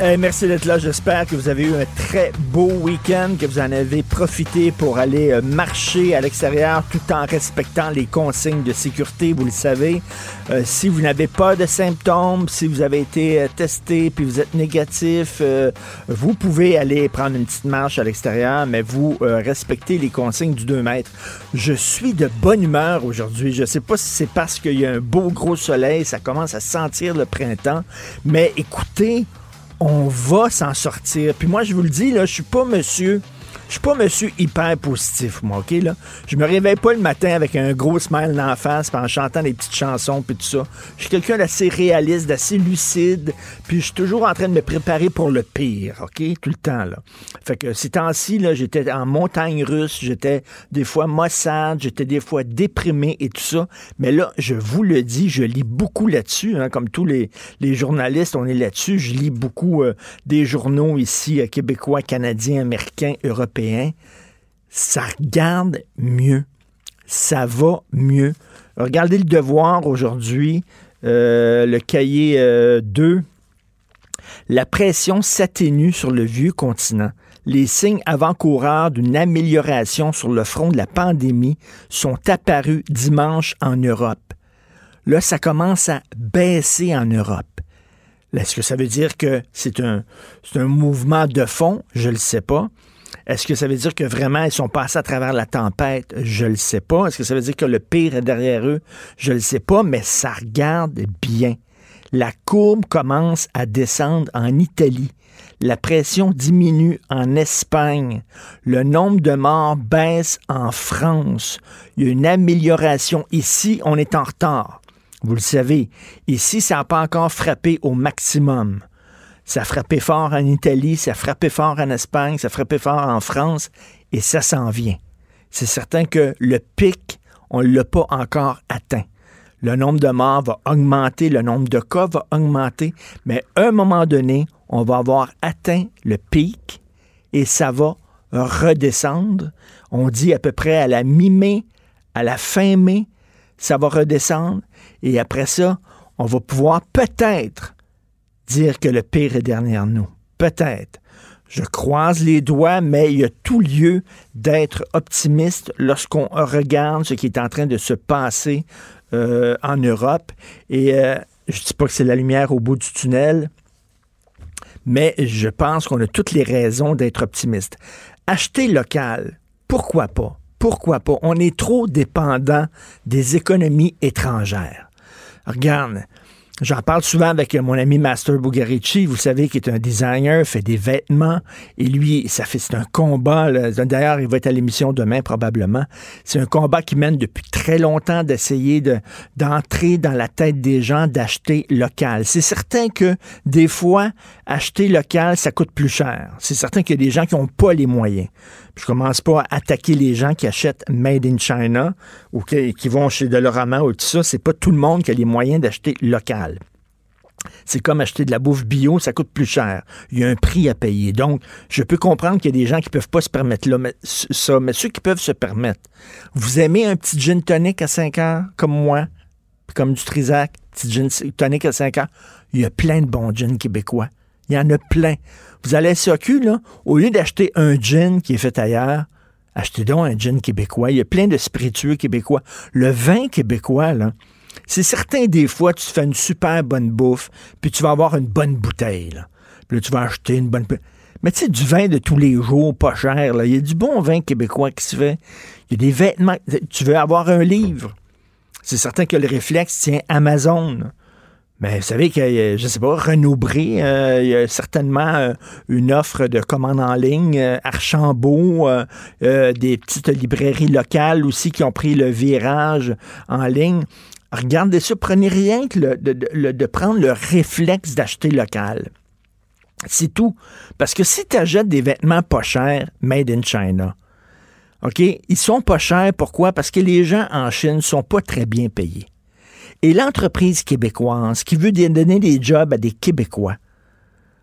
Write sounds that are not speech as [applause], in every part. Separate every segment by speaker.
Speaker 1: Merci d'être là. J'espère que vous avez eu un très beau week-end, que vous en avez profité pour aller euh, marcher à l'extérieur tout en respectant les consignes de sécurité. Vous le savez, Euh, si vous n'avez pas de symptômes, si vous avez été euh, testé puis vous êtes négatif, vous pouvez aller prendre une petite marche à l'extérieur, mais vous respectez les consignes du 2 mètres. Je suis de bonne humeur aujourd'hui. Je sais pas si c'est parce qu'il y a un beau gros soleil, ça commence à sentir le printemps, mais écoutez, on va s'en sortir. Puis moi, je vous le dis, là, je suis pas monsieur. Je suis pas monsieur hyper positif, moi, OK, là? Je me réveille pas le matin avec un gros smile dans face, en chantant des petites chansons, puis tout ça. Je suis quelqu'un d'assez réaliste, d'assez lucide, puis je suis toujours en train de me préparer pour le pire, OK? Tout le temps, là. Fait que ces temps-ci, là, j'étais en montagne russe, j'étais des fois maussade, j'étais des fois déprimé et tout ça. Mais là, je vous le dis, je lis beaucoup là-dessus, hein, comme tous les, les journalistes, on est là-dessus. Je lis beaucoup euh, des journaux ici, euh, québécois, canadiens, américains, européens. Ça regarde mieux. Ça va mieux. Regardez le devoir aujourd'hui, euh, le cahier euh, 2. La pression s'atténue sur le vieux continent. Les signes avant-coureurs d'une amélioration sur le front de la pandémie sont apparus dimanche en Europe. Là, ça commence à baisser en Europe. Est-ce que ça veut dire que c'est un, un mouvement de fond? Je ne le sais pas. Est-ce que ça veut dire que vraiment ils sont passés à travers la tempête? Je le sais pas. Est-ce que ça veut dire que le pire est derrière eux? Je le sais pas, mais ça regarde bien. La courbe commence à descendre en Italie. La pression diminue en Espagne. Le nombre de morts baisse en France. Il y a une amélioration. Ici, on est en retard. Vous le savez. Ici, ça n'a pas encore frappé au maximum. Ça a frappé fort en Italie, ça a frappé fort en Espagne, ça a frappé fort en France, et ça s'en vient. C'est certain que le pic, on ne l'a pas encore atteint. Le nombre de morts va augmenter, le nombre de cas va augmenter, mais à un moment donné, on va avoir atteint le pic et ça va redescendre. On dit à peu près à la mi-mai, à la fin mai, ça va redescendre et après ça, on va pouvoir peut-être dire que le pire est derrière nous. Peut-être. Je croise les doigts, mais il y a tout lieu d'être optimiste lorsqu'on regarde ce qui est en train de se passer euh, en Europe. Et euh, je ne dis pas que c'est la lumière au bout du tunnel, mais je pense qu'on a toutes les raisons d'être optimiste. Acheter local, pourquoi pas? Pourquoi pas? On est trop dépendant des économies étrangères. Regarde, J'en parle souvent avec mon ami Master Bugarici, vous savez, qui est un designer, fait des vêtements, et lui, ça fait c'est un combat. D'ailleurs, il va être à l'émission demain probablement. C'est un combat qui mène depuis très longtemps d'essayer de d'entrer dans la tête des gens d'acheter local. C'est certain que des fois, acheter local, ça coûte plus cher. C'est certain qu'il y a des gens qui n'ont pas les moyens. Je commence pas à attaquer les gens qui achètent Made in China ou qui, vont chez Dolorama ou tout ça. C'est pas tout le monde qui a les moyens d'acheter local. C'est comme acheter de la bouffe bio, ça coûte plus cher. Il y a un prix à payer. Donc, je peux comprendre qu'il y a des gens qui peuvent pas se permettre là, ça, mais ceux qui peuvent se permettre. Vous aimez un petit gin tonic à 5 heures, comme moi, comme du Trisac, petit gin tonic à 5 heures? Il y a plein de bons gins québécois. Il y en a plein. Vous allez à là, au lieu d'acheter un gin qui est fait ailleurs, achetez donc un gin québécois. Il y a plein de spiritueux québécois. Le vin québécois, là, C'est certain, des fois, tu fais une super bonne bouffe, puis tu vas avoir une bonne bouteille. Là. Puis tu vas acheter une bonne... Mais tu sais, du vin de tous les jours, pas cher. Là. Il y a du bon vin québécois qui se fait. Il y a des vêtements. Tu veux avoir un livre. C'est certain que le réflexe tient Amazon. Mais vous savez que, euh, je sais pas, Renaud euh, il y a certainement euh, une offre de commande en ligne, Archambault, des petites librairies locales aussi qui ont pris le virage en ligne. Regardez ça, prenez rien que de, prendre le réflexe d'acheter local. C'est tout. Parce que si tu achètes des vêtements pas chers, made in China, OK, ils sont pas chers. Pourquoi? Parce que les gens en Chine sont pas très bien payés. Et l'entreprise québécoise qui veut donner des jobs à des Québécois,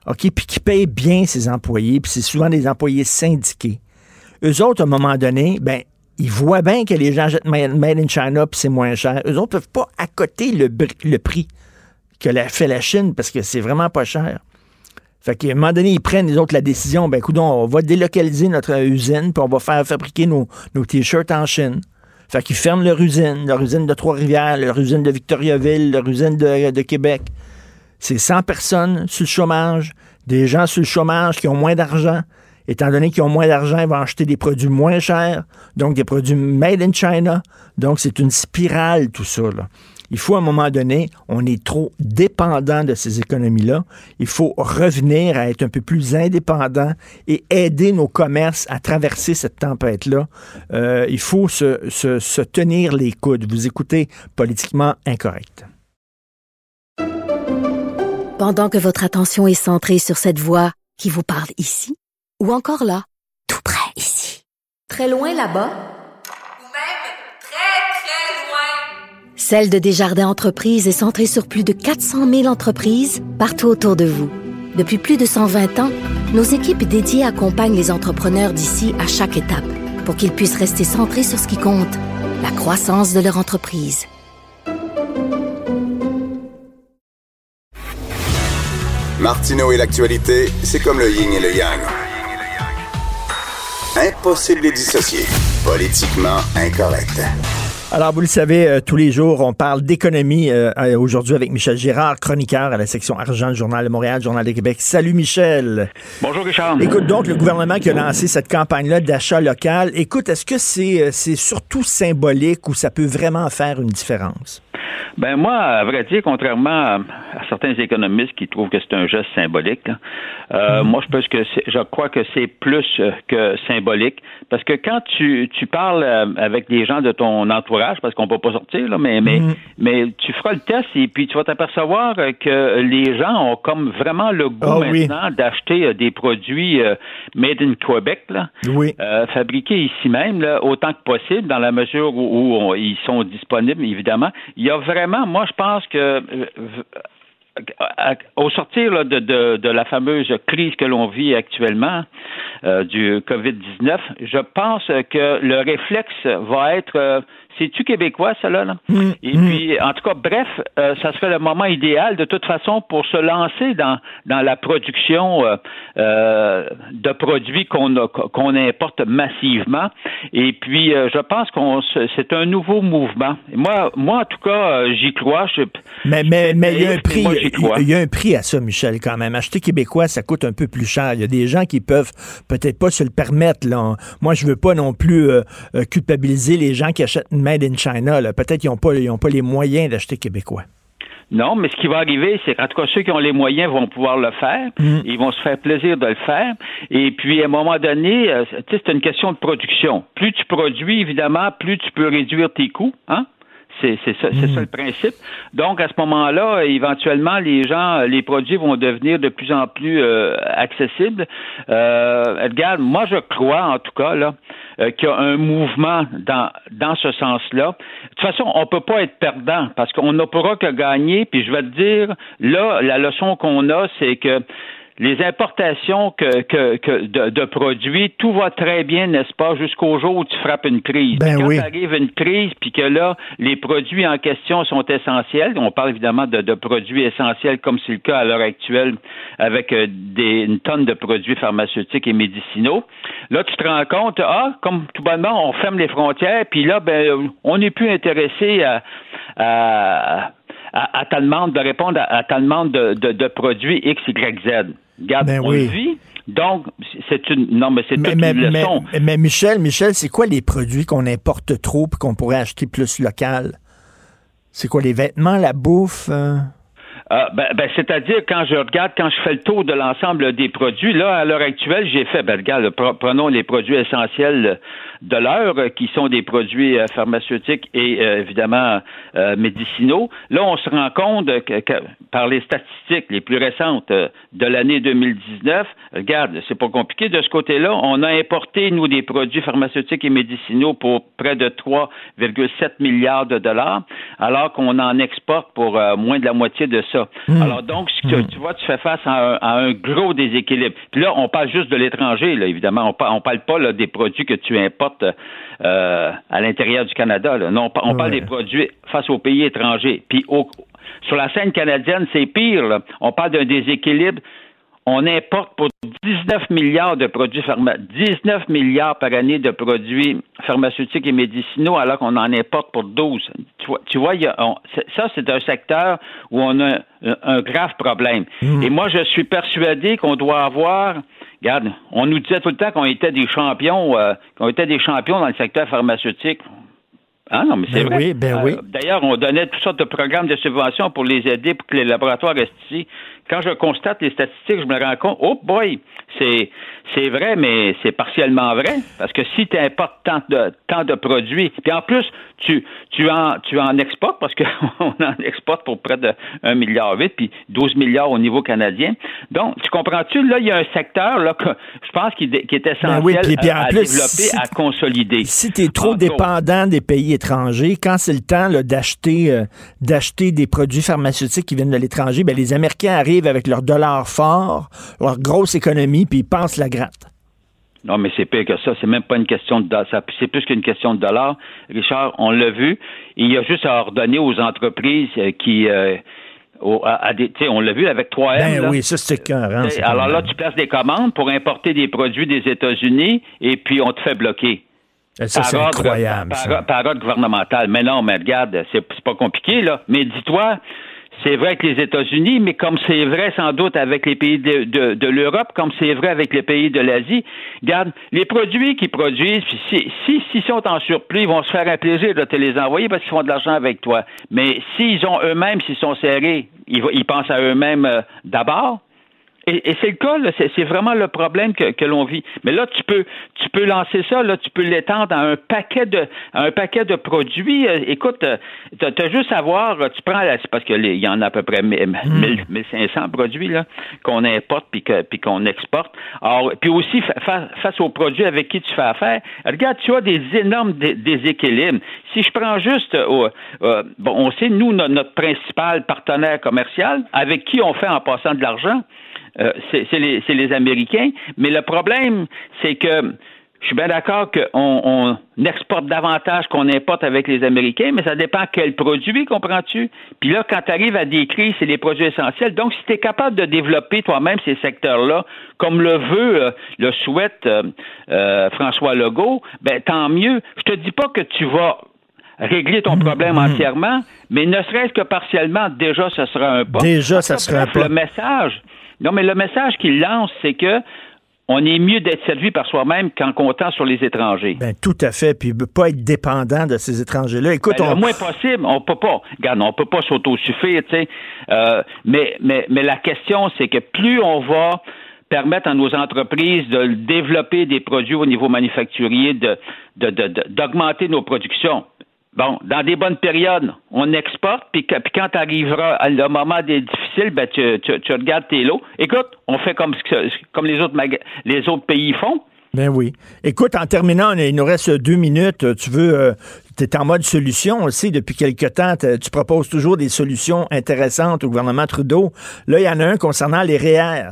Speaker 1: OK, puis qui paye bien ses employés, puis c'est souvent des employés syndiqués, eux autres, à un moment donné, ben, ils voient bien que les gens jettent Made in China, puis c'est moins cher. Eux autres peuvent pas accoter le, le prix que la, fait la Chine parce que c'est vraiment pas cher. Fait qu'à un moment donné, ils prennent les autres la décision, ben on va délocaliser notre usine, puis on va faire fabriquer nos t-shirts en Chine. Fait qu'ils ferment leur usine, leur usine de Trois-Rivières, leur usine de Victoriaville, leur usine de, Québec. C'est 100 personnes sur le chômage, des gens sur le chômage qui ont moins d'argent. Étant donné qu'ils ont moins d'argent, ils vont acheter des produits moins chers, donc des produits made in China. Donc, c'est une spirale, tout ça. Là. Il faut à un moment donné, on est trop dépendant de ces économies-là. Il faut revenir à être un peu plus indépendant et aider nos commerces à traverser cette tempête-là. Euh, il faut se, se tenir les coudes. Vous écoutez politiquement incorrect.
Speaker 2: Pendant que votre attention est centrée sur cette voix qui vous parle ici, ou encore là, tout près ici, très loin là-bas, Celle de Desjardins Entreprises est centrée sur plus de 400 000 entreprises partout autour de vous. Depuis plus de 120 ans, nos équipes dédiées accompagnent les entrepreneurs d'ici à chaque étape pour qu'ils puissent rester centrés sur ce qui compte, la croissance de leur entreprise.
Speaker 3: Martineau et l'actualité, c'est comme le yin et le yang. Impossible de dissocier. Politiquement incorrect.
Speaker 1: Alors, vous le savez, euh, tous les jours, on parle d'économie. Euh, euh, aujourd'hui, avec Michel Girard, chroniqueur à la section argent du Journal de Montréal, Journal de Québec. Salut, Michel.
Speaker 4: Bonjour, Richard.
Speaker 1: Écoute, donc, le gouvernement qui a lancé cette campagne-là d'achat local, écoute, est-ce que c'est c'est surtout symbolique ou ça peut vraiment faire une différence?
Speaker 4: Ben moi, à vrai dire, contrairement à, certains économistes qui trouvent que c'est un geste symbolique, hein, euh, mm. moi je pense que je crois que c'est plus euh, que symbolique parce que quand tu, tu parles euh, avec des gens de ton entourage, parce qu'on peut pas sortir là, mais mais mm. mais tu feras le test et puis tu vas t'apercevoir que les gens ont comme vraiment le goût ah maintenant d'acheter des produits made in Quebec là,
Speaker 1: oui.
Speaker 4: fabriqués ici même là, autant que possible dans la mesure où, ils sont disponibles évidemment. Il y a vraiment, moi, je pense que euh, au sortir de, de, la fameuse crise que l'on vit actuellement euh, du COVID-19, je pense que le réflexe va être euh, c'est-tu québécois, ça, là? Mm, Et mm. puis, en tout cas, bref, euh, ça serait le moment idéal, de toute façon, pour se lancer dans, dans la production euh, euh, de produits qu'on qu'on importe massivement. Et puis, je pense qu'on c'est un nouveau mouvement. moi, moi, en tout cas, j'y crois.
Speaker 1: mais mais, mais il y a un prix, il y a un prix à ça, Michel, quand même. Acheter québécois, ça coûte un peu plus cher. Il y a des gens qui peuvent peut-être pas se le permettre. Là. Moi, je veux pas non plus culpabiliser les gens qui achètent made in China. Peut-être qu'ils n'ont pas, pas les moyens d'acheter québécois.
Speaker 4: Non, mais ce qui va arriver, c'est qu'en tout cas, ceux qui ont les moyens vont pouvoir le faire. Mm. Ils vont se faire plaisir de le faire. Et puis, à un moment donné, euh, c'est une question de production. Plus tu produis, évidemment, plus tu peux réduire tes coûts. Hein? C'est ça, ça, le principe. Donc, à ce moment-là, éventuellement, les gens, les produits vont devenir de plus en plus euh, accessibles. Euh, Edgar, moi, je crois, en tout cas, là, euh, qu'il y a un mouvement dans, dans ce sens-là. De toute façon, on ne peut pas être perdant parce qu'on ne pourra que gagner. Puis je vais te dire, là, la leçon qu'on a, c'est que les importations que, que, de, produits, tout va très bien, n'est-ce pas, jusqu'au jour où tu frappes une crise.
Speaker 1: Ben
Speaker 4: quand
Speaker 1: oui.
Speaker 4: arrive une crise, puis que là, les produits en question sont essentiels, on parle évidemment de, de produits essentiels comme c'est le cas à l'heure actuelle avec euh, des, une tonne de produits pharmaceutiques et médicinaux. Là, tu te rends compte, ah, comme tout bonnement, on ferme les frontières, puis là, ben, on n'est plus intéressé à, à à, ta demande de répondre à, ta demande de, de, produits X, Y, Z. Regarde,
Speaker 1: ben
Speaker 4: on
Speaker 1: oui.
Speaker 4: vit. Donc, c'est une. Non, mais c'est
Speaker 1: mais,
Speaker 4: une leçon.
Speaker 1: Mais, mais, Michel, Michel, c'est quoi les produits qu'on importe trop et qu'on pourrait acheter plus local? C'est quoi les vêtements, la bouffe? Euh?
Speaker 4: Euh, ben, ben, c'est-à-dire quand je regarde, quand je fais le tour de l'ensemble des produits, là, à l'heure actuelle, j'ai fait, ben, regarde, prenons les produits essentiels de l'heure, euh, qui sont des produits euh, pharmaceutiques et évidemment médicinaux. Là, on se rend compte que, par les statistiques les plus récentes de l'année 2019, regarde, c'est pas compliqué de ce côté-là. On a importé, nous, des produits pharmaceutiques et médicinaux pour près de 3,7 milliards de dollars, alors qu'on en exporte pour moins de la moitié de ça. Hmm. Alors donc, hmm. tu vois, tu fais face à un, gros déséquilibre. Puis là, on parle juste de l'étranger, là, évidemment. On, parle, parle pas là, des produits que tu importes euh, à l'intérieur du Canada. Non, on, parle des produits face aux pays étrangers. Puis sur la scène canadienne, c'est pire. On parle d'un déséquilibre on importe pour 19 milliards de produits pharmaceutiques, 19 milliards par année de produits pharmaceutiques et médicinaux, alors qu'on en importe pour 12. Tu vois, ça, c'est un secteur où on a un, grave problème. Hmm. Et moi, je suis persuadé qu'on doit avoir Regarde, on nous disait tout le temps qu'on était des champions, euh, qu'on était des champions dans le secteur pharmaceutique. Ah non, mais c'est
Speaker 1: ben
Speaker 4: vrai.
Speaker 1: Oui, ben oui. Euh,
Speaker 4: d'ailleurs, on donnait toutes sortes de programmes de subvention pour les aider pour que les laboratoires restent ici quand je constate les statistiques, je me rends compte, oh boy, c'est, c'est vrai, mais c'est partiellement vrai. Parce que si tu importes tant de, tant de produits, puis en plus, tu, tu, en, tu en exportes, parce qu'on [laughs] en exporte pour près de 1,8 milliard, puis 12 milliards au niveau canadien. Donc, tu comprends-tu? Là, il y a un secteur là, que je pense qui, qui est essentiel
Speaker 1: ben
Speaker 4: à, développer, à consolider.
Speaker 1: Si tu es trop dépendant des pays étrangers, quand c'est le temps d'acheter, euh, d'acheter des produits pharmaceutiques qui viennent de l'étranger, ben, les Américains arrivent avec leur dollar fort, leur grosse économie, puis ils pensent la gratte.
Speaker 4: Non, mais c'est pire que ça. C'est même pas une question de. C'est plus qu'une question de dollar. Richard, on l'a vu. Il y a juste à ordonner aux entreprises euh, qui. Euh, on l'a vu avec 3M.
Speaker 1: Ben oui, ça c'est cœur. Hein,
Speaker 4: alors là, tu places des commandes pour importer des produits des États-Unis et puis on te fait bloquer.
Speaker 1: Ça, c'est incroyable.
Speaker 4: Par, par, ordre gouvernemental. Mais non, mais regarde, c'est pas compliqué, là. Mais dis-toi, c'est vrai avec les États-Unis, mais comme c'est vrai sans doute avec les pays de, de, l'Europe, comme c'est vrai avec les pays de l'Asie, regarde, les produits qu'ils produisent, si, si, si sont en surplus, ils vont se faire un plaisir de te les envoyer parce qu'ils font de l'argent avec toi. Mais s'ils ont eux-mêmes, s'ils sont serrés, ils, ils pensent à eux-mêmes euh, d'abord. Et, c'est le cas, c'est vraiment le problème que, l'on vit. Mais là, tu peux, tu peux lancer ça, là, tu peux l'étendre à un paquet de, un paquet de produits. Euh, écoute, euh, tu as, juste à voir, tu prends, c'est parce qu'il y en a à peu près 1000, 1500 hmm. produits là qu'on importe puis puis qu'on exporte. Alors, puis aussi face aux produits avec qui tu fais affaire, regarde, tu as des énormes déséquilibres. Si je prends juste, euh, bon, on sait nous notre principal partenaire commercial avec qui on fait en passant de l'argent. Euh, c'est les, Américains. Mais le problème, c'est que je suis bien d'accord qu'on exporte davantage qu'on importe avec les Américains, mais ça dépend quel produit, comprends-tu? Puis là, quand tu arrives à des crises, c'est des produits essentiels. Donc, si tu es capable de développer toi-même ces secteurs-là, comme le veut, euh, le souhaite euh, François Legault, ben tant mieux. Je te dis pas que tu vas régler ton problème mmh. entièrement, mais ne serait-ce que partiellement, déjà, ce sera un pas.
Speaker 1: Déjà, ça sera un pas.
Speaker 4: Le message, non, mais le message qu'il lance, c'est que on est mieux d'être servi par soi-même qu'en comptant sur les étrangers.
Speaker 1: Ben, tout à fait. Puis, ne pas être dépendant de ces étrangers-là. Écoute,
Speaker 4: ben, Le moins possible, on peut pas. Regarde, on peut pas s'autosuffire, tu sais. Euh, mais, mais, mais la question, c'est que plus on va permettre à nos entreprises de développer des produits au niveau manufacturier, de, d'augmenter nos productions. Bon, dans des bonnes périodes, on exporte, puis, quand arrivera le moment des difficiles, ben, tu, tu, regardes tes lots. Écoute, on fait comme, les, autres les autres pays font.
Speaker 1: Ben oui. Écoute, en terminant, il nous reste deux minutes. Tu veux, euh, tu es en mode solution aussi depuis quelque temps. Tu proposes toujours des solutions intéressantes au gouvernement Trudeau. Là, il y en a un concernant les REER.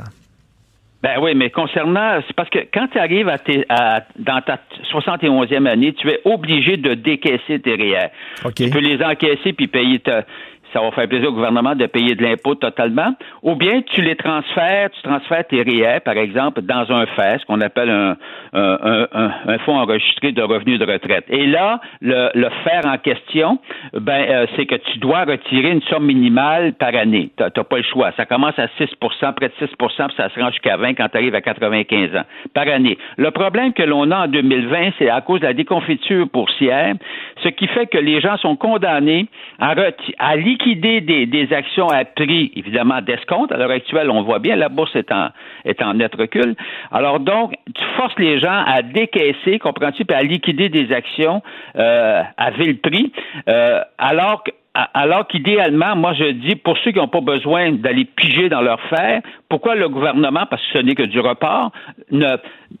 Speaker 4: Ben oui, mais concernant, c'est parce que quand tu arrives à, à dans ta 71e année, tu es obligé de décaisser tes REER. Tu peux les encaisser puis payer ta, ça va faire plaisir au gouvernement de payer de l'impôt totalement, ou bien tu les transfères, tu transfères tes RIER, par exemple, dans un FES, qu'on appelle un, un, un, un, fonds enregistré de revenus de retraite. Et là, le, le faire en question, ben, euh, c'est que tu dois retirer une somme minimale par année. Tu n'as pas le choix. Ça commence à 6% près de 6% puis ça se rend jusqu'à 20 quand tu arrives à 95 ans par année. Le problème que l'on a en 2020, c'est à cause de la déconfiture boursière, ce qui fait que les gens sont condamnés à, à liquider des, actions à prix, évidemment, d'escompte. À l'heure actuelle, on voit bien, la bourse est en, est en net recul. Alors donc, tu forces les gens à décaisser, comprends-tu, puis à liquider des actions euh, à vil prix, euh, alors que alors qu'idéalement, moi je dis, pour ceux qui n'ont pas besoin d'aller piger dans leur fer, pourquoi le gouvernement, parce que ce n'est que du report, ne,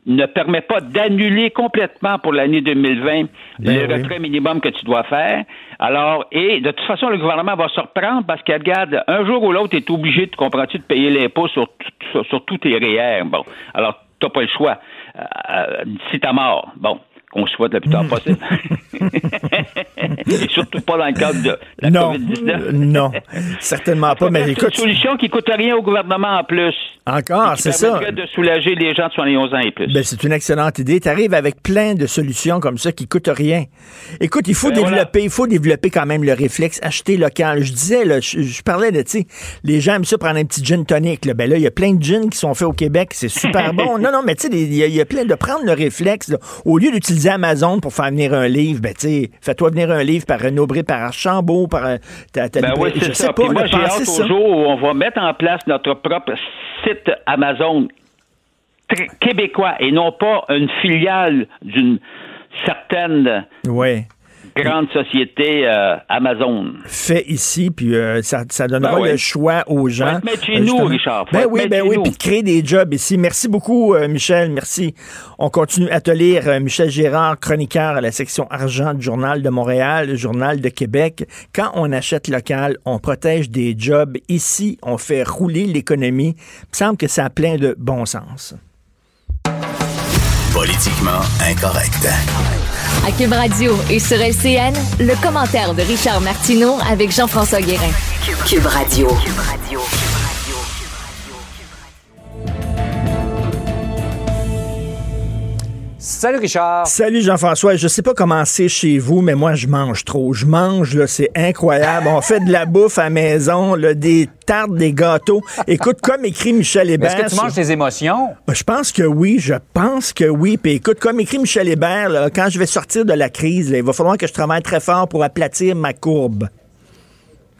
Speaker 4: ne permet pas d'annuler complètement pour l'année 2020 ben le retrait minimum que tu dois faire? Alors, et de toute façon, le gouvernement va se reprendre parce qu'il regarde, un jour ou l'autre, tu es obligé, de, comprends-tu, de payer l'impôt sur, sur, tous tes REER. Bon, alors, tu n'as pas le choix. Euh, euh, ta mort. Bon qu'on souhaite le plus tard possible. [laughs] Et surtout pas dans le cadre de la
Speaker 1: non,
Speaker 4: COVID-19.
Speaker 1: non, certainement pas. Mais écoute,
Speaker 4: une solution qui ne coûte rien au gouvernement en plus.
Speaker 1: Encore, c'est ça.
Speaker 4: de soulager les gens de 71 ans et plus.
Speaker 1: Ben, c'est une excellente idée. Tu arrives avec plein de solutions comme ça qui coûtent rien. Écoute, il faut ben, développer, il faut développer quand même le réflexe, acheter local. Je disais, là, je, parlais de, tu sais, les gens aiment ça prendre un petit gin tonic. Là. Ben là, il y a plein de gins qui sont faits au Québec. C'est super [laughs] bon. Non, non, mais tu sais, il y, a plein de prendre le réflexe. au lieu d'utiliser Amazon pour faire venir un livre, ben tu sais, fais-toi venir un livre par Renaud par Archambault, par euh,
Speaker 4: ta, ben oui, c'est ça. Pas, moi, j'ai hâte au jour où on va mettre en place notre propre site Amazon québécois et non pas une filiale d'une certaine
Speaker 1: ouais
Speaker 4: grande société euh, Amazon.
Speaker 1: Fait ici, puis euh, ça, ça donnera ben le choix aux gens.
Speaker 4: Mais chez nous, Richard.
Speaker 1: Ben oui, ben oui, puis créer des jobs ici. Merci beaucoup, euh, Michel. Merci. On continue à te lire. Michel Gérard, chroniqueur à la section argent du Journal de Montréal, le Journal de Québec. Quand on achète local, on protège des jobs. Ici, on fait rouler l'économie. Il me semble que ça a plein de bon sens.
Speaker 5: Politiquement incorrect.
Speaker 2: À Cube Radio et sur LCN, le commentaire de Richard Martineau avec Jean-François Guérin.
Speaker 5: Cube Radio.
Speaker 6: Salut Richard.
Speaker 1: Salut Jean-François. Je sais pas comment c'est chez vous, mais moi je mange trop. Je mange là, c'est incroyable. On fait de la bouffe à maison, là, des tartes, des gâteaux. Écoute, comme écrit Michel Hébert.
Speaker 6: Est-ce que tu manges tes émotions?
Speaker 1: Ben, Je pense que oui. Je pense que oui. Puis écoute, comme écrit Michel Hébert, quand je vais sortir de la crise, il va falloir que je travaille très fort pour aplatir ma courbe.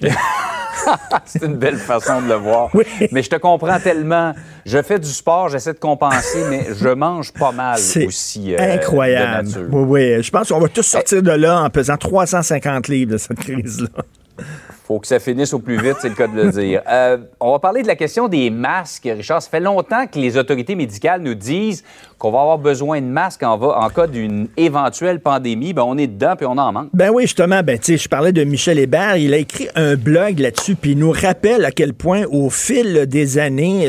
Speaker 1: [laughs]
Speaker 6: c'est une belle façon de le voir. Mais je te comprends tellement. Je fais du sport, j'essaie de compenser, mais je mange pas mal aussi.
Speaker 1: Euh, incroyable. Oui, oui. Je pense qu'on va tous sortir de là en pesant 350 livres de cette crise-là
Speaker 6: faut que ça finisse au plus vite, c'est le cas de le dire. [laughs] Euh, on va parler de la question des masques, Richard. Ça fait longtemps que les autorités médicales nous disent qu'on va avoir besoin de masques en, en cas d'une éventuelle pandémie. Ben, on est dedans puis on en manque.
Speaker 1: Ben oui, justement. Ben, je parlais de Michel Hébert. Il a écrit un blog là-dessus puis il nous rappelle à quel point, au fil des années,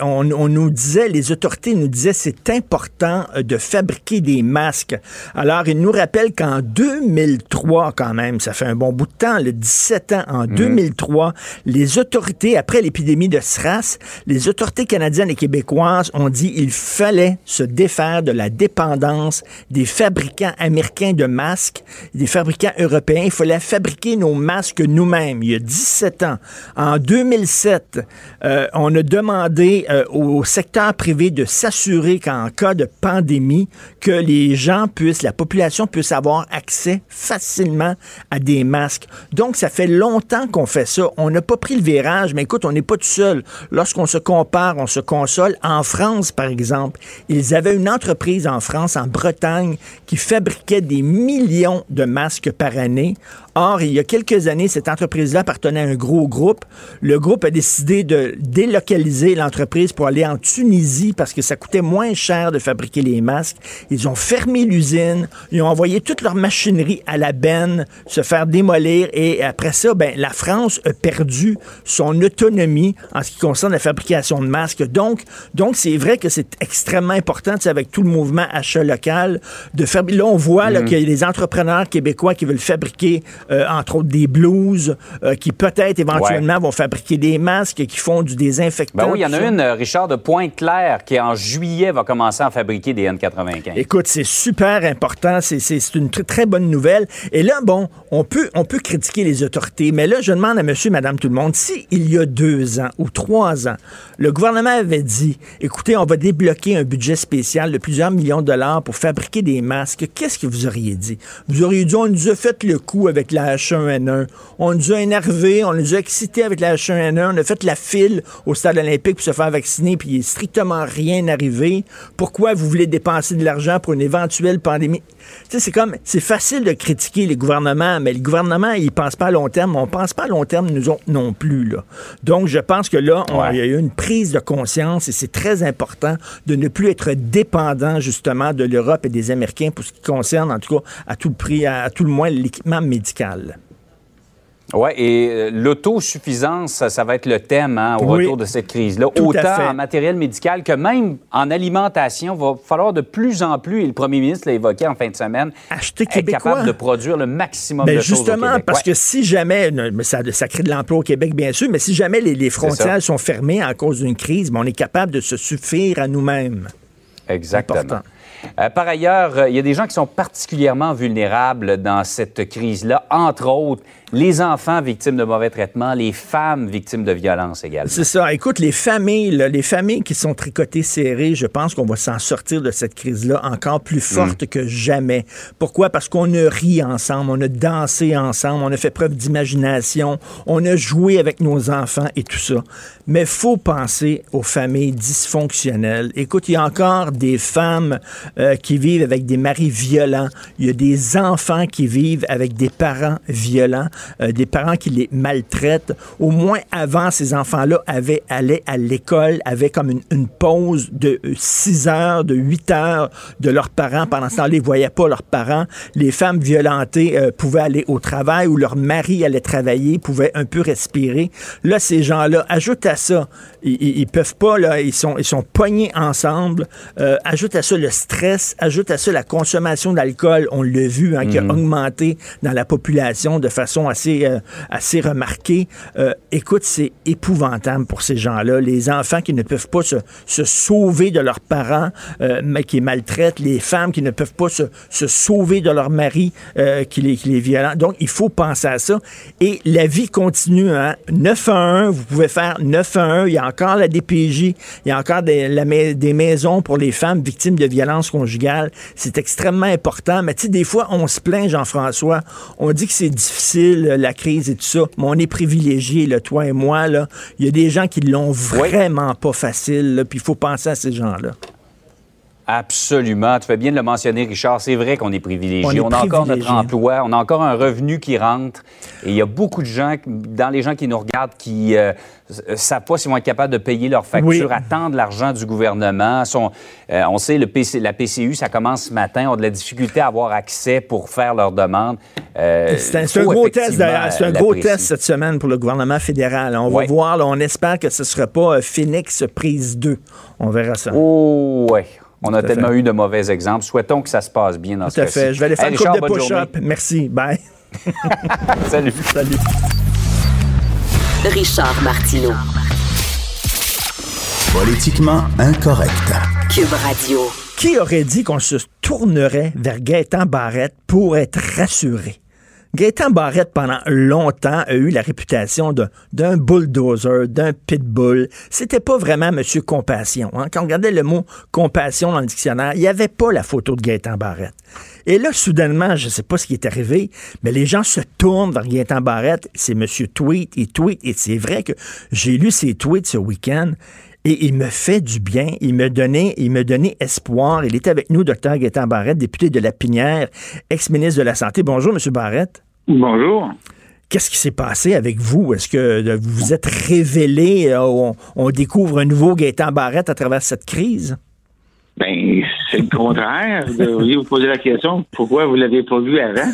Speaker 1: on, nous disait, les autorités nous disaient, c'est important de fabriquer des masques. Alors, il nous rappelle qu'en 2003, quand même, ça fait un bon bout de temps, le 17 en 2003, les autorités, après l'épidémie de SRAS, les autorités canadiennes et québécoises ont dit qu'il fallait se défaire de la dépendance des fabricants américains de masques, des fabricants européens. Il fallait fabriquer nos masques nous-mêmes. Il y a 17 ans. En 2007, euh, on a demandé euh, au secteur privé de s'assurer qu'en cas de pandémie, que les gens puissent, la population puisse avoir accès facilement à des masques. Donc, ça fait longtemps qu'on fait ça. On n'a pas pris le virage, mais écoute, on n'est pas tout seul. Lorsqu'on se compare, on se console. En France, par exemple, ils avaient une entreprise en France, en Bretagne, qui fabriquait des millions de masques par année. Or, il y a quelques années, cette entreprise-là appartenait à un gros groupe. Le groupe a décidé de délocaliser l'entreprise pour aller en Tunisie parce que ça coûtait moins cher de fabriquer les masques. Ils ont fermé l'usine, ils ont envoyé toute leur machinerie à la benne se faire démolir et après ça, ça, ben, la France a perdu son autonomie en ce qui concerne la fabrication de masques. Donc, donc c'est vrai que c'est extrêmement important, avec tout le mouvement achat local, de faire. Là, on voit mm. qu'il y a des entrepreneurs québécois qui veulent fabriquer, euh, entre autres, des blouses, euh, qui peut-être éventuellement vont fabriquer des masques, qui font du désinfectant.
Speaker 6: Ben oui, il y en a une, Richard, de Pointe-Claire, qui en juillet va commencer à fabriquer des N95.
Speaker 1: Écoute, c'est super important. C'est une très, très bonne nouvelle. Et là, bon, on peut, on peut critiquer les autorités, mais là, je demande à monsieur, madame, tout le monde, si il y a deux ans ou trois ans, le gouvernement avait dit, écoutez, on va débloquer un budget spécial de plusieurs millions de dollars pour fabriquer des masques, qu'est-ce que vous auriez dit? Vous auriez dit, on nous a fait le coup avec la H1N1, on nous a énervé, on nous a excités avec la H1N1, on a fait la file au stade olympique pour se faire vacciner, puis il n'est strictement rien arrivé. Pourquoi vous voulez dépenser de l'argent pour une éventuelle pandémie? C'est comme, c'est facile de critiquer les gouvernements, mais le gouvernement, il pense pas à long terme. On pense pas à long terme, nous autres non plus, là. Donc, je pense que là, il y a eu une prise de conscience et c'est très important de ne plus être dépendant, justement, de l'Europe et des Américains pour ce qui concerne, en tout cas, à tout prix, à tout le moins, l'équipement médical.
Speaker 6: Oui, et euh, l'autosuffisance, ça, va être le thème hein, au retour de cette crise-là. Autant en matériel médical que même en alimentation, il va falloir de plus en plus, et le premier ministre l'a évoqué en fin de semaine,
Speaker 1: Acheter
Speaker 6: être capable de produire le maximum ben, de
Speaker 1: choses
Speaker 6: Justement,
Speaker 1: parce que si jamais, ça, ça, crée de l'emploi au Québec, bien sûr, mais si jamais les, frontières sont fermées en cause d'une crise, ben, on est capable de se suffire à nous-mêmes.
Speaker 6: Exactement. Euh, par ailleurs, euh, il y a des gens qui sont particulièrement vulnérables dans cette crise-là, entre autres les enfants victimes de mauvais traitements, les femmes victimes de violences également.
Speaker 1: C'est ça. Écoute, les familles, les familles qui sont tricotées serrées, je pense qu'on va s'en sortir de cette crise-là encore plus forte mm. que jamais. Pourquoi? Parce qu'on a ri ensemble, on a dansé ensemble, on a fait preuve d'imagination, on a joué avec nos enfants et tout ça. Mais faut penser aux familles dysfonctionnelles. Écoute, il y a encore des femmes euh, qui vivent avec des maris violents. Il y a des enfants qui vivent avec des parents violents. Euh, des parents qui les maltraitent. Au moins avant, ces enfants-là avaient allaient à l'école, avaient comme une, pause de 6 heures, de 8 heures de leurs parents. Pendant ce temps-là, ils ne voyaient pas leurs parents. Les femmes violentées euh, pouvaient aller au travail ou leur mari allait travailler, pouvaient un peu respirer. Là, ces gens-là, ajoute à ça, ils, peuvent pas, là, ils sont, ils sont poignés ensemble. Euh, ajoute à ça le stress, ajoute à ça la consommation d'alcool, on l'a vu, hein, qui a mhm. augmenté dans la population de façon assez, euh, assez remarqué. Euh, écoute, c'est épouvantable pour ces gens-là. Les enfants qui ne peuvent pas se, sauver de leurs parents, euh, mais qui maltraitent. Les femmes qui ne peuvent pas se, sauver de leur mari qui, les, qui les violent. Donc, il faut penser à ça. Et la vie continue. Hein? 9 à 1, vous pouvez faire 9 à 1. Il y a encore la DPJ. Il y a encore des, des maisons pour les femmes victimes de violences conjugales. C'est extrêmement important. Mais tu sais, des fois, on se plaint, Jean-François. On dit que c'est difficile la crise et tout ça, mais on est privilégiés, le toi et moi. Il y a des gens qui l'ont vraiment pas facile, puis il faut penser à ces gens-là.
Speaker 6: Absolument. Tu fais bien de le mentionner, Richard. C'est vrai qu'on est privilégié. On, a encore notre emploi, on a encore un revenu qui rentre. Et il y a beaucoup de gens, dans les gens qui nous regardent, qui ne euh, savent pas s'ils vont être capables de payer leurs factures, attendent l'argent du gouvernement. Euh, on sait, le PC, la PCU, ça commence ce matin, ont de la difficulté à avoir accès pour faire leurs demandes.
Speaker 1: Euh, c'est un, gros test, C'est un gros test cette semaine pour le gouvernement fédéral. On va voir, on espère que ce ne sera pas Phoenix prise 2. On verra ça.
Speaker 6: Oh, ouais. On a tellement eu de mauvais exemples. Souhaitons que ça se passe bien dans
Speaker 1: Tout ce cas-ci. Tout à fait. Je vais aller faire une coupe de push-up. Merci. Bye. [laughs]
Speaker 6: Salut.
Speaker 1: Salut.
Speaker 5: Richard Martineau.
Speaker 3: Politiquement incorrect.
Speaker 5: Cube Radio.
Speaker 1: Qui aurait dit qu'on se tournerait vers Gaëtan Barrette pour être rassuré? Gaëtan Barrette, pendant longtemps, a eu la réputation d'un bulldozer, d'un pitbull. C'était pas vraiment Monsieur Compassion. Hein. Quand on regardait le mot compassion dans le dictionnaire, il n'y avait pas la photo de Gaëtan Barrette. Et là, soudainement, je ne sais pas ce qui est arrivé, mais les gens se tournent vers Gaëtan Barrette. C'est Monsieur Tweet, et tweet. Et c'est vrai que j'ai lu ses tweets ce week-end. Et il me fait du bien. Il me donnait, il me donnait espoir. Il était avec nous, docteur Gaétan Barrette, député de la Pinière, ex-ministre de la Santé. Bonjour, Monsieur Barrette.
Speaker 7: Bonjour.
Speaker 1: Qu'est-ce qui s'est passé avec vous? Est-ce que vous vous êtes révélé, euh, on, découvre un nouveau Gaétan Barrette à travers cette crise?
Speaker 7: Ben, c'est le contraire. Vous vous poser la question, pourquoi vous ne l'avez pas vu avant?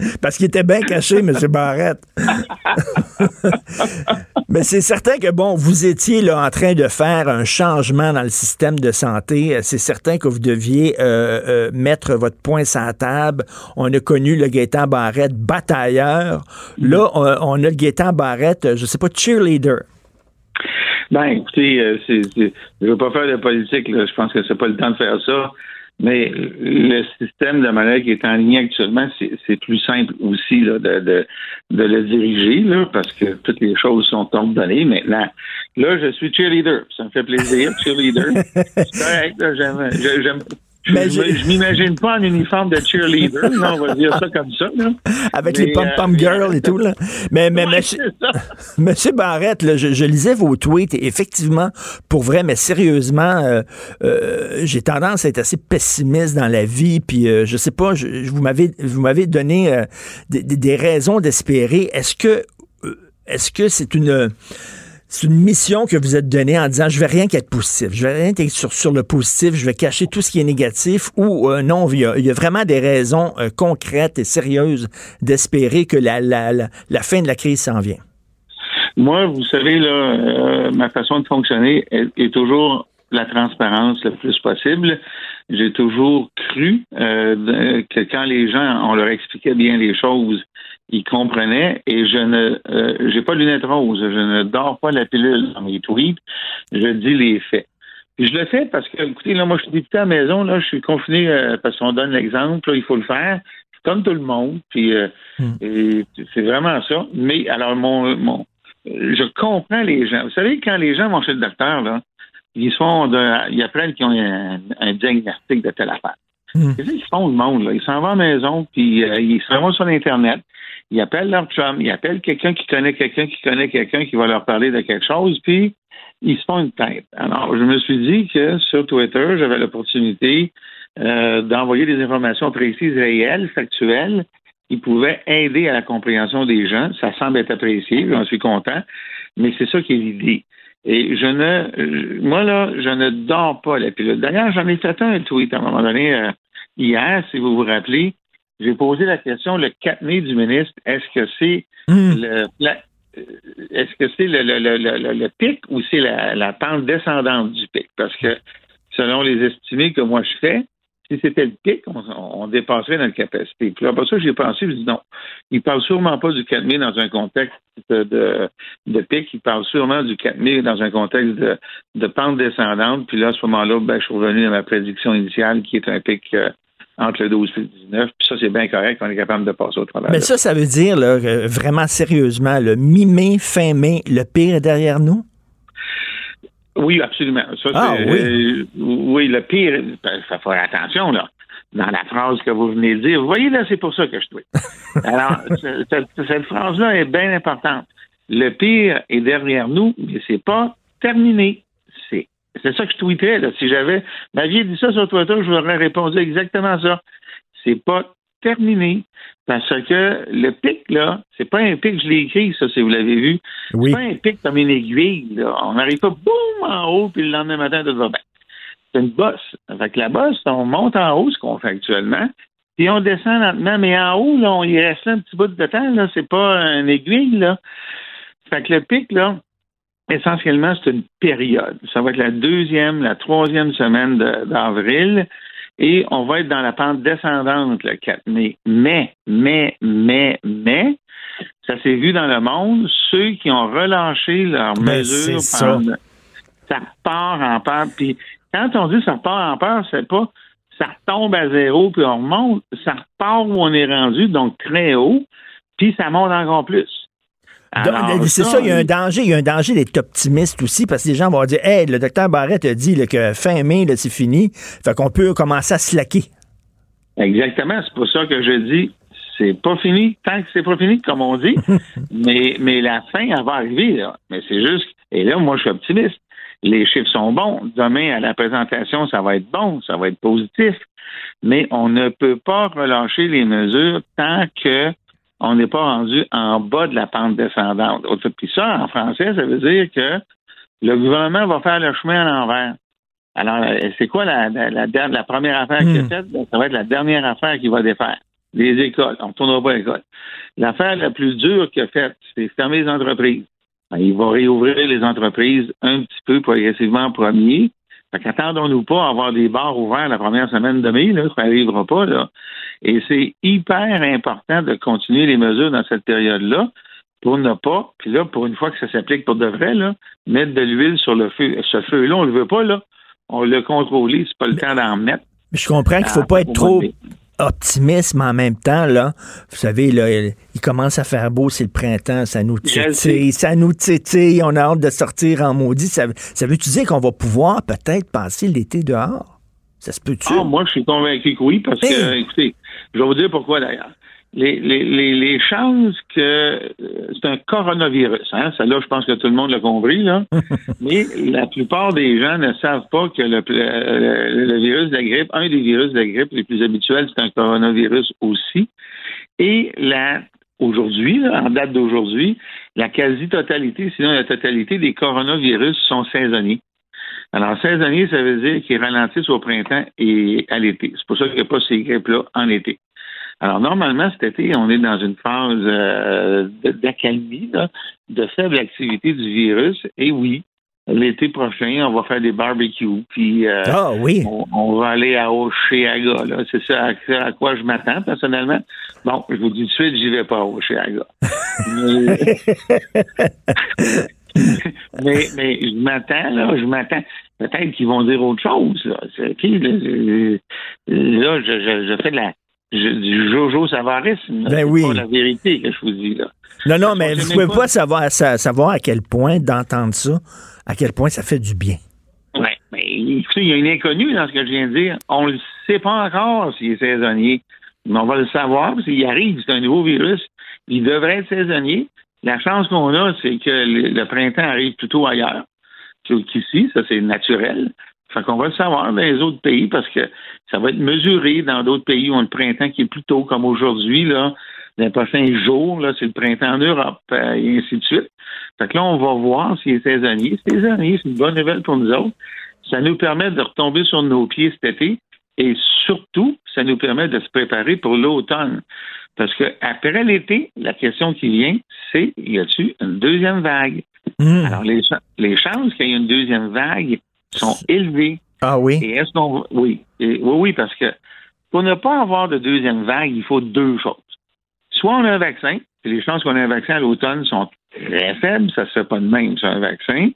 Speaker 7: [laughs]
Speaker 1: Parce qu'il était bien caché, M. Barrette. [laughs] Mais c'est certain que, bon, vous étiez là en train de faire un changement dans le système de santé. C'est certain que vous deviez euh, euh, mettre votre point sur la table. On a connu le Gaétan Barrette batailleur. Là, on, on a le Gaétan Barrette, je sais pas, cheerleader.
Speaker 7: Ben, écoutez, euh, je veux pas faire de politique, là. Je pense que c'est pas le temps de faire ça. Mais le système de manière qui est en ligne actuellement, c'est, plus simple aussi là, de, de, de le diriger, là, parce que toutes les choses sont ordonnées maintenant. Là, je suis cheerleader. Ça me fait plaisir, cheerleader. [laughs] C'est correct, j'aime,
Speaker 1: Mais
Speaker 7: je- m'imagine pas en uniforme de cheerleader, là, on va dire ça comme ça. Là.
Speaker 1: Avec
Speaker 7: Mais,
Speaker 1: les pom-pom
Speaker 7: euh,
Speaker 1: girls et tout, là. Mais, mais,
Speaker 7: Ouais, ça. [laughs]
Speaker 1: Monsieur Barrette, là, je, je lisais vos tweets et effectivement, pour vrai, mais sérieusement, euh, euh, j'ai tendance à être assez pessimiste dans la vie. Puis euh, je sais pas, je, je- vous m'avez vous m'avez donné euh, des, des- raisons d'espérer. Est-ce que est-ce que c'est une c'est une mission que vous êtes donnée en disant je vais rien qu'être positif, je vais rien qu'être sur, le positif, je vais cacher tout ce qui est négatif ou euh, non, il y, a, vraiment des raisons euh, concrètes et sérieuses d'espérer que la, fin de la crise s'en vient.
Speaker 7: Moi, vous savez, euh, ma façon de fonctionner est, est toujours la transparence le plus possible. J'ai toujours cru que quand les gens, on leur expliquait bien les choses, ils comprenaient et je ne euh, j'ai pas de lunettes roses, je ne dors pas la pilule dans mes tweets, je dis les faits. Puis je le fais parce que, écoutez, là, moi, je suis député à la maison, là, je suis confiné euh, parce qu'on donne l'exemple, là, il faut le faire. Comme tout le monde, puis euh, et c'est vraiment ça. Mais alors, mon, mon, je comprends les gens. Vous savez, quand les gens vont chez le docteur, là, ils se font de, ils apprennent qu'ils ont un, un diagnostic de telle affaire.
Speaker 1: Hmm.
Speaker 7: Qu'est-ce qu'ils font le monde, là? Ils s'en vont à la maison, puis euh, ils se remontent sur Internet, ils appellent leur chum, ils appellent quelqu'un qui connaît quelqu'un qui connaît quelqu'un qui va leur parler de quelque chose, puis ils se font une tête. Alors, je me suis dit que sur Twitter, j'avais l'opportunité euh, d'envoyer des informations précises, réelles, factuelles, qui pouvaient aider à la compréhension des gens. Ça semble être apprécié, j'en suis content, mais c'est ça qui est l'idée. Et je ne, moi là, je ne dors pas la pilule. D'ailleurs, j'en ai fait un tweet à un moment donné euh, hier, si vous vous rappelez. J'ai posé la question, le 4 mai du ministre, est-ce que c'est
Speaker 1: Hmm.
Speaker 7: le euh, est-ce que c'est le, le, le, le, le pic ou c'est la, la pente descendante du pic? Parce que selon les estimés que moi je fais, si c'était le pic, on, on dépasserait notre capacité. Puis après ça, j'ai pensé, je me dis non, il parle sûrement pas du 4 mai dans un contexte de, de, pic, il parle sûrement du 4 mai dans un contexte de, de pente descendante. Puis là, à ce moment-là, ben, je suis revenu à ma prédiction initiale qui est un pic euh, entre le 12 et le 19. Puis ça, c'est bien correct, on est capable de passer au travers.
Speaker 1: Mais ça, ça veut dire, là, vraiment sérieusement, le mi-mai, fin mai, le pire est derrière nous?
Speaker 7: Oui, absolument. Ça,
Speaker 1: Ah, oui.
Speaker 7: euh, oui, le pire, il faut faire attention, là, dans la phrase que vous venez de dire. Vous voyez, là, c'est pour ça que je tweet. [laughs] Alors, ce- cette, cette phrase-là est bien importante. Le pire est derrière nous, mais c'est pas terminé. C'est, ça que je tweetais, là. Si j'avais, m'aviez dit ça sur Twitter, je vous aurais répondu exactement ça. C'est pas terminé. Parce que le pic, là, c'est pas un pic, je l'ai écrit, ça, si vous l'avez vu.
Speaker 1: Oui.
Speaker 7: C'est pas un pic comme une aiguille. Là. On n'arrive pas boum en haut, puis le lendemain matin, tout va bien. C'est une bosse. Fait la bosse, on monte en haut, ce qu'on fait actuellement, puis on descend lentement, mais en haut, là, on y reste là un petit bout de temps. Là. C'est pas une aiguille. Là. Fait que le pic, là, essentiellement, c'est une période. Ça va être la deuxième, la troisième semaine d'avril. Et on va être dans la pente descendante le 4 mai. Mais, mais, mais, mais, ça s'est vu dans le monde, ceux qui ont relâché leurs
Speaker 1: Ben,
Speaker 7: mesures,
Speaker 1: ça.
Speaker 7: pendant- ça repart en peur. Puis quand on dit ça repart en peur, c'est pas ça retombe à zéro puis on remonte, ça repart où on est rendu, donc très haut, puis ça monte encore plus. Alors,
Speaker 1: Donc, c'est ça, il y a un danger, il y a un danger d'être optimiste aussi, parce que les gens vont dire Hey, le docteur Barrett a dit là, que fin mai, là, c'est fini. Fait qu'on peut commencer à slacker.
Speaker 7: Exactement, c'est pour ça que je dis c'est pas fini tant que c'est pas fini, comme on dit. [laughs] mais, mais la fin, elle va arriver, là. Mais c'est juste. Et là, moi, je suis optimiste. Les chiffres sont bons. Demain, à la présentation, ça va être bon, ça va être positif. Mais on ne peut pas relâcher les mesures tant que on n'est pas rendu en bas de la pente descendante. Puis ça, en français, ça veut dire que le gouvernement va faire le chemin à l'envers. Alors, euh, c'est quoi la, la, la, der- la première affaire qu'il a
Speaker 1: Hmm.
Speaker 7: faite? Ben, ça va être la dernière affaire qu'il va défaire. les écoles. On ne retournera pas à l'école. L'affaire la plus dure qu'il a faite, c'est fermer les entreprises. Ben, il va réouvrir les entreprises un petit peu progressivement en premier. Fait qu'attendons-nous pas à avoir des bars ouverts la première semaine de mai, là, ça n'arrivera pas, là. Et c'est hyper important de continuer les mesures dans cette période-là pour ne pas, puis là, pour une fois que ça s'applique pour de vrai, là, mettre de l'huile sur le feu. Ce feu-là, on ne le veut pas, là. On l'a contrôlé, c'est pas le temps d'en mettre.
Speaker 1: Je comprends qu'il ne faut pas être trop optimiste, mais en même temps, là, vous savez, là, il commence à faire beau, c'est le printemps, ça nous titille, ça nous titille, on a hâte de sortir en maudit. Ça, ça veut-tu dire qu'on va pouvoir peut-être passer l'été dehors? Ça se peut-tu?
Speaker 7: Ah, moi, je suis convaincu que oui, parce que, écoutez, je vais vous dire pourquoi d'ailleurs les, les, les, chances que euh, c'est un coronavirus, hein, celle-là, je pense que tout le monde l'a compris, là. [laughs] mais la plupart des gens ne savent pas que le, le, virus de la grippe, un des virus de la grippe les plus habituels, c'est un coronavirus aussi. Et la aujourd'hui, en date d'aujourd'hui, la quasi-totalité, sinon la totalité des coronavirus sont saisonniers. Alors, saisonniers, ça veut dire qu'ils ralentissent au printemps et à l'été. C'est pour ça qu'il n'y a pas ces grippes-là en été. Alors, normalement, cet été, on est dans une phase euh, d'accalmie, de faible activité du virus. Et oui, l'été prochain, on va faire des barbecues. Puis, euh,
Speaker 1: ah, oui.
Speaker 7: on, va aller à Oceaga. C'est ça à, quoi je m'attends, personnellement. Bon, je vous dis tout de suite, j'y vais pas à Oceaga. [laughs] mais, mais, je m'attends, là, je m'attends. Peut-être qu'ils vont dire autre chose. Là, là, je fais de la du Jojo Savarisme.
Speaker 1: Ben oui.
Speaker 7: C'est pas la vérité que je vous dis là.
Speaker 1: Non, non, mais vous ne pouvez pas, savoir, savoir à quel point d'entendre ça, à quel point ça fait du bien.
Speaker 7: Oui, mais écoutez, il y a une inconnue dans ce que je viens de dire. On ne sait pas encore s'il est saisonnier, mais on va le savoir parce qu'il arrive, c'est un nouveau virus. Il devrait être saisonnier. La chance qu'on a, c'est que le, printemps arrive plutôt ailleurs qu'ici, ça c'est naturel. Fait qu'on va le savoir dans les autres pays parce que ça va être mesuré dans d'autres pays où on a le printemps qui est plus tôt, comme aujourd'hui, là. Les prochains jours, là, c'est le printemps en Europe, euh, et ainsi de suite. Fait que là, on va voir s'il est saisonnier. C'est saisonnier, c'est une bonne nouvelle pour nous autres. Ça nous permet de retomber sur nos pieds cet été et surtout, ça nous permet de se préparer pour l'automne. Parce que après l'été, la question qui vient, c'est y a-t-il une deuxième vague? Hmm. Alors, les, les chances qu'il y ait une deuxième vague sont élevées.
Speaker 1: Ah oui?
Speaker 7: Et est-ce qu'on. Oui. oui, oui, parce que pour ne pas avoir de deuxième vague, il faut deux choses. Soit on a un vaccin, et les chances qu'on ait un vaccin à l'automne sont très faibles, ça ne se fait pas de même sur un vaccin.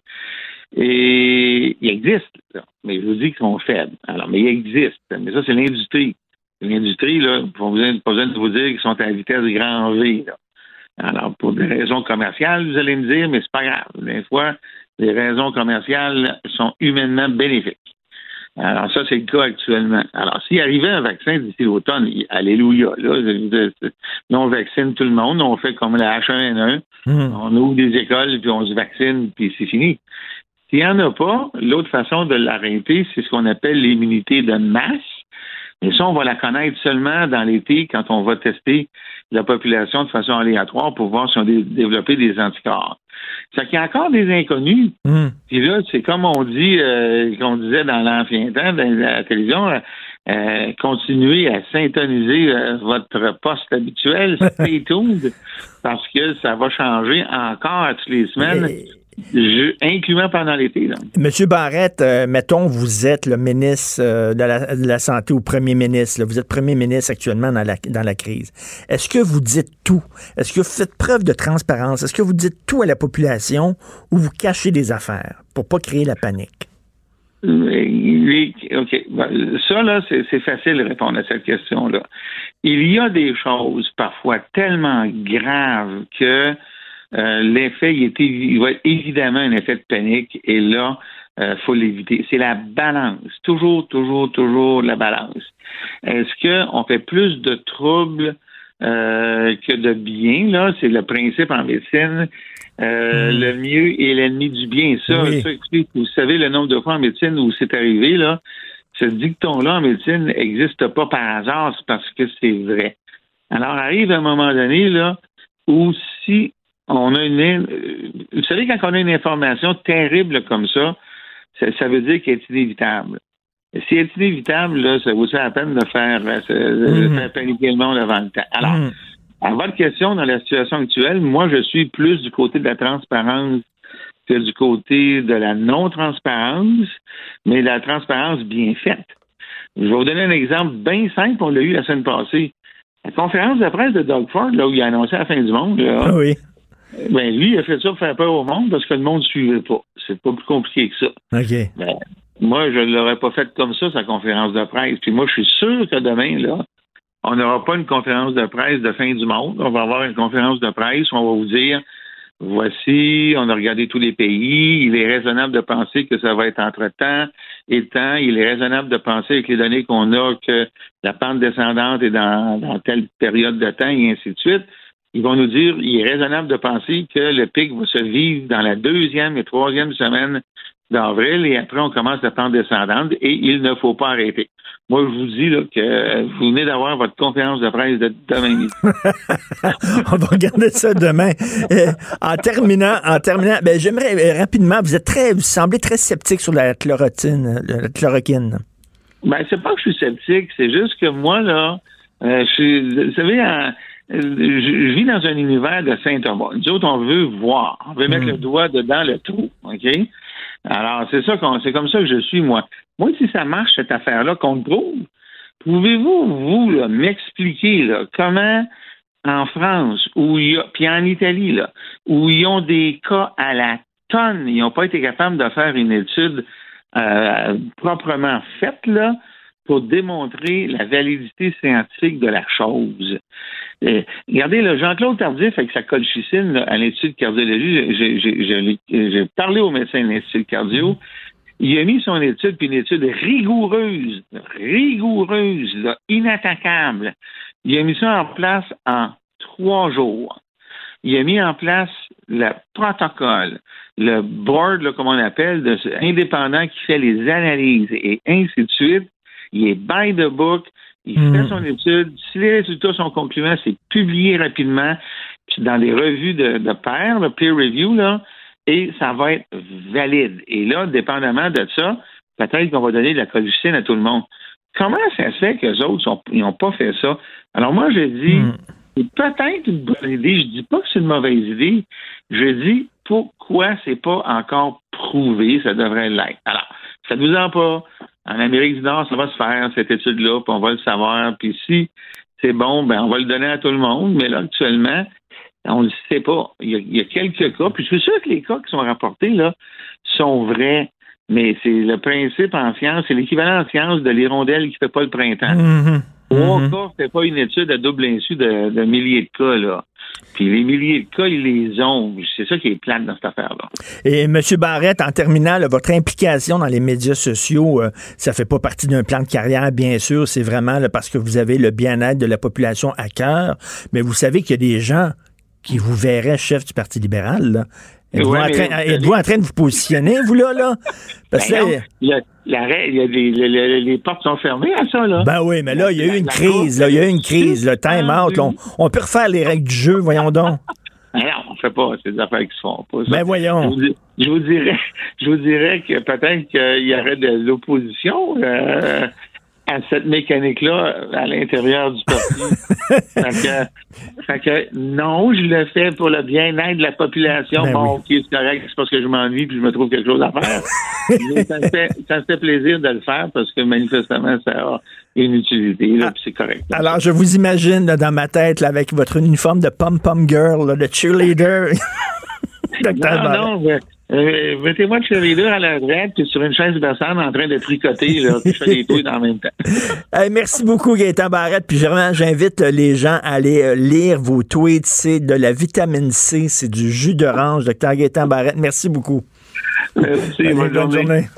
Speaker 7: Et il existe, mais je vous dis qu'ils sont faibles. Alors, mais il existe. Mais ça, c'est l'industrie. L'industrie, là, pas besoin, pas besoin de vous dire qu'ils sont à la vitesse de grand V. Alors, pour des raisons commerciales, vous allez me dire, mais c'est pas grave. Des fois, les raisons commerciales sont humainement bénéfiques. Alors, ça, c'est le cas actuellement. Alors, s'il arrivait un vaccin d'ici l'automne, alléluia, là, on vaccine tout le monde, on fait comme la H1N1, hmm. on ouvre des écoles, puis on se vaccine, puis c'est fini. S'il n'y en a pas, l'autre façon de l'arrêter, c'est ce qu'on appelle l'immunité de masse. Et ça, on va la connaître seulement dans l'été quand on va tester la population de façon aléatoire pour voir si on a développé des anticorps. C'est qu'il y a encore des inconnus. Hmm. Puis là, c'est comme on dit, euh, qu'on disait dans l'ancien temps, dans la télévision, euh, continuez à syntoniser euh, votre poste habituel, [laughs] stay tuned, parce que ça va changer encore toutes les semaines. Je, incluant pendant l'été.
Speaker 1: Monsieur Barrette, euh, mettons, vous êtes le ministre euh, de, la, Santé ou premier ministre. Vous êtes premier ministre actuellement dans la, dans la crise. Est-ce que vous dites tout? Est-ce que vous faites preuve de transparence? Est-ce que vous dites tout à la population ou vous cachez des affaires pour pas créer la panique?
Speaker 7: Oui, OK. Ben, ça, là, c'est facile de répondre à cette question-là. Il y a des choses parfois tellement graves que euh, l'effet, il, il va être évidemment un effet de panique et là, il euh, faut l'éviter. C'est la balance. Toujours, toujours, toujours la balance. Est-ce qu'on fait plus de troubles euh, que de bien? Là, c'est le principe en médecine. Hmm. Le mieux est l'ennemi du bien. Ça, écoutez, vous savez le nombre de fois en médecine où c'est arrivé, là. Ce dicton-là en médecine n'existe pas par hasard, c'est parce que c'est vrai. Alors arrive un moment donné, là, où si on a une. Vous savez, quand on a une information terrible comme ça, ça, veut dire qu'elle est inévitable. si c'est inévitable, là, ça vaut la peine de faire, euh, de faire paniquer le monde avant le temps? Alors,
Speaker 1: Mhm.
Speaker 7: à votre question, dans la situation actuelle, moi, je suis plus du côté de la transparence que du côté de la non-transparence, mais la transparence bien faite. Je vais vous donner un exemple bien simple, on l'a eu la semaine passée. La conférence de presse de Doug Ford, là, où il a annoncé la fin du monde, là,
Speaker 1: Ah oui.
Speaker 7: Ben, lui, il a fait ça pour faire peur au monde parce que le monde ne suivait pas. C'est pas plus compliqué que ça.
Speaker 1: OK.
Speaker 7: Ben, moi, je ne l'aurais pas fait comme ça, sa conférence de presse. Puis moi, je suis sûr que demain, là, on n'aura pas une conférence de presse de fin du monde. On va avoir une conférence de presse où on va vous dire voici, on a regardé tous les pays, il est raisonnable de penser que ça va être entre temps et temps. Il est raisonnable de penser avec les données qu'on a que la pente descendante est dans, dans telle période de temps et ainsi de suite. Ils vont nous dire il est raisonnable de penser que le pic va se vivre dans la deuxième et troisième semaine d'avril et après on commence la pente descendante et il ne faut pas arrêter. Moi, je vous dis là, que vous venez d'avoir votre conférence de presse de demain. [laughs]
Speaker 1: On va regarder ça demain. Euh, en terminant, en terminant, ben, j'aimerais euh, rapidement, vous êtes très, vous semblez très sceptique sur la chlorotine, euh, la chloroquine.
Speaker 7: Ben, c'est pas que je suis sceptique, c'est juste que moi, là, euh, je suis, vous savez, en- je, vis dans un univers de Saint-Thomas. Nous autres, on veut voir. On veut mettre le doigt dedans le trou, OK? Alors, c'est ça qu'on, c'est comme ça que je suis, moi. Moi, si ça marche, cette affaire-là, qu'on le prouve, pouvez-vous, vous, là, m'expliquer, là, comment, en France, où il y a, puis en Italie, là, où ils ont des cas à la tonne, ils n'ont pas été capables de faire une étude euh, proprement faite, là, pour démontrer la validité scientifique de la chose. Regardez, Jean-Claude Tardif, avec sa colchicine là, à l'Institut de cardiologie, j'ai- parlé au médecin de l'Institut de cardio. Il a mis son étude, puis une étude rigoureuse, rigoureuse, inattaquable. Il a mis ça en place en trois jours. Il a mis en place le protocole, le board, comme on appelle, de, indépendant qui fait les analyses et ainsi de suite. Il est by the book. Il fait son étude. Si les résultats sont concluants, c'est publié rapidement puis dans les revues de, de pairs, le peer review, là, et ça va être valide. Et là, dépendamment de ça, peut-être qu'on va donner de la colchicine à tout le monde. Comment ça se fait qu'eux autres sont- ils n'ont pas fait ça? Alors moi, je dis,
Speaker 1: Hmm.
Speaker 7: c'est peut-être une bonne idée. Je dis pas que c'est une mauvaise idée. Je dis pourquoi c'est pas encore prouvé, ça devrait l'être. Alors, ça ne vous en pas. En Amérique du Nord, ça va se faire, cette étude-là, puis on va le savoir. Puis si c'est bon, ben on va le donner à tout le monde. Mais là, actuellement, on ne le sait pas. Il y, a, quelques cas, puis je suis sûr que les cas qui sont rapportés là sont vrais. Mais c'est le principe en science, c'est l'équivalent en science de l'hirondelle qui ne fait pas le printemps.
Speaker 1: Mhm.
Speaker 7: Trois
Speaker 1: Mhm.
Speaker 7: cas, c'est pas une étude à double insu de, de milliers de cas, là. Puis les milliers de cas, ils les ont. C'est ça qui est plate dans cette affaire-là.
Speaker 1: Et M. Barrett, en terminant, là, votre implication dans les médias sociaux, euh, ça fait pas partie d'un plan de carrière, bien sûr. C'est vraiment là, parce que vous avez le bien-être de la population à cœur. Mais vous savez qu'il y a des gens qui vous verraient chef du Parti libéral. là. Êtes-vous
Speaker 7: Ouais,
Speaker 1: en, train,
Speaker 7: vous savez-
Speaker 1: êtes-vous en train de vous positionner, vous, là? là? Parce
Speaker 7: Ben non, a, la y a des, les, les- les portes sont fermées à ça, là.
Speaker 1: ben oui, mais là, il y a eu une crise, là, il y a eu une crise, le time out. là. On, on peut refaire les règles du jeu, voyons donc. [laughs]
Speaker 7: Non, on fait pas, c'est des affaires qui se font pas. ça.
Speaker 1: Ben
Speaker 7: Je
Speaker 1: voyons.
Speaker 7: vous, je vous dirais, [laughs] je vous dirais que peut-être qu'il y aurait de l'opposition euh, à cette mécanique-là à l'intérieur du parti. [laughs] fait, que, fait que non, je le fais pour le bien-être de la population.
Speaker 1: Ben
Speaker 7: bon,
Speaker 1: oui.
Speaker 7: ok, c'est correct, c'est parce que je m'ennuie puis je me trouve quelque chose à faire. [laughs] Mais ça me, fait, ça me fait plaisir de le faire parce que manifestement, ça a une utilité, là, puis c'est correct.
Speaker 1: Alors, je vous imagine là, dans ma tête là, avec votre uniforme de pom-pom girl, là, de cheerleader. [laughs]
Speaker 7: Non, non, mais, euh, mettez-moi de cheerleader à la droite, puis sur une chaise berçante en train de tricoter, là, puis je fais des trucs en même temps. [laughs]
Speaker 1: Hey, merci beaucoup, Gaëtan Barrette. Puis vraiment, j'invite euh, les gens à aller euh, lire vos tweets. C'est de la vitamine C, c'est du jus d'orange. Docteur Gaëtan Barrette, merci beaucoup.
Speaker 7: Merci,
Speaker 1: Allez,
Speaker 7: bonne journée.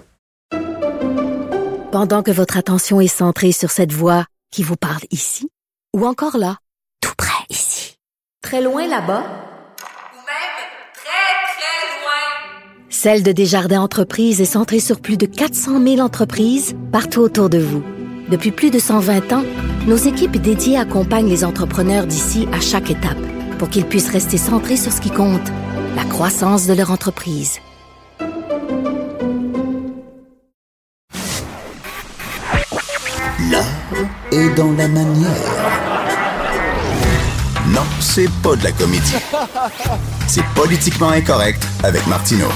Speaker 2: Pendant que votre attention est centrée sur cette voix qui vous parle ici, ou encore là, tout près ici, très loin là-bas,
Speaker 8: ou même très, très loin.
Speaker 2: Celle de Desjardins Entreprises est centrée sur plus de 400 000 entreprises partout autour de vous. Depuis plus de 120 ans, nos équipes dédiées accompagnent les entrepreneurs d'ici à chaque étape pour qu'ils puissent rester centrés sur ce qui compte, la croissance de leur entreprise.
Speaker 3: dans la manière. Non, c'est pas de la comédie. C'est politiquement incorrect avec Martineau.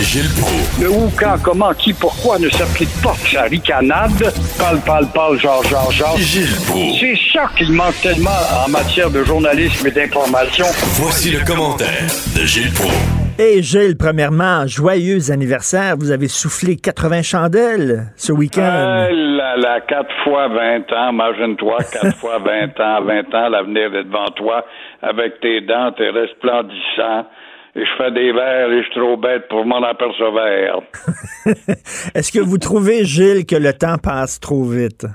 Speaker 3: Gilles Proulx.
Speaker 9: Le où, quand, comment, qui, pourquoi ne s'applique pas sa ricanade? Parle, parle, parle, genre, genre, genre.
Speaker 3: Gilles Proulx.
Speaker 9: C'est ça qu'il manque tellement en matière de journalisme et d'information.
Speaker 3: Voici le commentaire de Gilles Proulx.
Speaker 1: Et Gilles, premièrement, joyeux anniversaire. Vous avez soufflé 80 chandelles ce week-end.
Speaker 9: Ah là là, 4 fois 20 ans, imagine-toi, 4 [laughs] fois 20 ans, 20 ans, l'avenir est devant toi, avec tes dents, tes resplendissants. Et je fais des verres et je suis trop bête pour m'en apercevoir. [laughs]
Speaker 1: Est-ce que vous trouvez, Gilles, que le temps passe trop vite?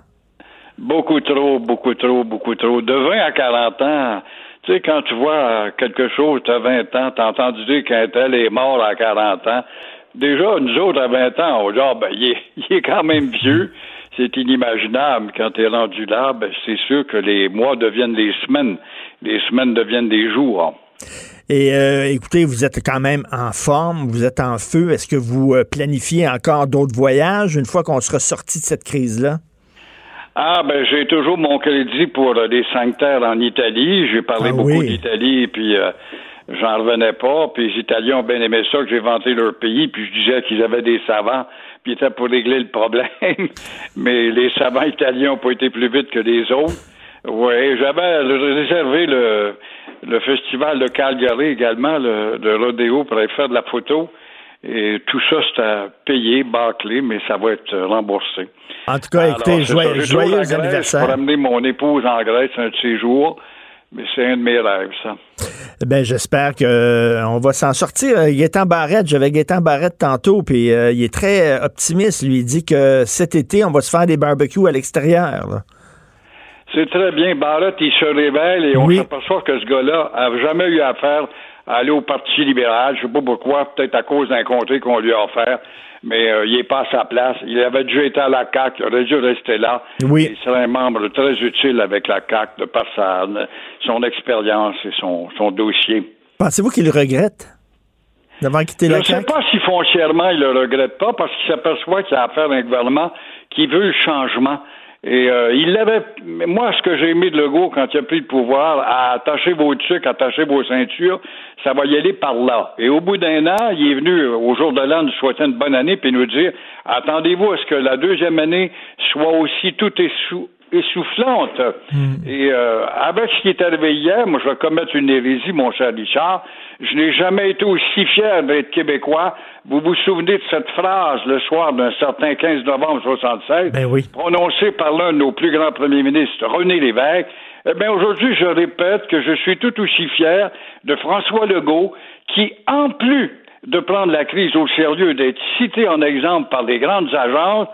Speaker 9: Beaucoup trop, beaucoup trop, beaucoup trop. De 20 à 40 ans, tu sais, quand tu vois quelque chose, tu as 20 ans, tu as entendu dire qu'un tel est mort à 40 ans. Déjà, nous autres, à 20 ans, on dit, ah, ben, il est, [laughs] il est quand même vieux. C'est inimaginable. Quand tu es rendu là, ben, c'est sûr que les mois deviennent des semaines. Les semaines deviennent des jours.
Speaker 1: Et euh, écoutez, vous êtes quand même en forme, vous êtes en feu. Est-ce que vous euh, planifiez encore d'autres voyages une fois qu'on sera sorti de cette crise-là?
Speaker 9: Ah, ben, j'ai toujours mon crédit pour euh, les cinq terres en Italie. J'ai parlé
Speaker 1: Ah
Speaker 9: beaucoup
Speaker 1: oui.
Speaker 9: d'Italie, puis euh, j'en revenais pas. Puis les Italiens ont bien aimé ça que j'ai vanté leur pays, puis je disais qu'ils avaient des savants, puis ils étaient pour régler le problème. [laughs] Mais les savants italiens n'ont pas été plus vite que les autres. Oui, j'avais réservé le, le festival de Calgary également, le, le rodéo, pour aller faire de la photo. Et tout ça, c'était payé, bâclé, mais ça va être remboursé.
Speaker 1: En tout cas, écoutez,
Speaker 9: c'est
Speaker 1: joyeux, joyeux
Speaker 9: Grèce
Speaker 1: anniversaire.
Speaker 9: Pour amener mon épouse en Grèce un de ces jours. Mais c'est un de mes rêves, ça.
Speaker 1: Ben, j'espère que euh, va s'en sortir. Euh, Gaétan Barrette, j'avais Gaétan Barrette tantôt, puis euh, il est très optimiste. Lui, il dit que cet été, on va se faire des barbecues à l'extérieur.
Speaker 9: C'est très bien. Barrett, il se révèle et on
Speaker 1: Oui.
Speaker 9: s'aperçoit que ce gars-là a jamais eu affaire à aller au Parti libéral. Je sais pas pourquoi, peut-être à cause d'un comté qu'on lui a offert, mais euh, il est pas à sa place. Il avait déjà été à la CAQ, il aurait dû rester là.
Speaker 1: Oui.
Speaker 9: Il serait un membre très utile avec la CAQ de par sa, son expérience et son, son dossier.
Speaker 1: Pensez-vous qu'il regrette d'avoir quitté
Speaker 9: Je
Speaker 1: la
Speaker 9: ne sais pas si foncièrement il le regrette pas parce qu'il s'aperçoit qu'il a affaire à un gouvernement qui veut le changement. Et euh, il l'avait. Moi, ce que j'ai aimé de Legault quand il a pris le pouvoir, à attacher vos trucs, attacher vos ceintures, ça va y aller par là. Et au bout d'un an, il est venu euh, au jour de l'an nous souhaiter une bonne année puis nous dire attendez-vous à ce que la deuxième année soit aussi tout essou- essoufflante. Et euh, avec ce qui est arrivé hier, moi je vais commettre une hérésie, mon cher Richard. Je n'ai jamais été aussi fier d'être québécois. Vous vous souvenez de cette phrase le soir d'un certain 15 novembre 76,
Speaker 1: Ben oui.
Speaker 9: prononcée par l'un de nos plus grands premiers ministres, René Lévesque. Eh bien, aujourd'hui, je répète que je suis tout aussi fier de François Legault, qui, en plus de prendre la crise au sérieux, d'être cité en exemple par les grandes agences,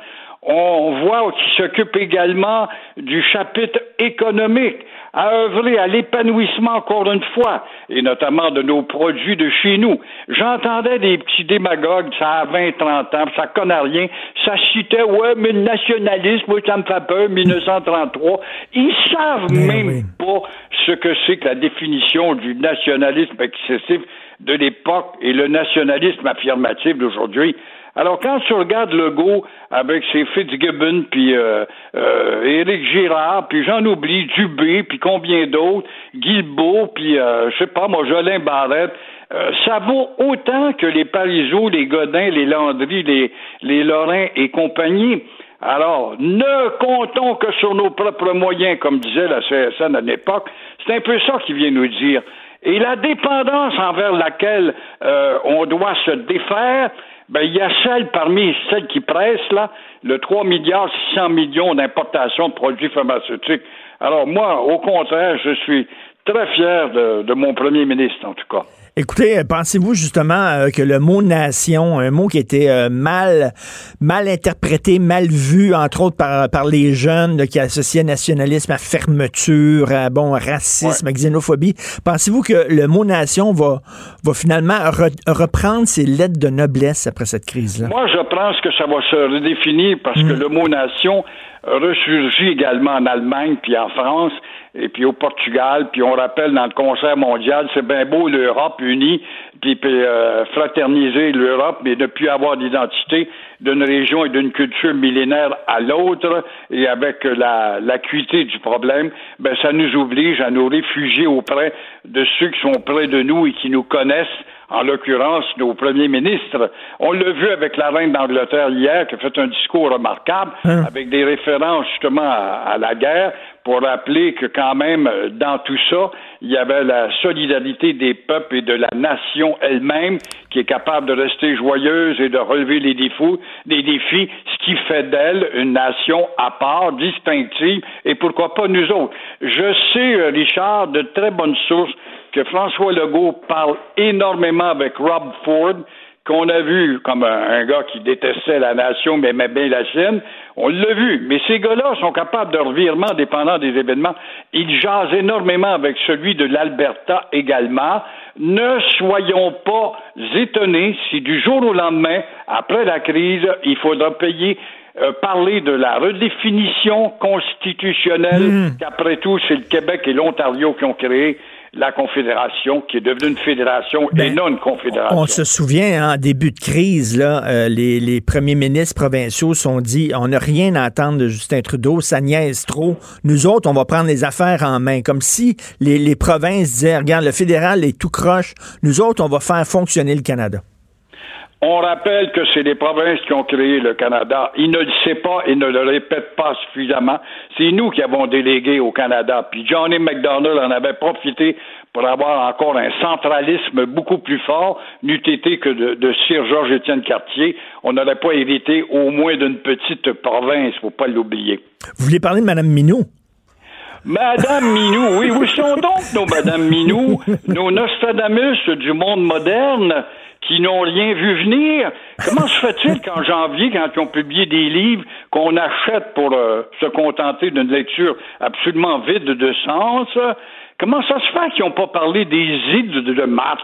Speaker 9: on voit qu'il s'occupe également du chapitre économique, à œuvrer à l'épanouissement encore une fois, et notamment de nos produits de chez nous. J'entendais des petits démagogues, ça a 20, 30 ans, ça connaît rien, ça citait, ouais, mais le nationalisme, moi, ça me fait peur, 1933. Ils savent
Speaker 1: Mais
Speaker 9: même
Speaker 1: oui.
Speaker 9: pas ce que c'est que la définition du nationalisme excessif de l'époque et le nationalisme affirmatif d'aujourd'hui. Alors, quand tu regardes Legault avec ses Fitzgibbon, puis euh, euh, Éric Girard, puis j'en oublie, Dubé, puis combien d'autres, Guilbeault, puis euh, je sais pas, moi, Jolin Barrette, euh, ça vaut autant que les Parizeau, les Godin, les Landry, les, les Lorrain et compagnie. Alors, ne comptons que sur nos propres moyens, comme disait la CSN à l'époque. C'est un peu ça qu'il vient nous dire. Et la dépendance envers laquelle euh, on doit se défaire, ben, il y a celle parmi celles qui pressent, là, le 3 milliards 600 millions d'importation de produits pharmaceutiques. Alors, moi, au contraire, je suis très fier de mon premier ministre, en tout cas.
Speaker 1: Écoutez, euh, pensez-vous justement euh, que le mot nation, un mot qui était euh, mal, mal interprété, mal vu, entre autres par, par les jeunes, là, qui associaient nationalisme à fermeture, à bon racisme, à xénophobie, pensez-vous que le mot nation va, va finalement re- reprendre ses lettres de noblesse après cette crise-là?
Speaker 9: Moi, je pense que ça va se redéfinir parce que le mot nation ressurgit également en Allemagne puis en France. Et puis au Portugal, puis on rappelle dans le concert mondial, c'est bien beau l'Europe unie, puis, puis euh, fraterniser l'Europe, mais ne plus avoir d'identité d'une région et d'une culture millénaire à l'autre, et avec la l'acuité du problème, ben ça nous oblige à nous réfugier auprès de ceux qui sont près de nous et qui nous connaissent en l'occurrence nos premiers ministres. On l'a vu avec la reine d'Angleterre hier, qui a fait un discours remarquable,
Speaker 1: Hein?
Speaker 9: avec des références justement à, à la guerre, pour rappeler que quand même, dans tout ça, il y avait la solidarité des peuples et de la nation elle-même qui est capable de rester joyeuse et de relever les défauts, les défis, ce qui fait d'elle une nation à part, distinctive, et pourquoi pas nous autres. Je sais, euh, Richard, de très bonnes sources que François Legault parle énormément avec Rob Ford, qu'on a vu comme un, gars qui détestait la nation mais aimait bien la sienne. On l'a vu. Mais ces gars-là sont capables de revirement dépendant des événements. Ils jasent énormément avec celui de l'Alberta également. Ne soyons pas étonnés si du jour au lendemain, après la crise, il faudra payer euh, parler de la redéfinition constitutionnelle, qu'après tout, c'est le Québec et l'Ontario qui ont créé la Confédération, qui est devenue une fédération et
Speaker 1: Ben,
Speaker 9: non une confédération.
Speaker 1: On se souvient, hein, en début de crise, là, euh, les, les premiers ministres provinciaux sont dit on n'a rien à attendre de Justin Trudeau, ça niaise trop. Nous autres, on va prendre les affaires en main. Comme si les, les provinces disaient regarde, le fédéral est tout croche. Nous autres, on va faire fonctionner le Canada.
Speaker 9: On rappelle que c'est les provinces qui ont créé le Canada. Ils ne le savent pas et ne le répètent pas suffisamment. C'est nous qui avons délégué au Canada. Puis Johnny McDonald en avait profité pour avoir encore un centralisme beaucoup plus fort, n'eût été que de, de Sir Georges-Étienne Cartier. On n'aurait pas hérité au moins d'une petite province, faut pas l'oublier.
Speaker 1: Vous voulez parler de Mme Minou?
Speaker 9: Madame [laughs] Minou, oui, où sont donc nos Madame Minou, nos Nostradamus du monde moderne? Qui n'ont rien vu venir? Comment se fait-il [laughs] qu'en janvier, quand ils ont publié des livres qu'on achète pour euh, se contenter d'une lecture absolument vide de sens, comment ça se fait qu'ils n'ont pas parlé des ides de mars?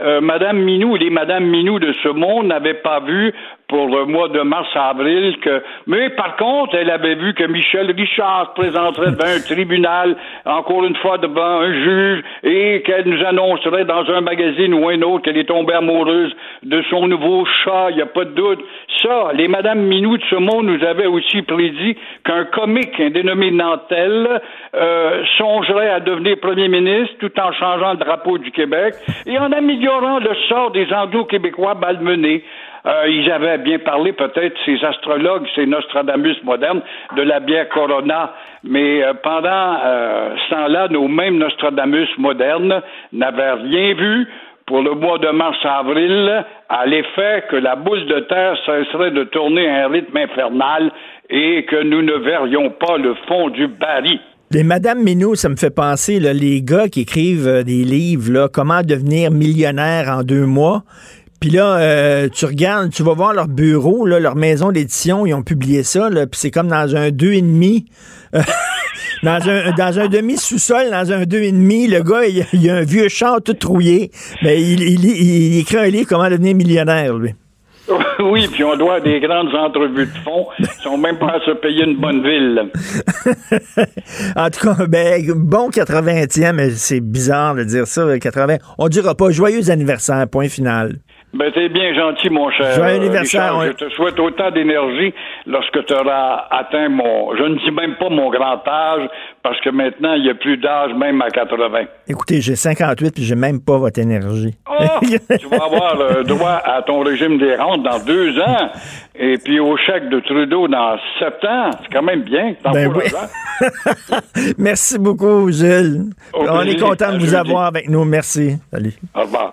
Speaker 9: Euh, Madame Minou, les Madame Minou de ce monde n'avaient pas vu pour le mois de mars-avril que, mais par contre, elle avait vu que Michel Richard se présenterait devant un [laughs] tribunal, encore une fois devant un juge, et qu'elle nous annoncerait dans un magazine ou un autre qu'elle est tombée amoureuse de son nouveau chat, il n'y a pas de doute. Ça, les Madame Minou de ce monde nous avaient aussi prédit qu'un comique, un dénommé Nantel, euh, songerait à devenir premier ministre tout en changeant le drapeau du Québec et en améliorant le sort des Anglo-Québécois malmenés. Euh, ils avaient bien parlé, peut-être, ces astrologues, ces Nostradamus modernes, de la bière Corona. Mais euh, pendant euh, ce temps-là, nos mêmes Nostradamus modernes n'avaient rien vu pour le mois de mars-avril à l'effet que la boule de terre cesserait de tourner à un rythme infernal et que nous ne verrions pas le fond du baril.
Speaker 1: Les Madame Minou, ça me fait penser, les gars qui écrivent euh, des livres, comment devenir millionnaire en deux mois. Puis là, euh, tu regardes, tu vas voir leur bureau, là, leur maison d'édition, ils ont publié ça, là, puis c'est comme dans un deux et demi, [laughs] dans un dans un demi sous-sol, dans un deux et demi, le gars, il, il a un vieux char tout trouillé, mais il, il, il écrit un livre comment devenir millionnaire, lui. [laughs]
Speaker 9: Oui, puis on doit des grandes entrevues de fond. Ils sont même pas à se payer une bonne ville. [laughs]
Speaker 1: en tout cas, ben, bon 80e, mais c'est bizarre de dire ça, 80. On dira pas joyeux anniversaire, point final.
Speaker 9: Ben, t'es bien gentil, mon cher.
Speaker 1: Joyeux anniversaire,
Speaker 9: Richard.
Speaker 1: ouais.
Speaker 9: Je te souhaite autant d'énergie lorsque tu auras atteint mon, je ne dis même pas mon grand âge, parce que maintenant, il n'y a plus d'âge, même à 80.
Speaker 1: Écoutez, j'ai 58 puis j'ai même pas votre énergie.
Speaker 9: Oh, [laughs] tu vas avoir le droit à ton régime des rentes dans deux ans, et puis au chèque de Trudeau dans sept ans. C'est quand même bien.
Speaker 1: Ben oui. [laughs] Merci beaucoup, Gilles.
Speaker 9: Au
Speaker 1: On est content de vous avoir avec nous. Merci. Salut.
Speaker 9: Au revoir.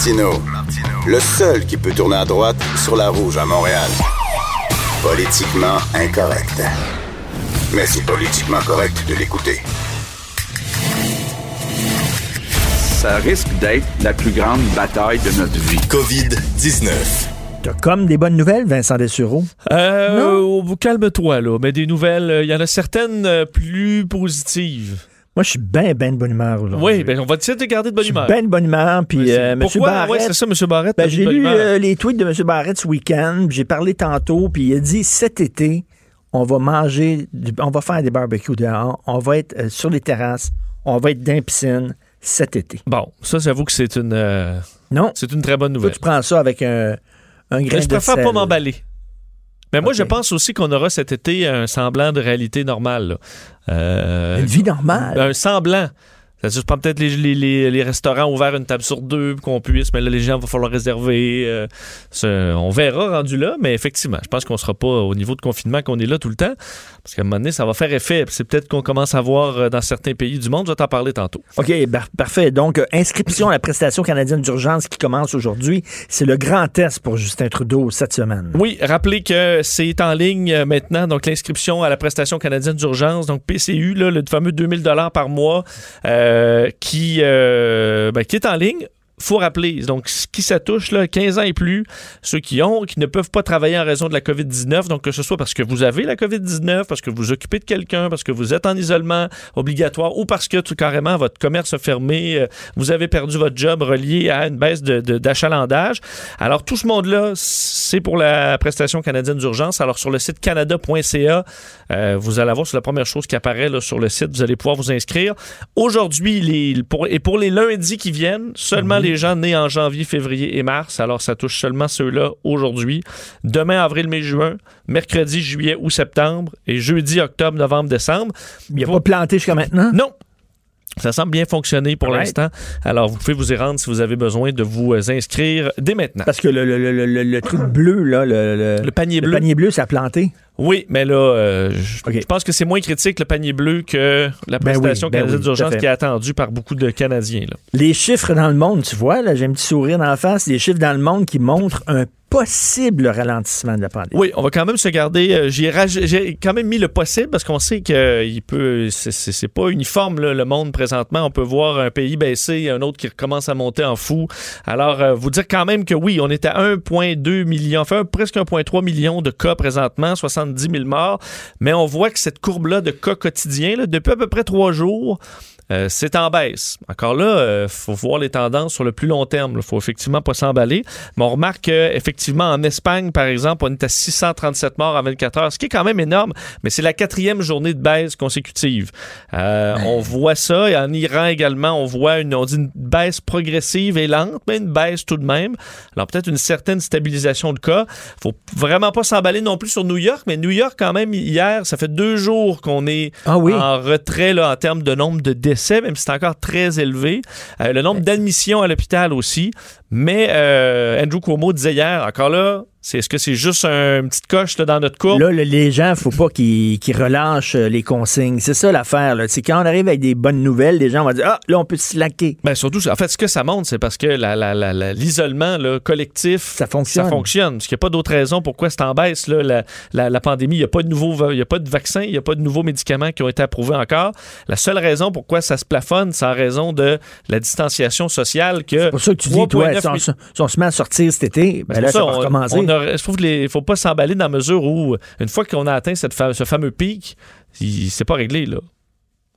Speaker 3: Martino, le seul qui peut tourner à droite sur la rouge à Montréal. Politiquement incorrect. Mais c'est politiquement correct de l'écouter.
Speaker 9: Ça risque d'être la plus grande bataille de notre vie.
Speaker 10: COVID-19.
Speaker 1: T'as comme des bonnes nouvelles, Vincent Dessureau?
Speaker 11: Euh, oh, calme-toi, là. Mais des nouvelles, euh, il y en a certaines euh, plus positives.
Speaker 1: Moi, je suis bien, bien de bonne humeur aujourd'hui.
Speaker 11: Oui, ben, on va essayer de garder de bonne
Speaker 1: Je suis
Speaker 11: humeur.
Speaker 1: bien de bonne humeur. Puis,
Speaker 11: Vas-y.
Speaker 1: euh.
Speaker 11: Pourquoi? Ouais, c'est ça, M. Barrett.
Speaker 1: ben, j'ai lu euh, les tweets de M. Barrett ce week-end. J'ai parlé tantôt, puis il a dit cet été, on va manger, on va faire des barbecues dehors, on va être euh, sur les terrasses, on va être dans la piscine cet été.
Speaker 11: Bon, ça, j'avoue que c'est une,
Speaker 1: Non,
Speaker 11: c'est une très bonne
Speaker 1: toi,
Speaker 11: nouvelle.
Speaker 1: tu prends ça avec un, un grain
Speaker 11: Mais je
Speaker 1: de
Speaker 11: préfère
Speaker 1: sel.
Speaker 11: pas m'emballer. Mais moi, je pense aussi qu'on aura cet été un semblant de réalité normale. Euh,
Speaker 1: Une vie normale?
Speaker 11: un semblant. C'est-à-dire, je prends peut-être les, les- les- les restaurants ouverts une table sur deux pour qu'on puisse, mais là, les gens, il va falloir réserver. euh, on verra rendu là, mais effectivement, je pense qu'on sera pas au niveau de confinement qu'on est là tout le temps. Parce qu'à un moment donné, ça va faire effet. C'est peut-être qu'on commence à voir euh, dans certains pays du monde. Je vais t'en parler tantôt.
Speaker 1: OK, parfait. Donc, euh, inscription à la prestation canadienne d'urgence qui commence aujourd'hui. C'est le grand test pour Justin Trudeau cette semaine.
Speaker 11: Oui, rappelez que c'est en ligne euh, maintenant, donc l'inscription à la prestation canadienne d'urgence, donc PCU, là, le fameux 2000 dollars par mois, euh, qui, euh, ben, qui est en ligne. Faut rappeler, donc, ce qui ça touche, là, 15 ans et plus, ceux qui ont, qui ne peuvent pas travailler en raison de la COVID-19, donc que ce soit parce que vous avez la COVID-19, parce que vous occupez de quelqu'un, parce que vous êtes en isolement obligatoire ou parce que tout carrément votre commerce a fermé, euh, vous avez perdu votre job relié à une baisse de- de- d'achalandage. Alors, tout ce monde-là, c'est pour la prestation canadienne d'urgence. Alors, sur le site canada.ca, euh, vous allez avoir, c'est la première chose qui apparaît là, sur le site, vous allez pouvoir vous inscrire. Aujourd'hui, les, pour, et pour les lundis qui viennent, seulement les gens nés en janvier, février et mars. Alors, ça touche seulement ceux-là aujourd'hui. Demain, avril, mai, juin, mercredi, juillet ou septembre, et jeudi, octobre, novembre, décembre.
Speaker 1: Il n'y a pas planté jusqu'à maintenant?
Speaker 11: Non. Ça semble bien fonctionner pour l'instant. Alors, vous pouvez vous y rendre si vous avez besoin de vous euh, inscrire dès maintenant.
Speaker 1: Parce que le, le, le, le- le truc bleu, là, le,
Speaker 11: panier bleu.
Speaker 1: le panier bleu, ça a planté?
Speaker 11: Oui, mais là, euh, je, pense que c'est moins critique le panier bleu que la
Speaker 1: Ben oui,
Speaker 11: prestation
Speaker 1: ben
Speaker 11: canadienne
Speaker 1: oui,
Speaker 11: d'urgence qui est attendue par beaucoup de Canadiens. là.
Speaker 1: Les chiffres dans le monde, tu vois, là, j'ai un petit sourire dans la face, les chiffres dans le monde qui montrent un possible ralentissement de la pandémie.
Speaker 11: Oui, on va quand même se garder. euh, J'ai quand même mis le possible parce qu'on sait que il peut. c'est- pas uniforme le monde présentement. On peut voir un pays baisser, un autre qui recommence à monter en fou. Alors, euh, vous dire quand même que oui, on est à 1,2 million, enfin presque 1,3 million de cas présentement, 70 000 morts. Mais on voit que cette courbe-là de cas quotidiens, là, depuis à peu près trois jours, euh, c'est en baisse. Encore là, il faut voir les tendances sur le plus long terme. Il faut effectivement pas s'emballer. Mais on remarque qu'effectivement, en Espagne, par exemple, on est à 637 morts en 24 heures, ce qui est quand même énorme, mais c'est la quatrième journée de baisse consécutive. Euh, on voit ça. Et en Iran également, on voit une, on dit une baisse progressive et lente, mais une baisse tout de même. Alors peut-être une certaine stabilisation de cas. faut vraiment pas s'emballer non plus sur New York, mais New York, quand même, hier, ça fait deux jours qu'on est
Speaker 1: Ah oui.
Speaker 11: en retrait là, en termes de nombre de décès, même si c'est encore très élevé. Euh, le nombre d'admissions à l'hôpital aussi. Mais euh, Andrew Cuomo disait hier, encore là, c'est, est-ce que c'est juste un- une petite coche là, dans notre courbe?
Speaker 1: Là, le- les gens, faut pas qu'ils qu'ils relâchent euh, les consignes. C'est ça l'affaire. là. C'est quand on arrive avec des bonnes nouvelles, les gens vont dire Ah, là, on peut se slacker.
Speaker 11: Ben surtout, en fait, ce que ça montre, c'est parce que la- la- la- la- l'isolement là, collectif,
Speaker 1: Ça fonctionne.
Speaker 11: Ça fonctionne. Parce qu'il n'y a pas d'autre raison pourquoi c'est en baisse, là, la, pandémie. Il n'y a pas de il y a pas de vaccins, il n'y a pas de nouveaux médicaments qui ont été approuvés encore. La seule raison pourquoi ça se plafonne, c'est en raison de la distanciation sociale que.
Speaker 1: C'est pour ça que tu dis, toi,
Speaker 11: 3,9
Speaker 1: si on,
Speaker 11: mi-
Speaker 1: se- si on se met à sortir cet été, ben là, ça,
Speaker 11: ça,
Speaker 1: va
Speaker 11: on-
Speaker 1: recommencer.
Speaker 11: on aurait- je trouve qu'il ne faut pas s'emballer dans la mesure où, une fois qu'on a atteint cette fa- ce fameux pic, c'est pas réglé, là.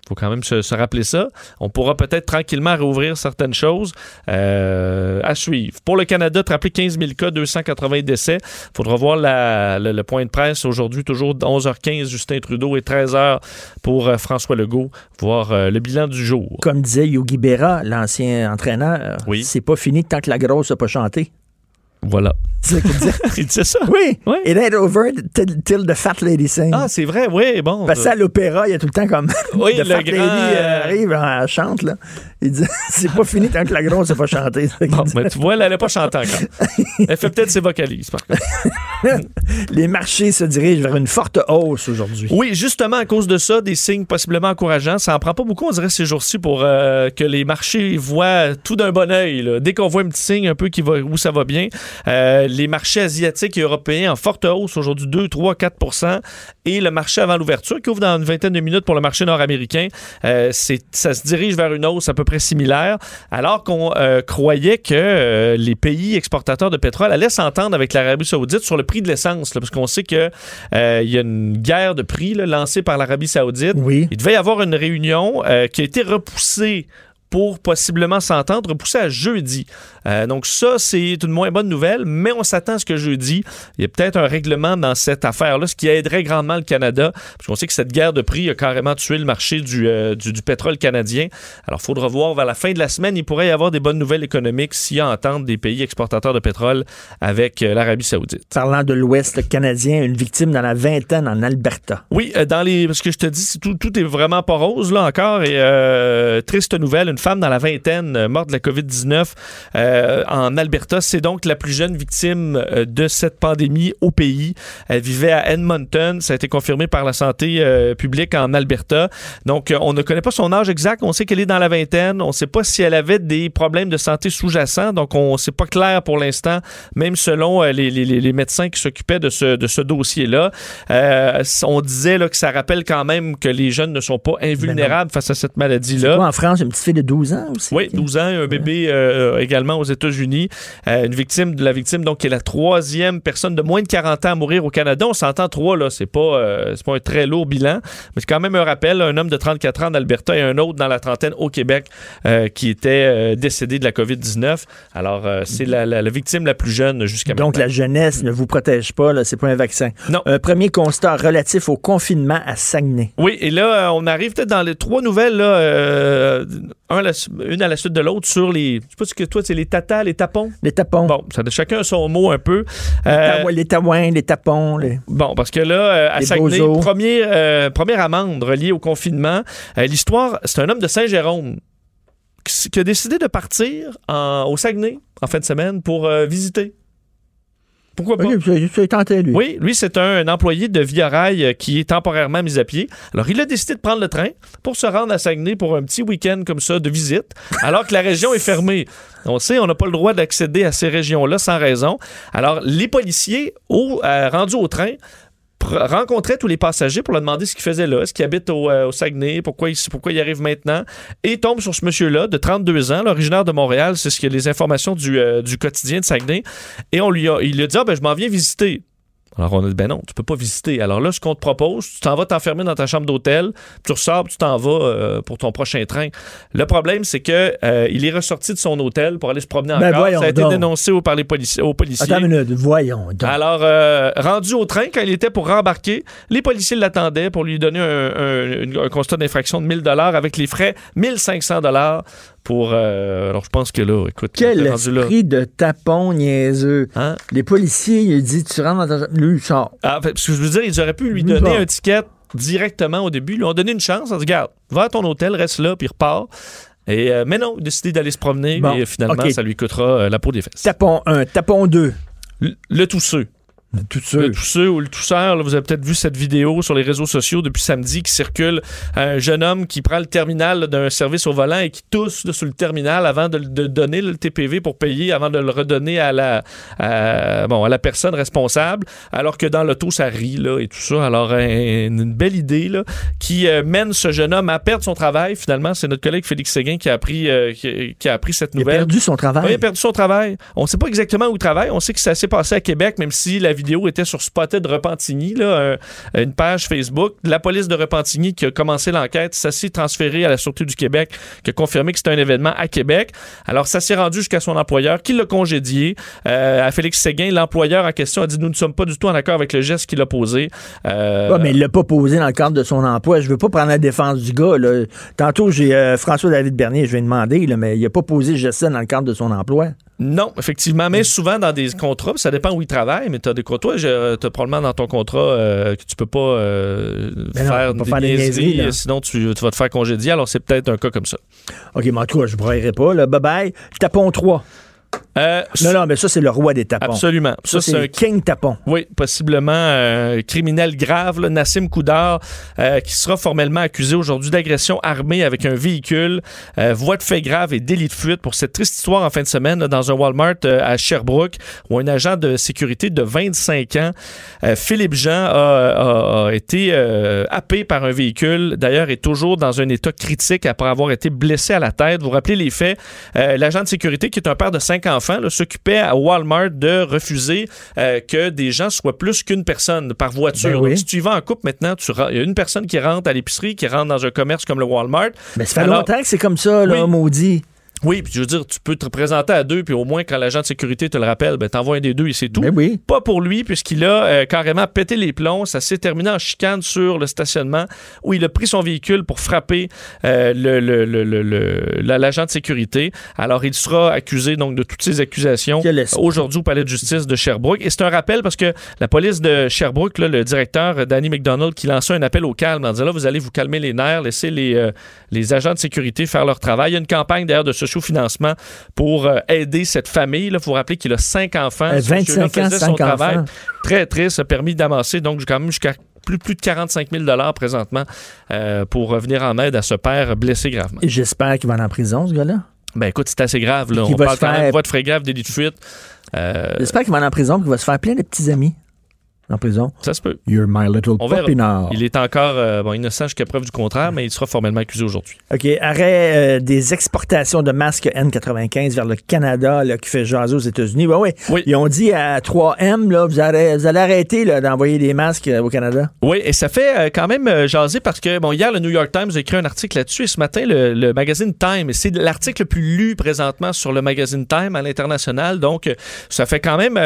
Speaker 11: faut quand même se, se rappeler ça. On pourra peut-être tranquillement rouvrir certaines choses euh, à suivre. Pour le Canada, te rappeler 15 000 cas, 280 décès. Il faudra voir la- le, le point de presse aujourd'hui, toujours 11h15, Justin Trudeau, et 13h pour euh, François Legault, voir euh, le bilan du jour.
Speaker 1: Comme disait Yogi Berra, l'ancien entraîneur,
Speaker 11: Oui.
Speaker 1: c'est pas fini tant que la grosse n'a pas chanté.
Speaker 11: Voilà.
Speaker 1: C'est ça [laughs]
Speaker 11: ça?
Speaker 1: oui,
Speaker 11: Oui.
Speaker 1: it ain't over till, the fat lady sings.
Speaker 11: Ah, c'est vrai, oui, bon.
Speaker 1: Parce que à l'opéra, il y a tout le temps comme [laughs]
Speaker 11: Oui,
Speaker 1: the
Speaker 11: le
Speaker 1: fat
Speaker 11: grand,
Speaker 1: lady euh,
Speaker 11: euh,
Speaker 1: arrive, elle chante là. Il dit [laughs] c'est pas fini tant que la grosse n'a pas chanté.
Speaker 11: Bon, mais tu vois, elle n'a pas chanté encore. Elle fait peut-être ses vocalises, par contre.
Speaker 1: Les marchés se dirigent vers une forte hausse aujourd'hui.
Speaker 11: Oui, justement, à cause de ça, des signes possiblement encourageants. Ça en prend pas beaucoup, on dirait, ces jours-ci, pour euh, que les marchés voient tout d'un bon oeil. là. Dès qu'on voit un petit signe un peu qui va, où ça va bien. Euh, les marchés asiatiques et européens en forte hausse aujourd'hui, 2, 3, 4% et le marché avant l'ouverture qui ouvre dans une vingtaine de minutes pour le marché nord-américain, euh, ça se dirige vers une hausse à peu près similaire, alors qu'on euh, croyait que les pays exportateurs de pétrole allaient s'entendre avec l'Arabie saoudite sur le prix de l'essence, parce qu'on sait que euh, il y a une guerre de prix là, lancée par l'Arabie saoudite.
Speaker 1: Oui.
Speaker 11: Il devait y avoir une réunion qui a été repoussée pour possiblement s'entendre, repoussée à jeudi. Euh, donc ça, c'est une moins bonne nouvelle, mais on s'attend à ce que jeudi, il y a peut-être un règlement dans cette affaire-là, ce qui aiderait grandement le Canada, parce qu'on sait que cette guerre de prix a carrément tué le marché du, euh, du, du pétrole canadien. Alors, il faudra voir vers la fin de la semaine, il pourrait y avoir des bonnes nouvelles économiques s'il y a entente des pays exportateurs de pétrole avec euh, l'Arabie saoudite.
Speaker 1: Parlant de l'Ouest canadien, une victime dans la vingtaine en Alberta.
Speaker 11: Oui, dans les. Parce que je te dis, tout, tout est vraiment pas rose, là, encore. Et triste nouvelle, une femme dans la vingtaine euh, morte de la COVID-19 euh, en Alberta. C'est donc la plus jeune victime euh, de cette pandémie au pays. Elle vivait à Edmonton. Ça a été confirmé par la santé euh, publique en Alberta. Donc, on ne connaît pas son âge exact. On sait qu'elle est dans la vingtaine. On ne sait pas si elle avait des problèmes de santé sous-jacents. Donc, on c'est pas clair pour l'instant, même selon les, les- les- les médecins qui s'occupaient de ce, de ce dossier-là. Euh, on disait là, que ça rappelle quand même que les jeunes ne sont pas invulnérables face à cette maladie-là.
Speaker 1: Quoi, en France, une petite fille de 12 ans aussi.
Speaker 11: Oui, 12 ans, un bébé euh, également aux États-Unis. Euh, une victime de la victime, donc, qui est la troisième personne de moins de 40 ans à mourir au Canada. On s'entend trois, là. C'est pas, euh, pas un très lourd bilan, mais c'est quand même un rappel. Un homme de 34 ans en Alberta et un autre dans la trentaine au Québec qui était décédé de la COVID-19. Alors, c'est la, la- la victime la plus jeune jusqu'à
Speaker 1: Donc,
Speaker 11: maintenant.
Speaker 1: la jeunesse ne vous protège pas, là, c'est pas un vaccin.
Speaker 11: Non.
Speaker 1: Un premier constat relatif au confinement à Saguenay.
Speaker 11: Oui, et là, on arrive peut-être dans les trois nouvelles, là, un la une à la suite de l'autre, sur les. Je sais pas ce que toi, c'est les tatas, les tapons?
Speaker 1: Les tapons.
Speaker 11: Bon, ça, chacun a son mot un peu.
Speaker 1: Les
Speaker 11: Euh,
Speaker 1: taouins, les taouins, les tapons. les-
Speaker 11: Bon, parce que là, euh, à
Speaker 1: Les
Speaker 11: Saguenay, premier, euh, première amende reliée au confinement. Euh, L'histoire, c'est un homme de Saint-Jérôme qui, a décidé de partir en- au Saguenay en fin de semaine pour euh, visiter. Pourquoi pas?
Speaker 1: C'est- c'est tenté, lui.
Speaker 11: Oui, lui, c'est un, employé de Via Rail euh, qui est temporairement mis à pied. Alors, il a décidé de prendre le train pour se rendre à Saguenay pour un petit week-end comme ça de visite, [laughs] alors que la région est fermée. On sait, on n'a pas le droit d'accéder à ces régions-là sans raison. Alors, les policiers, au, euh, rendus au train, rencontraient tous les passagers pour leur demander ce qu'ils faisaient là, est-ce qu'ils habitent au, euh, au Saguenay, pourquoi ils, pourquoi arrivent maintenant, et tombent sur ce monsieur-là de 32 ans, l'originaire de Montréal, c'est ce que les informations du, euh, du quotidien de Saguenay, et on lui a, il lui a dit, ah ben je m'en viens visiter. Alors on a dit, ben non, tu peux pas visiter. Alors là, ce qu'on te propose, tu t'en vas t'enfermer dans ta chambre d'hôtel, puis tu ressors, tu t'en vas euh, pour ton prochain train. Le problème, c'est que euh, il est ressorti de son hôtel pour aller se promener
Speaker 1: Ben
Speaker 11: encore. Ça a été
Speaker 1: donc.
Speaker 11: dénoncé au- par les policiers, aux policiers.
Speaker 1: Attends une minute, voyons. donc.
Speaker 11: Alors, euh, rendu au train, quand il était pour rembarquer, les policiers l'attendaient pour lui donner un, un- un constat d'infraction de 1000 dollars avec les frais 1500 dollars pour... euh, alors, je pense que là, écoute,
Speaker 1: Quel
Speaker 11: rendu là.
Speaker 1: esprit de tapon niaiseux.
Speaker 11: Hein?
Speaker 1: Les policiers, il dit, tu rentres dans ta. Lui, il sort.
Speaker 11: Ah, parce que je veux dire, ils auraient pu lui donner un ticket directement au début. Ils lui ont donné une chance. On dit, regarde, va à ton hôtel, reste là, puis repars. Et, euh, mais non, il a décidé d'aller se promener
Speaker 1: Bon,
Speaker 11: et finalement, ça lui coûtera euh, la peau des fesses.
Speaker 1: Tapon 1, tapon 2.
Speaker 11: Le, le tousseux.
Speaker 1: Tout
Speaker 11: Le tousseux ou le tousseur, là, vous avez peut-être vu cette vidéo sur les réseaux sociaux depuis samedi qui circule. Un jeune homme qui prend le terminal d'un service au volant et qui tousse là, sur le terminal avant de, de donner le TPV pour payer, avant de le redonner à la, à, bon, à la personne responsable, alors que dans l'auto, ça rit là, et tout ça. Alors, un- une belle idée là, qui euh, mène ce jeune homme à perdre son travail. Finalement, c'est notre collègue Félix Séguin qui a appris, euh, qui, qui a appris cette
Speaker 1: Il a
Speaker 11: nouvelle.
Speaker 1: perdu son travail.
Speaker 11: Oui, il a perdu son travail. On ne sait pas exactement où il travaille. On sait que ça s'est passé à Québec, même si la vidéo était sur Spotted Repentigny, là, un- une page Facebook. La police de Repentigny qui a commencé l'enquête, ça s'est transféré à la Sûreté du Québec, qui a confirmé que c'était un événement à Québec. Alors, ça s'est rendu jusqu'à son employeur, qui l'a congédié. Euh, à Félix Séguin, l'employeur en question a dit Nous ne sommes pas du tout en accord avec le geste qu'il a posé. Euh,
Speaker 1: Ouais, mais il l'a pas posé dans le cadre de son emploi. Je veux pas prendre la défense du gars. Là. Tantôt, j'ai euh, François-David Bernier, je vais demander, là, mais il a pas posé sais dans le cadre de son emploi.
Speaker 11: Non, effectivement, mais souvent dans des contrats, ça dépend où il travaille, mais tu as des contrats, tu as probablement dans ton contrat euh, que tu peux pas euh,
Speaker 1: Ben non,
Speaker 11: faire,
Speaker 1: peux
Speaker 11: des
Speaker 1: pas faire des
Speaker 11: niaiseries,
Speaker 1: niaiseries, là.
Speaker 11: sinon tu, tu vas te faire congédier, alors c'est peut-être un cas comme ça.
Speaker 1: OK, mais en tout cas, je ne broyerai pas. Là. Bye bye. Tapon 3.
Speaker 11: Euh,
Speaker 1: Non, non, mais ça, c'est le roi des tapons.
Speaker 11: Absolument.
Speaker 1: Ça,
Speaker 11: Ça,
Speaker 1: c'est
Speaker 11: un
Speaker 1: king tapon.
Speaker 11: Oui, possiblement euh, criminel grave, là, Nassim Koudar, euh, qui sera formellement accusé aujourd'hui d'agression armée avec un véhicule, euh, voie de fait grave et délit de fuite pour cette triste histoire en fin de semaine là, dans un Walmart à Sherbrooke où un agent de sécurité de 25 ans, Philippe Jean, a, a- a été happé par un véhicule. D'ailleurs, est toujours dans un état critique après avoir été blessé à la tête. Vous vous rappelez les faits? L'agent de sécurité, qui est un père de cinq enfants, là, s'occupait à Walmart de refuser euh, que des gens soient plus qu'une personne par voiture.
Speaker 1: Ben oui.
Speaker 11: Donc, si tu y vas en couple maintenant, tu il y a une personne qui rentre à l'épicerie, qui rentre dans un commerce comme le Walmart.
Speaker 1: Mais ça fait
Speaker 11: Alors-
Speaker 1: longtemps que c'est comme ça, là,
Speaker 11: Oui.
Speaker 1: maudit.
Speaker 11: Oui, puis je veux dire, tu peux te présenter à deux, puis au moins quand l'agent de sécurité te le rappelle, ben t'envoies un des deux et c'est tout.
Speaker 1: Mais oui.
Speaker 11: Pas pour lui, puisqu'il a euh, carrément pété les plombs. Ça s'est terminé en chicane sur le stationnement où il a pris son véhicule pour frapper euh, le- le- le- le- le- la- l'agent de sécurité. Alors, il sera accusé donc de toutes ces accusations aujourd'hui au palais de justice de Sherbrooke. Et c'est un rappel parce que la police de Sherbrooke, là, le directeur euh, Danny McDonald, qui lançait un appel au calme en disant là, vous allez vous calmer les nerfs, laissez les, euh, les agents de sécurité faire leur travail. Il y a une campagne d'ailleurs de socio-financement pour euh, aider cette famille. Il faut vous rappeler qu'il a cinq enfants.
Speaker 1: Euh,
Speaker 11: Ce monsieur-là
Speaker 1: 25 ans,
Speaker 11: faisait son travail très triste, a permis d'amasser donc quand même jusqu'à plus, plus de 45 000 présentement euh, pour venir en aide à ce père blessé gravement.
Speaker 1: Et J'espère qu'il va aller en prison, ce gars-là.
Speaker 11: Ben écoute, c'est assez grave. Là. On
Speaker 1: va
Speaker 11: parle
Speaker 1: se
Speaker 11: quand même
Speaker 1: faire-
Speaker 11: de voie de frais grave, délit de fuite. Euh,
Speaker 1: J'espère qu'il va aller en prison, qu'il va se faire plein de petits amis en prison.
Speaker 11: ça se peut.
Speaker 1: You're my little
Speaker 11: On verra.
Speaker 1: puppy now.
Speaker 11: Il est encore euh, bon, innocent jusqu'à preuve du contraire, mais il sera formellement accusé aujourd'hui.
Speaker 1: OK. Arrêt euh, des exportations de masques N95 vers le Canada là, qui fait jaser aux États-Unis. Ben oui.
Speaker 11: Oui.
Speaker 1: Ils ont dit à 3M, là, vous, allez, vous allez arrêter là, d'envoyer des masques euh, au Canada.
Speaker 11: Oui, et ça fait quand même jaser parce que, bon, hier, le New York Times a écrit un article là-dessus et ce matin, le, le magazine Time, c'est l'article le plus lu présentement sur le magazine Time à l'international. Donc, ça fait quand même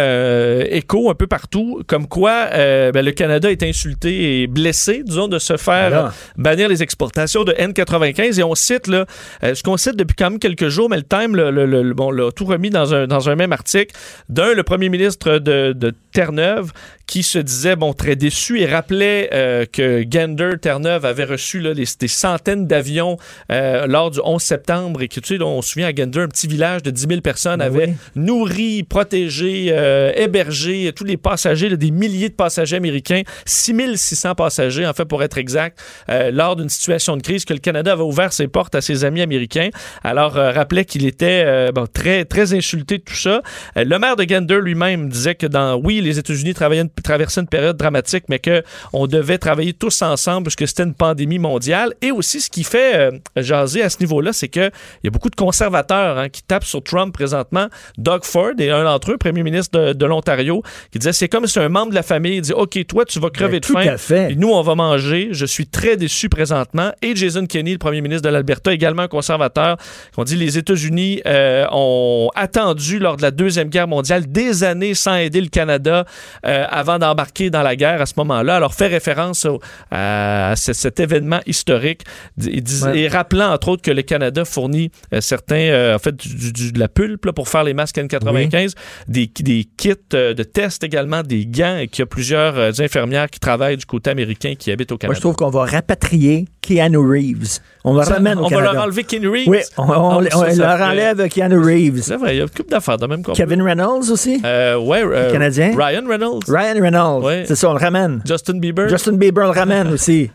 Speaker 11: écho un peu partout, comme quoi euh, ben, le Canada est insulté et blessé, disons, de se faire euh, bannir les exportations de N95. Et on cite, là, euh, ce qu'on cite depuis quand même quelques jours, mais le Time le, le- le- bon, l'a tout remis dans un, dans un même article. D'un, le premier ministre de, de Terre-Neuve qui se disait bon très déçu et rappelait euh, que Gander Terre-Neuve avait reçu là, des, des centaines d'avions euh, lors du 11 septembre et que tu sais on se souvient à Gander un petit village de 10 000 personnes
Speaker 1: Ben
Speaker 11: avait
Speaker 1: oui.
Speaker 11: nourri, protégé, euh, hébergé tous les passagers, là, des milliers de passagers américains, 6600 passagers en fait pour être exact, euh, lors d'une situation de crise que le Canada avait ouvert ses portes à ses amis américains. Alors euh, rappelait qu'il était euh, bon, très très insulté de tout ça. Euh, le maire de Gander lui-même disait que dans oui les États-Unis traversaient une période dramatique, mais que on devait travailler tous ensemble parce que c'était une pandémie mondiale. Et aussi ce qui fait euh, jaser à ce niveau-là, c'est que il y a beaucoup de conservateurs hein, qui tapent sur Trump présentement. Doug Ford est un d'entre eux, premier ministre de, de l'Ontario, qui disait c'est comme si un membre de la famille dit ok toi tu vas crever
Speaker 1: Ben,
Speaker 11: de
Speaker 1: tout
Speaker 11: faim.
Speaker 1: à fait.
Speaker 11: Et nous, on va manger. Je suis très déçu présentement. Et Jason Kenney, le premier ministre de l'Alberta, également un conservateur, qui ont dit les États-Unis euh, ont attendu lors de la Deuxième Guerre mondiale des années sans aider le Canada euh, avant d'embarquer dans la guerre à ce moment-là. Alors, fait référence au- à ce- cet événement historique et, dis-
Speaker 1: Ouais.
Speaker 11: et rappelant, entre autres, que le Canada fournit euh, certains, en fait, du, de la pulpe là, pour faire les masques N95, des, des kits de tests également, des gants, et qu'il y a plusieurs euh, infirmières qui travaillent du côté américain qui habitent au
Speaker 1: Moi,
Speaker 11: Canada.
Speaker 1: je trouve qu'on va rapatrier Keanu Reeves. On le
Speaker 11: Ça,
Speaker 1: ramène au
Speaker 11: on va leur enlever Ken Reeves.
Speaker 1: Oui, on, on-
Speaker 11: Ah,
Speaker 1: on
Speaker 11: ça,
Speaker 1: leur enlève Keanu Reeves.
Speaker 11: C'est vrai, il y a une couple d'affaires de même qu'on
Speaker 1: Kevin Reynolds aussi.
Speaker 11: Euh, ouais, euh,
Speaker 1: Canadien.
Speaker 11: Ryan Reynolds.
Speaker 1: Ryan Reynolds.
Speaker 11: Ouais.
Speaker 1: C'est ça, on le ramène.
Speaker 11: Justin Bieber.
Speaker 1: Justin Bieber, on le ramène [laughs] aussi.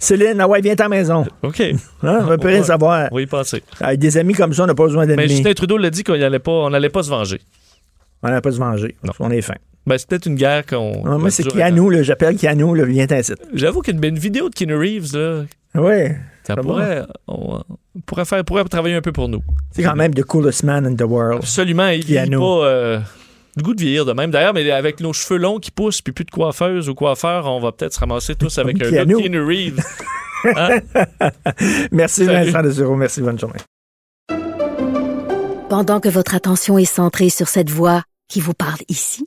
Speaker 1: Céline, ah ouais, viens à la maison.
Speaker 11: OK. [laughs]
Speaker 1: Hein, on va plus rien savoir.
Speaker 11: Oui, pensez.
Speaker 1: Avec des amis comme ça, on n'a pas besoin
Speaker 11: Mais
Speaker 1: d'ennemis.
Speaker 11: Justin Trudeau l'a dit qu'on n'allait pas, on n'allait pas se venger.
Speaker 1: On n'a pas se venger.
Speaker 11: Non.
Speaker 1: On est fin.
Speaker 11: Ben, c'est peut-être une guerre qu'on.
Speaker 1: moi,
Speaker 11: qu'on
Speaker 1: c'est
Speaker 11: dure
Speaker 1: Keanu, là, j'appelle Keanu, là, viens t'incite.
Speaker 11: J'avoue qu'une une vidéo de Keanu Reeves, là,
Speaker 1: Oui.
Speaker 11: ça pourrait, on, on pourrait, faire, pourrait travailler un peu pour nous.
Speaker 1: C'est quand même the coolest man in the world.
Speaker 11: Absolument. Il
Speaker 1: Keanu.
Speaker 11: pas. euh, le goût de vieillir de même. D'ailleurs, mais avec nos cheveux longs qui poussent puis plus de coiffeuse ou coiffeur, on va peut-être se ramasser tous avec un
Speaker 1: Keanu.
Speaker 11: Keanu Reeves. [laughs] Hein?
Speaker 1: Merci
Speaker 11: Salut.
Speaker 1: Vincent de Zéro. Merci, bonne journée.
Speaker 2: Pendant que votre attention est centrée sur cette voix qui vous parle ici,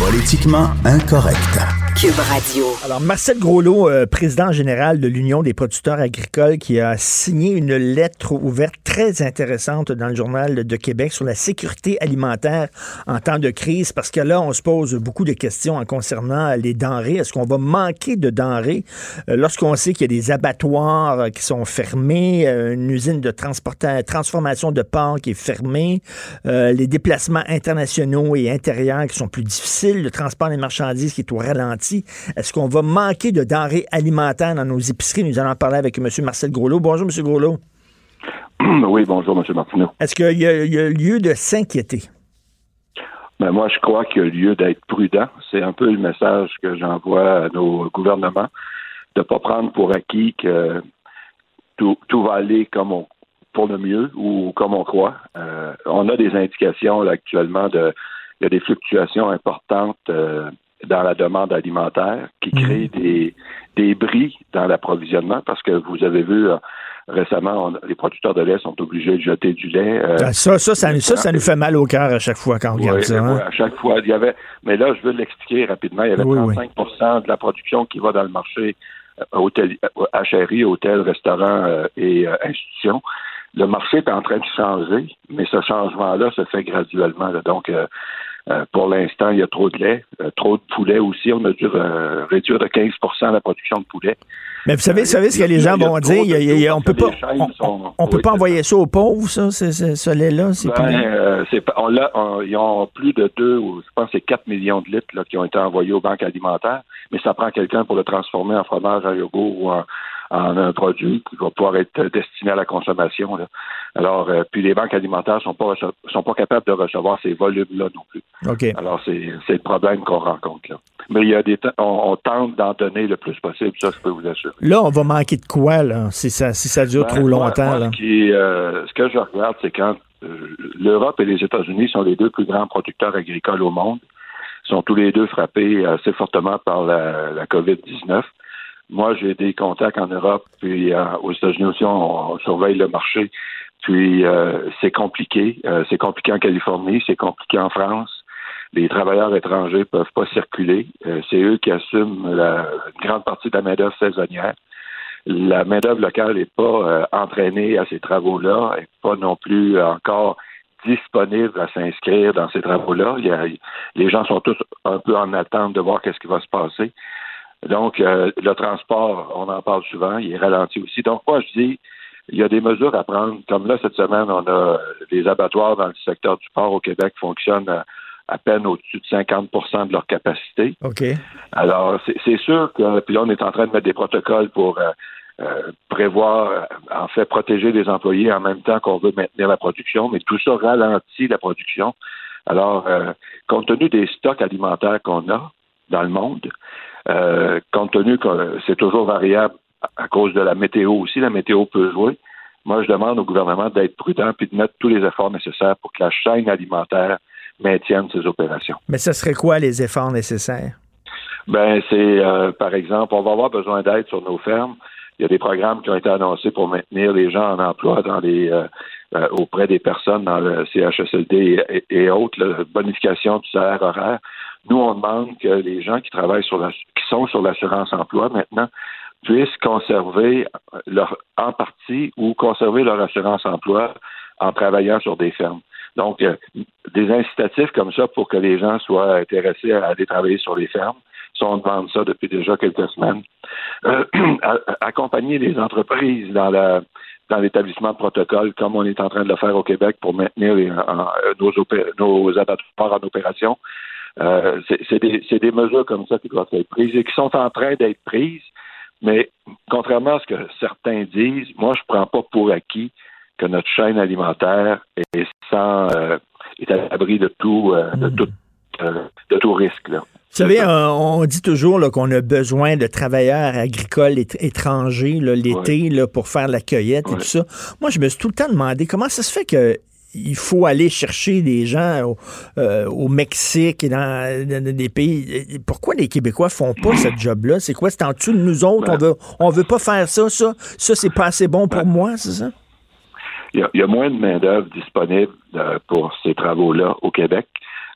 Speaker 3: Politiquement incorrect.
Speaker 1: Alors, Marcel Groslot, euh, président général de l'Union des producteurs agricoles, qui a signé une lettre ouverte très intéressante dans le journal de Québec sur la sécurité alimentaire en temps de crise, parce que là, on se pose beaucoup de questions en concernant les denrées. Est-ce qu'on va manquer de denrées? Euh, lorsqu'on sait qu'il y a des abattoirs euh, qui sont fermés, une usine de transformation de porc qui est fermée, les déplacements internationaux et intérieurs qui sont plus difficiles, le transport des marchandises qui est au ralenti. Est-ce qu'on va manquer de denrées alimentaires dans nos épiceries? Nous allons en parler avec M. Marcel Groslot. Bonjour, M. Groslot. [clears throat]
Speaker 10: Oui, bonjour, M. Martineau.
Speaker 1: Est-ce qu'il y, a- il y a lieu de s'inquiéter?
Speaker 10: Ben, moi, je crois qu'il y a lieu d'être prudent. C'est un peu le message que j'envoie à nos gouvernements, de ne pas prendre pour acquis que tout, tout va aller comme on, pour le mieux ou comme on croit. Euh, on a des indications là, actuellement de il y a des fluctuations importantes euh, dans la demande alimentaire qui créent des, des bris dans l'approvisionnement parce que vous avez vu euh, récemment, on- les producteurs de lait sont obligés de jeter du lait. euh,
Speaker 1: Ah, Ça, ça, ça, ça, ça nous fait mal au cœur à chaque fois quand on regarde
Speaker 10: oui,
Speaker 1: ça. hein?
Speaker 10: oui, à chaque fois, il y avait. Mais là, je veux l'expliquer rapidement. Il y avait
Speaker 1: Oui, oui.
Speaker 10: 35 de la production qui va dans le marché euh, hôtel, HRI, hôtels, restaurants euh, et euh, institutions. Le marché est en train de changer, mais ce changement-là se fait graduellement. là. Donc, euh, euh, pour l'instant, il y a trop de lait, euh, trop de poulet aussi. On a dû euh, réduire de 15% la production de poulet.
Speaker 1: Mais vous savez, vous savez ce que
Speaker 10: a-
Speaker 1: les gens vont dire? on peut pas, on, peut
Speaker 10: oui,
Speaker 1: pas envoyer ça aux pauvres, ça, ce, lait-là. c'est
Speaker 10: Ben, euh, on ils ont plus de 2 ou je pense c'est 4 millions de litres là, qui ont été envoyés aux banques alimentaires, mais ça prend quelqu'un pour le transformer en fromage, en yogourt ou en, en un produit qui va pouvoir être destiné à la consommation. là. Alors, euh, puis les banques alimentaires sont pas sont pas capables de recevoir ces volumes-là non plus.
Speaker 1: OK.
Speaker 10: Alors, c'est c'est le problème qu'on rencontre là. Mais il y a des temps- on, on tente d'en donner le plus possible, ça je peux vous assurer.
Speaker 1: Là, on va manquer de quoi, là, si ça, si ça dure
Speaker 10: Ben,
Speaker 1: trop longtemps?
Speaker 10: moi,
Speaker 1: là?
Speaker 10: Ce, qui, euh, ce que je regarde, c'est quand euh, l'Europe et les États-Unis sont les deux plus grands producteurs agricoles au monde, sont tous les deux frappés assez fortement par la, la COVID-19. Moi, j'ai des contacts en Europe, puis euh, aux États-Unis aussi, on, surveille le marché. Puis euh, c'est compliqué. Euh, c'est compliqué en Californie, c'est compliqué en France. Les travailleurs étrangers peuvent pas circuler. Euh, c'est eux qui assument la, une grande partie de la main-d'œuvre saisonnière la main-d'œuvre locale n'est pas euh, entraînée à ces travaux-là, n'est pas non plus encore disponible à s'inscrire dans ces travaux-là. Les gens sont tous un peu en attente de voir qu'est-ce qui va se passer. Donc, euh, le transport, on en parle souvent, il est ralenti aussi. Donc, moi, je dis, il y a des mesures à prendre. Comme là, cette semaine, on a les abattoirs dans le secteur du port au Québec fonctionnent à, à peine au-dessus de 50% de leur capacité.
Speaker 1: OK.
Speaker 10: Alors, c'est sûr que, puis là, on est en train de mettre des protocoles pour euh, euh, prévoir, en fait, protéger les employés en même temps qu'on veut maintenir la production, mais tout ça ralentit la production. Alors, euh, compte tenu des stocks alimentaires qu'on a dans le monde, euh, compte tenu que c'est toujours variable à- cause de la météo aussi, la météo peut jouer. Moi, je demande au gouvernement d'être prudent puis de mettre tous les efforts nécessaires pour que la chaîne alimentaire maintienne ses opérations.
Speaker 1: Mais ce serait quoi les efforts nécessaires?
Speaker 10: Ben, c'est, euh, par exemple, on va avoir besoin d'aide sur nos fermes. Il y a des programmes qui ont été annoncés pour maintenir les gens en emploi dans les, euh, euh, auprès des personnes dans le CHSLD et, et autres, la bonification du salaire horaire. Nous, on demande que les gens qui travaillent sur la, qui sont sur l'assurance emploi maintenant puissent conserver leur, en partie ou conserver leur assurance emploi en travaillant sur des fermes. Donc, euh, des incitatifs comme ça pour que les gens soient intéressés à aller travailler sur les fermes. Ça, on demande ça depuis déjà quelques semaines. Euh, [clears throat] accompagner les entreprises dans la dans l'établissement de protocole, comme on est en train de le faire au Québec pour maintenir nos, opé- nos abattoirs en opération. Euh, c'est des, des mesures comme ça qui doivent être prises et qui sont en train d'être prises. Mais contrairement à ce que certains disent, moi, je prends pas pour acquis que notre chaîne alimentaire est sans euh, est à l'abri de tout euh, de tout euh, de tout risque. Là.
Speaker 1: Vous savez, on dit toujours qu'on a besoin de travailleurs agricoles étr- étrangers l'été pour faire la cueillette et tout ça. Moi, je me suis tout le temps demandé comment ça se fait que il faut aller chercher des gens au, euh, au Mexique et dans, dans des pays. Pourquoi les Québécois font pas ce job-là? C'est quoi? C'est en dessous de nous autres?
Speaker 10: Ben.
Speaker 1: On veut, on veut pas faire ça, ça? Ça, c'est pas assez bon pour moi, c'est ça?
Speaker 10: il y, a, il y a moins de main-d'œuvre disponible euh, pour ces travaux-là au Québec.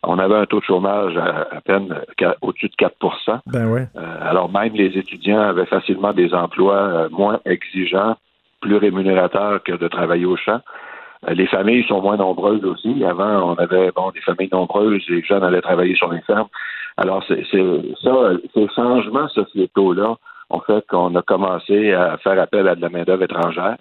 Speaker 10: On avait un taux de chômage à, à peine au-dessus de 4%
Speaker 1: Ben ouais.
Speaker 10: euh, alors même les étudiants avaient facilement des emplois moins exigeants, plus rémunérateurs que de travailler au champ. Euh, les familles sont moins nombreuses aussi. Avant, on avait bon des familles nombreuses, les jeunes allaient travailler sur les fermes. Alors c'est ça, ces changements sociétaux-là ont fait qu'on a commencé à faire appel à de la main-d'œuvre étrangère.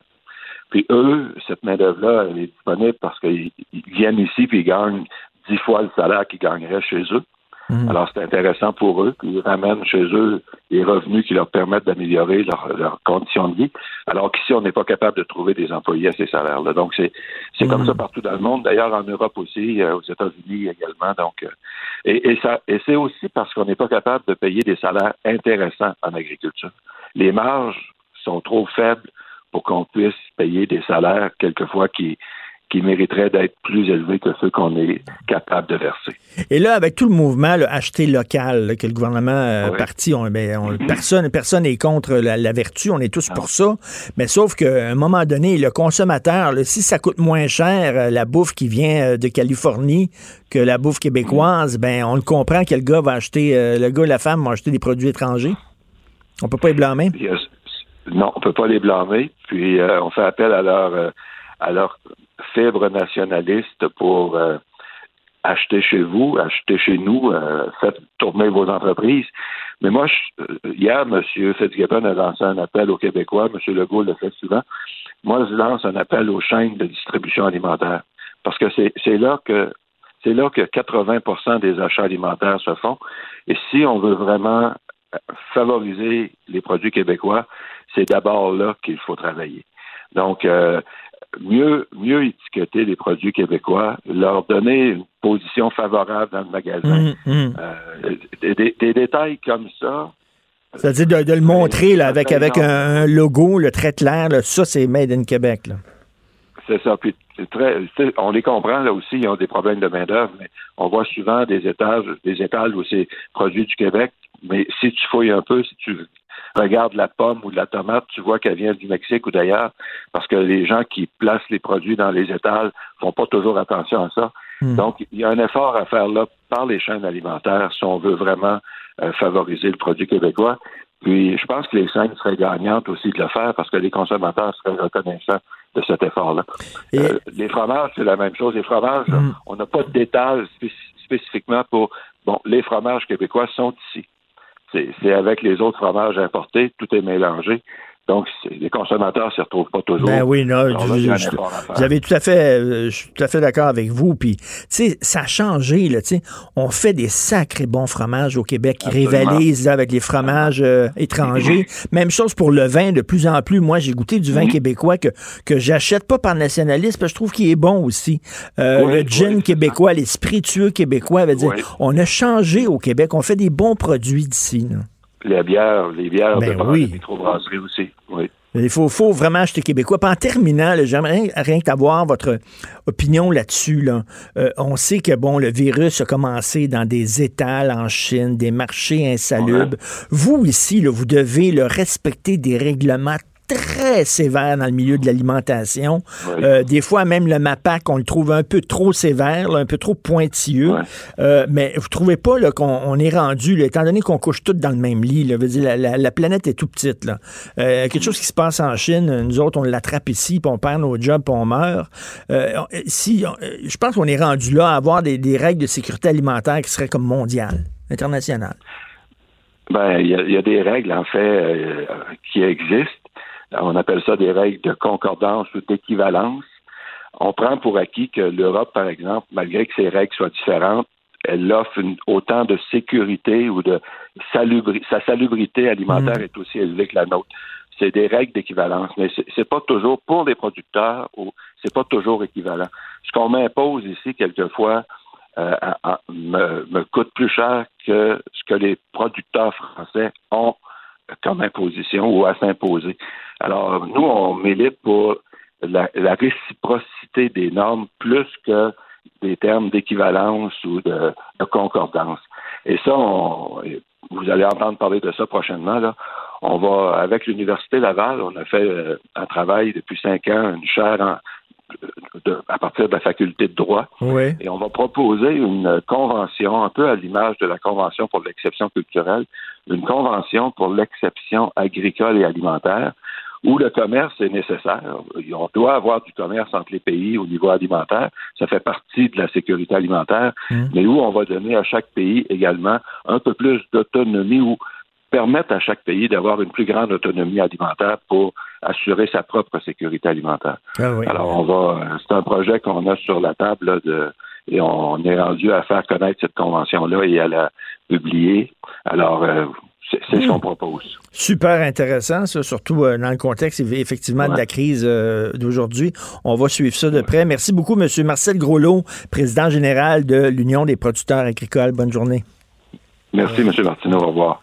Speaker 10: Puis eux, cette main-d'œuvre-là, elle est disponible parce qu'ils ils viennent ici puis ils gagnent dix fois le salaire qu'ils gagneraient chez eux. Alors, c'est intéressant pour eux, ils ramènent chez eux les revenus qui leur permettent d'améliorer leurs leur conditions de vie, alors qu'ici, on n'est pas capable de trouver des employés à ces salaires-là. Donc, c'est c'est comme ça partout dans le monde, d'ailleurs en Europe aussi, euh, aux États-Unis également. Donc, euh, et, et ça, et c'est aussi parce qu'on n'est pas capable de payer des salaires intéressants en agriculture. Les marges sont trop faibles pour qu'on puisse payer des salaires quelquefois qui qui mériteraient d'être plus élevés que ceux qu'on est capable de verser.
Speaker 1: Et là, avec tout le mouvement acheter local là, que le gouvernement euh,
Speaker 10: Oui.
Speaker 1: parti, on, ben, on- personne personne n'est contre la, la vertu, on est tous pour ça. Mais sauf qu'à un moment donné, le consommateur, là, si ça coûte moins cher euh, la bouffe qui vient euh, de Californie que la bouffe québécoise, ben on le comprend que le gars va acheter, euh, le gars et la femme vont acheter des produits étrangers. On peut pas y blâmer.
Speaker 10: Non, on peut pas les blâmer. Puis euh, on fait appel à leur à leur fibre nationaliste pour euh, acheter chez vous, acheter chez nous, euh, faites tourner vos entreprises. Mais moi, euh, hier, M. Fitzgibbon a lancé un appel aux Québécois, M. Legault le fait souvent. Moi, je lance un appel aux chaînes de distribution alimentaire. Parce que c'est là que c'est là que 80% des achats alimentaires se font. Et si on veut vraiment favoriser les produits québécois, c'est d'abord là qu'il faut travailler. Donc, euh, mieux, mieux étiqueter les produits québécois, leur donner une position favorable dans le magasin.
Speaker 1: Hum, hum.
Speaker 10: Euh, des, des- des détails comme ça,
Speaker 1: C'est-à-dire de, de le montrer là, avec, avec un, logo le très clair, là, ça c'est Made in Québec. Là.
Speaker 10: C'est ça. Puis très, on les comprend là aussi, ils ont des problèmes de main d'œuvre, mais on voit souvent des étages, des étals où c'est produit du Québec. Mais si tu fouilles un peu, si tu regardes la pomme ou la tomate, tu vois qu'elle vient du Mexique ou d'ailleurs, parce que les gens qui placent les produits dans les étals font pas toujours attention à ça. Donc, il y a un effort à faire là par les chaînes alimentaires si on veut vraiment euh, favoriser le produit québécois. Puis, je pense que les chaînes seraient gagnantes aussi de le faire parce que les consommateurs seraient reconnaissants de cet effort-là. Euh, les fromages, c'est la même chose. Les fromages, là, on n'a pas de détails spéc- spécifiquement pour... Bon, les fromages québécois sont ici. C'est avec les autres fromages importés, tout est mélangé. Donc, les consommateurs ne s'y retrouvent pas toujours.
Speaker 1: Ben oui, non,
Speaker 10: Alors là,
Speaker 1: je- vous avez tout à fait, euh, je suis tout à fait d'accord avec vous. Puis, tu sais, ça a changé, là, tu sais. On fait des sacrés bons fromages au Québec qui rivalisent avec les fromages euh, étrangers. Même chose pour le vin, de plus en plus. Moi, j'ai goûté du vin québécois que, que j'achète pas par nationalisme, parce que je trouve qu'il est bon aussi. Euh,
Speaker 10: Oui,
Speaker 1: le gin québécois, les spiritueux québécois, veut dire,
Speaker 10: Oui.
Speaker 1: on a changé au Québec. On fait des bons produits d'ici, là.
Speaker 10: Les bières, les bières
Speaker 1: Ben
Speaker 10: de
Speaker 1: oui.
Speaker 10: microbrasserie aussi. Oui.
Speaker 1: Il faut, faut vraiment acheter québécois. Puis en terminant, j'aimerais rien que avoir votre opinion là-dessus. Là. Euh, on sait que bon, le virus a commencé dans des étals en Chine, des marchés insalubres. Vous ici, là, vous devez le respecter des règlements très sévères dans le milieu de l'alimentation. Euh, des fois, même le MAPAC, on le trouve un peu trop sévère, là, un peu trop pointilleux. Euh, mais vous trouvez pas qu'on on est rendu, là, étant donné qu'on couche tous dans le même lit, là, veut dire, la, la- la planète est tout petite. Là. Euh, quelque chose qui se passe en Chine, nous autres, on l'attrape ici, puis on perd nos jobs, puis on meurt. Si, on- je pense qu'on est rendu là à avoir des, des règles de sécurité alimentaire qui seraient comme mondiales, internationales.
Speaker 10: Ben, il y, a- il y a des règles, en fait, euh, qui existent. On appelle ça des règles de concordance ou d'équivalence. On prend pour acquis que l'Europe, par exemple, malgré que ses règles soient différentes, elle offre une- autant de sécurité ou de salubri sa salubrité alimentaire est aussi élevée que la nôtre. C'est des règles d'équivalence, mais c'est- c'est pas toujours pour les producteurs ou c'est pas toujours équivalent. Ce qu'on m'impose ici, quelquefois, euh, à- à- me, me coûte plus cher que ce que les producteurs français ont comme imposition ou à s'imposer. Alors, nous, on milite pour la, réciprocité des normes plus que des termes d'équivalence ou de, de concordance. Et ça, on- vous allez entendre parler de ça prochainement. Là. On va, avec l'Université Laval, on a fait euh, un travail depuis cinq ans, une chaire en de- à partir de la faculté de droit.
Speaker 1: Oui.
Speaker 10: Et on va proposer une convention, un peu à l'image de la Convention pour l'exception culturelle, une convention pour l'exception agricole et alimentaire, où le commerce est nécessaire. On doit avoir du commerce entre les pays au niveau alimentaire. Ça fait partie de la sécurité alimentaire, mais où on va donner à chaque pays également un peu plus d'autonomie ou permettre à chaque pays d'avoir une plus grande autonomie alimentaire pour assurer sa propre sécurité alimentaire.
Speaker 1: Ah oui.
Speaker 10: Alors, on va, c'est un projet qu'on a sur la table là, de, et on est rendu à faire connaître cette convention-là et à la publier. Alors, euh, c'est ce qu'on propose.
Speaker 1: Super intéressant, ça, surtout euh, dans le contexte effectivement de la crise euh, d'aujourd'hui. On va suivre ça de près. Merci beaucoup, M. Marcel Groslot, président général de l'Union des producteurs agricoles. Bonne journée.
Speaker 10: Merci, M. Martineau. Au revoir.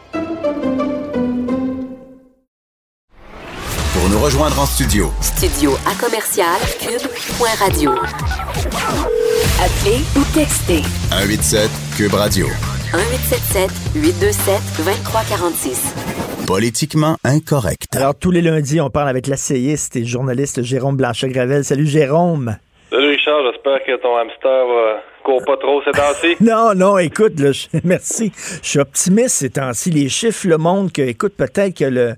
Speaker 3: Nous rejoindre en studio,
Speaker 5: Studio à commercial cube.radio. Appelez ou textez
Speaker 3: 187 Cube Radio.
Speaker 5: 1877 827 2346.
Speaker 3: Politiquement incorrect.
Speaker 1: Alors, tous les lundis, on parle avec l'essayiste et journaliste Jérôme Blanchet-Gravel. Salut, Jérôme.
Speaker 12: Salut Richard, j'espère que ton hamster euh, court pas trop ces temps-ci. [laughs]
Speaker 1: Non, non, écoute, là, je- [laughs] merci. Je suis optimiste ces temps-ci. Les chiffres le montrent que, écoute, peut-être que le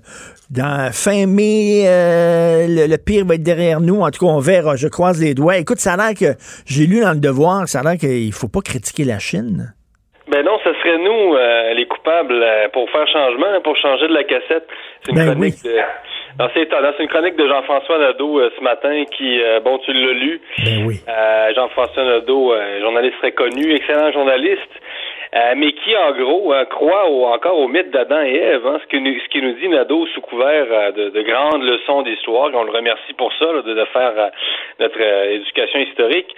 Speaker 1: dans fin mai, euh, le, le pire va être derrière nous. En tout cas, on verra. Je croise les doigts. Écoute, ça a l'air que j'ai lu dans le devoir, ça a l'air qu'il faut pas critiquer la Chine.
Speaker 12: Ben non, ce serait nous euh, les coupables euh, pour faire changement, pour changer de la cassette. C'est une
Speaker 1: Ben
Speaker 12: chronique de. Non, c'est étonnant. C'est une chronique de Jean-François Nadeau euh, ce matin qui, euh, bon, tu l'as lu.
Speaker 1: Ben oui.
Speaker 12: Euh, Jean-François Nadeau, journaliste très connu, excellent journaliste, euh, mais qui, en gros, euh, croit au- encore au mythe d'Adam et Ève. hein, ce, que nous, ce qui nous dit Nadeau sous couvert euh, de, de grandes leçons d'histoire. et On le remercie pour ça, de, faire euh, notre éducation historique.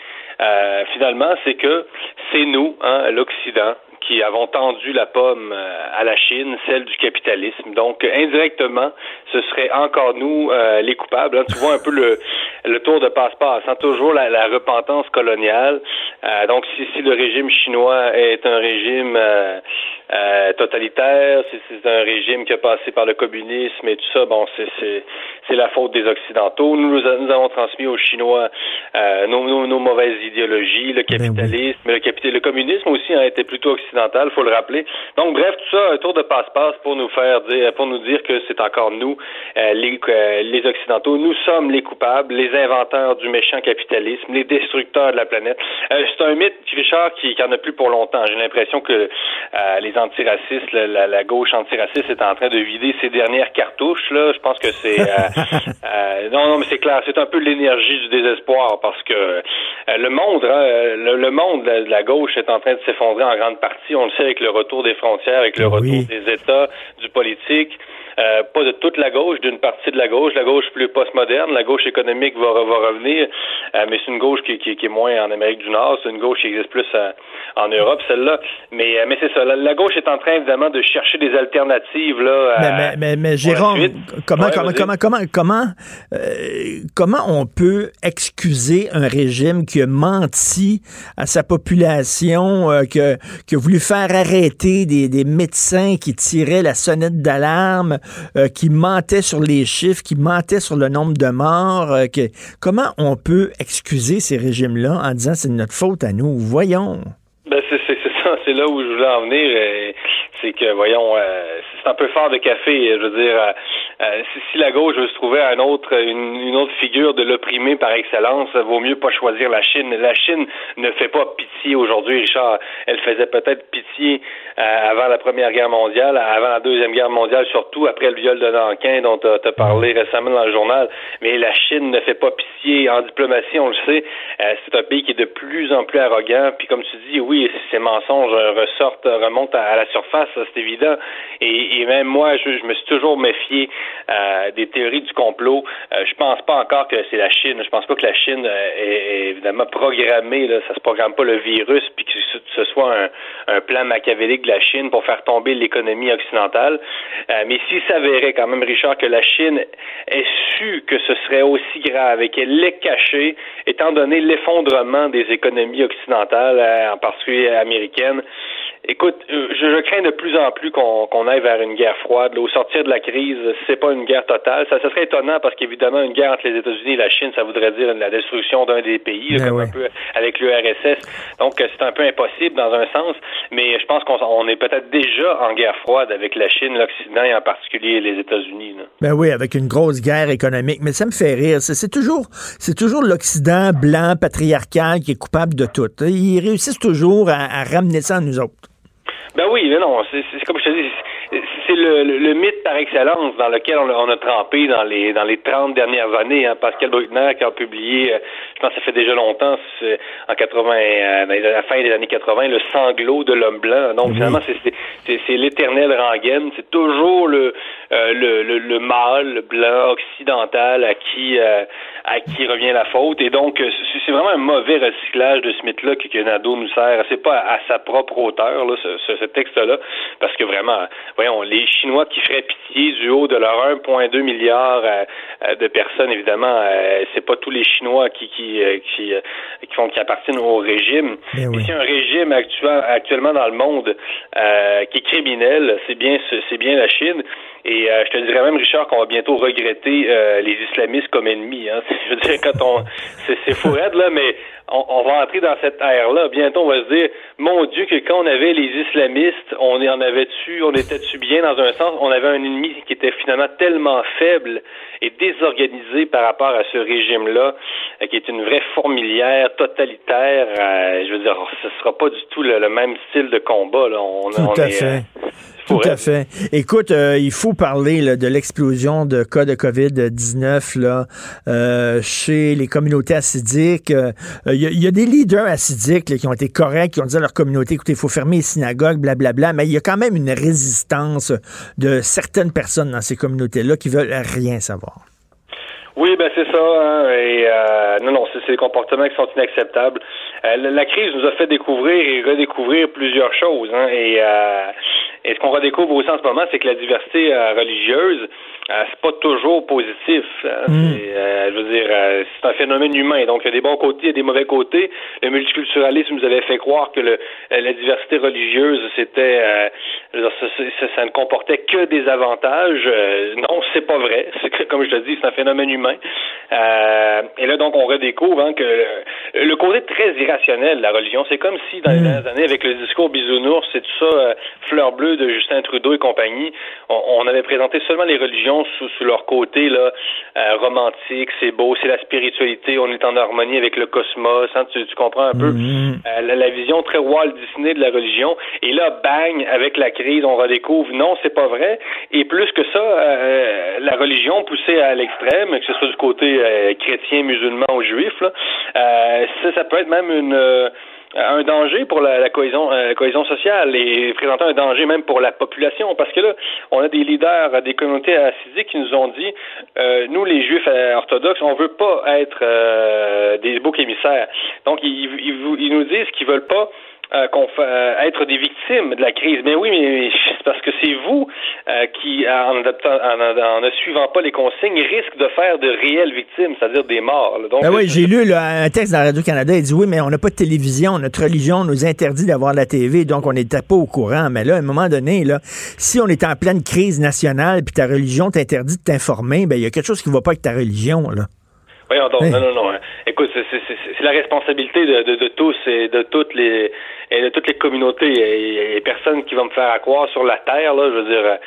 Speaker 12: Finalement, c'est que c'est nous, hein, l'Occident, qui avons tendu la pomme euh, à la Chine, celle du capitalisme. Donc, indirectement, ce serait encore nous euh, les coupables. hein. Tu vois un peu le, le tour de passe-passe, hein, toujours la, la repentance coloniale. Euh, donc, si, si le régime chinois est un régime euh, totalitaire, si c'est un régime qui a passé par le communisme et tout ça, bon, c'est la faute des Occidentaux. Nous, nous, avons transmis aux Chinois nos, nos, nos mauvaises idéologies, le capitalisme, le, capital, le communisme aussi a été plutôt occidental, faut le rappeler. Donc, bref, tout ça, un tour de passe-passe pour nous faire dire, pour nous dire que c'est encore nous, euh, les, euh, les Occidentaux. Nous sommes les coupables, les inventeurs du méchant capitalisme, les destructeurs de la planète. Euh, c'est un mythe, Richard, qui, qui en a plus pour longtemps. J'ai l'impression que les antiracistes, la, la, la gauche antiraciste est en train de vider ses dernières cartouches. Là, je pense que c'est [laughs] non, non, mais c'est clair, c'est un peu l'énergie du désespoir parce que le monde, hein, le, le monde de la, de la gauche est en train de s'effondrer en grande partie. On le sait avec le retour des frontières, avec le retour des États, du politique. Euh, pas de toute la gauche, d'une partie de la gauche, la gauche plus postmoderne, la gauche économique va, va revenir, euh, mais c'est une gauche qui, qui, qui, est moins en Amérique du Nord, c'est une gauche qui existe plus à, en Europe, celle-là. Mais, euh, mais c'est ça, la, la, gauche est en train évidemment de chercher des alternatives là.
Speaker 1: Mais, mais, mais, mais Jérôme, comment,
Speaker 12: Ouais,
Speaker 1: comment, comment, comment, comment, euh, comment on peut excuser un régime qui a menti à sa population, euh, que, qui a voulu faire arrêter des, des médecins qui tiraient la sonnette d'alarme, euh, qui mentaient sur les chiffres, qui mentaient sur le nombre de morts. euh, que, comment on peut excuser ces régimes-là en disant c'est notre faute à nous? Voyons.
Speaker 12: Ben c'est ça, c'est là où je voulais en venir. c'est que voyons, euh, c'est un peu fort de café. Je veux dire, euh, si, la gauche veut se trouver un autre, une, une autre figure de l'opprimé par excellence, vaut mieux pas choisir la Chine. La Chine ne fait pas pitié aujourd'hui, Richard. Elle faisait peut-être pitié euh, avant la Première Guerre mondiale, avant la Deuxième Guerre mondiale, surtout après le viol de Nankin dont tu as parlé récemment dans le journal. Mais la Chine ne fait pas pitié en diplomatie, on le sait. Euh, c'est un pays qui est de plus en plus arrogant. Puis comme tu dis, oui, ces mensonges ressortent, remontent à, la surface, c'est évident. Et, même moi, je, me suis toujours méfié euh, des théories du complot. Euh, je pense pas encore que c'est la Chine. Je pense pas que la Chine euh, est, évidemment programmée. Là, ça se programme pas le virus, puis que ce soit un, un, plan machiavélique de la Chine pour faire tomber l'économie occidentale. Euh, mais s'il s'avérait quand même, Richard, que la Chine ait su que ce serait aussi grave et qu'elle l'ait caché, étant donné l'effondrement des économies occidentales, en particulier américaines, Écoute, euh, je, crains de plus en plus qu'on aille vers une guerre froide. au sortir de la crise, c'est pas une guerre totale. Ça, serait étonnant parce qu'évidemment, une guerre entre les États-Unis et la Chine, ça voudrait dire la destruction d'un des pays, ben comme un peu avec l'URSS. Donc, euh, c'est un peu impossible dans un sens. Mais je pense qu'on est peut-être déjà en guerre froide avec la Chine, l'Occident et en particulier les États-Unis.
Speaker 1: Ben oui, avec une grosse guerre économique. Mais ça me fait rire. C'est toujours, c'est toujours l'Occident blanc, patriarcal qui est coupable de tout. Ils réussissent toujours à ramener ça à nous autres.
Speaker 12: Ben oui, mais non, c'est comme je te dis, c'est le, le, mythe par excellence dans lequel on, on, a trempé dans les dans les 30 dernières années. Hein. Pascal Bruckner qui a publié, euh, je pense que ça fait déjà longtemps, en 80, euh, à la fin des années 80, le sanglot de l'homme blanc. Donc finalement, c'est l'éternel rengaine. C'est toujours le, euh, le, le, le mâle blanc occidental à qui à qui revient la faute. Et donc, c'est vraiment un mauvais recyclage de ce mythe-là que, que Nadeau nous sert. C'est pas à, sa propre hauteur, là, ce, ce texte-là, parce que vraiment, voyons, les Chinois qui feraient pitié du haut de leur 1,2 milliard euh, euh, de personnes, évidemment, euh, c'est pas tous les Chinois qui qui qui, qui, font qui appartiennent au régime. Mais, oui. un régime actuel, actuellement dans le monde qui est criminel, c'est bien c'est bien la Chine. Et je te dirais même, Richard, qu'on va bientôt regretter les islamistes comme ennemis. Hein. [laughs] Je veux dire, quand on, c'est fou là, mais on, va entrer dans cette ère-là. Bientôt, on va se dire, mon Dieu, que quand on avait les islamistes, on en avait-tu, on était-tu bien dans un sens, on avait un ennemi qui était finalement tellement faible et désorganisé par rapport à ce régime-là, euh, qui est une vraie fourmilière totalitaire. Euh, je veux dire, ce sera pas du tout le, même style de combat. Là. On,
Speaker 1: tout à fait. Tout à fait. Écoute, euh, il faut parler là, de l'explosion de cas de COVID-19 là, euh, chez les communautés assidiques. Euh, il y, y, a des leaders assidiques là, qui ont été corrects, qui ont dit à leur communauté, écoutez, il faut fermer les synagogues, blablabla, bla, bla, mais il y a quand même une résistance de certaines personnes dans ces communautés-là qui veulent rien savoir.
Speaker 12: Oui, ben c'est ça. Hein, et euh, non, non, c'est des comportements qui sont inacceptables. Euh, la, crise nous a fait découvrir et redécouvrir plusieurs choses. Hein, et, euh, et ce qu'on redécouvre aussi en ce moment, c'est que la diversité religieuse euh, c'est pas toujours positif. Hein. Hmm. Euh, je veux dire, euh, c'est un phénomène humain. Donc, il y a des bons côtés, il y a des mauvais côtés. Le multiculturalisme nous avait fait croire que le, la diversité religieuse, c'était, ça, ça, ne comportait que des avantages. non, c'est pas vrai. [laughs] Que, comme je te dis, c'est un phénomène humain. et là, donc, on redécouvre hein, que le côté très irrationnel de la religion, c'est comme si dans les hmm. dernières années, avec le discours bisounours, c'est tout ça, fleur bleue de Justin Trudeau et compagnie, on avait présenté seulement les religions sous, leur côté là, euh, romantique, c'est beau, c'est la spiritualité, on est en harmonie avec le cosmos, hein, tu, comprends un peu? Mm-hmm. euh, la, vision très Walt Disney de la religion. Et là, bang, avec la crise, on redécouvre, non, c'est pas vrai. Et plus que ça, euh, la religion poussée à l'extrême, que ce soit du côté chrétien, musulman ou juif, là, ça, ça peut être même une un danger pour la, cohésion, euh, cohésion sociale et présentant un danger même pour la population parce que là, on a des leaders des communautés assidiques qui nous ont dit euh, nous les juifs euh, orthodoxes, on veut pas être des boucs émissaires. Donc ils, ils, ils nous disent qu'ils veulent pas euh, qu'on euh, être des victimes de la crise. Mais oui, mais c'est parce que c'est vous euh, qui, en, en, ne suivant pas les consignes, risque de faire de réelles victimes, c'est-à-dire des morts.
Speaker 1: Donc, ben oui, j'ai lu un texte dans Radio-Canada, il dit oui, mais on n'a pas de télévision, notre religion nous interdit d'avoir la TV, donc on n'était pas au courant. Mais là, à un moment donné, là, si on est en pleine crise nationale, puis ta religion t'interdit de t'informer, ben il y a quelque chose qui ne va pas avec ta religion, là.
Speaker 12: Oui, non, non, non. Hein. Écoute, c'est la responsabilité de, de, de, tous et de toutes les et de toutes les communautés et, et personne qui va me faire croire sur la terre, là, je veux dire,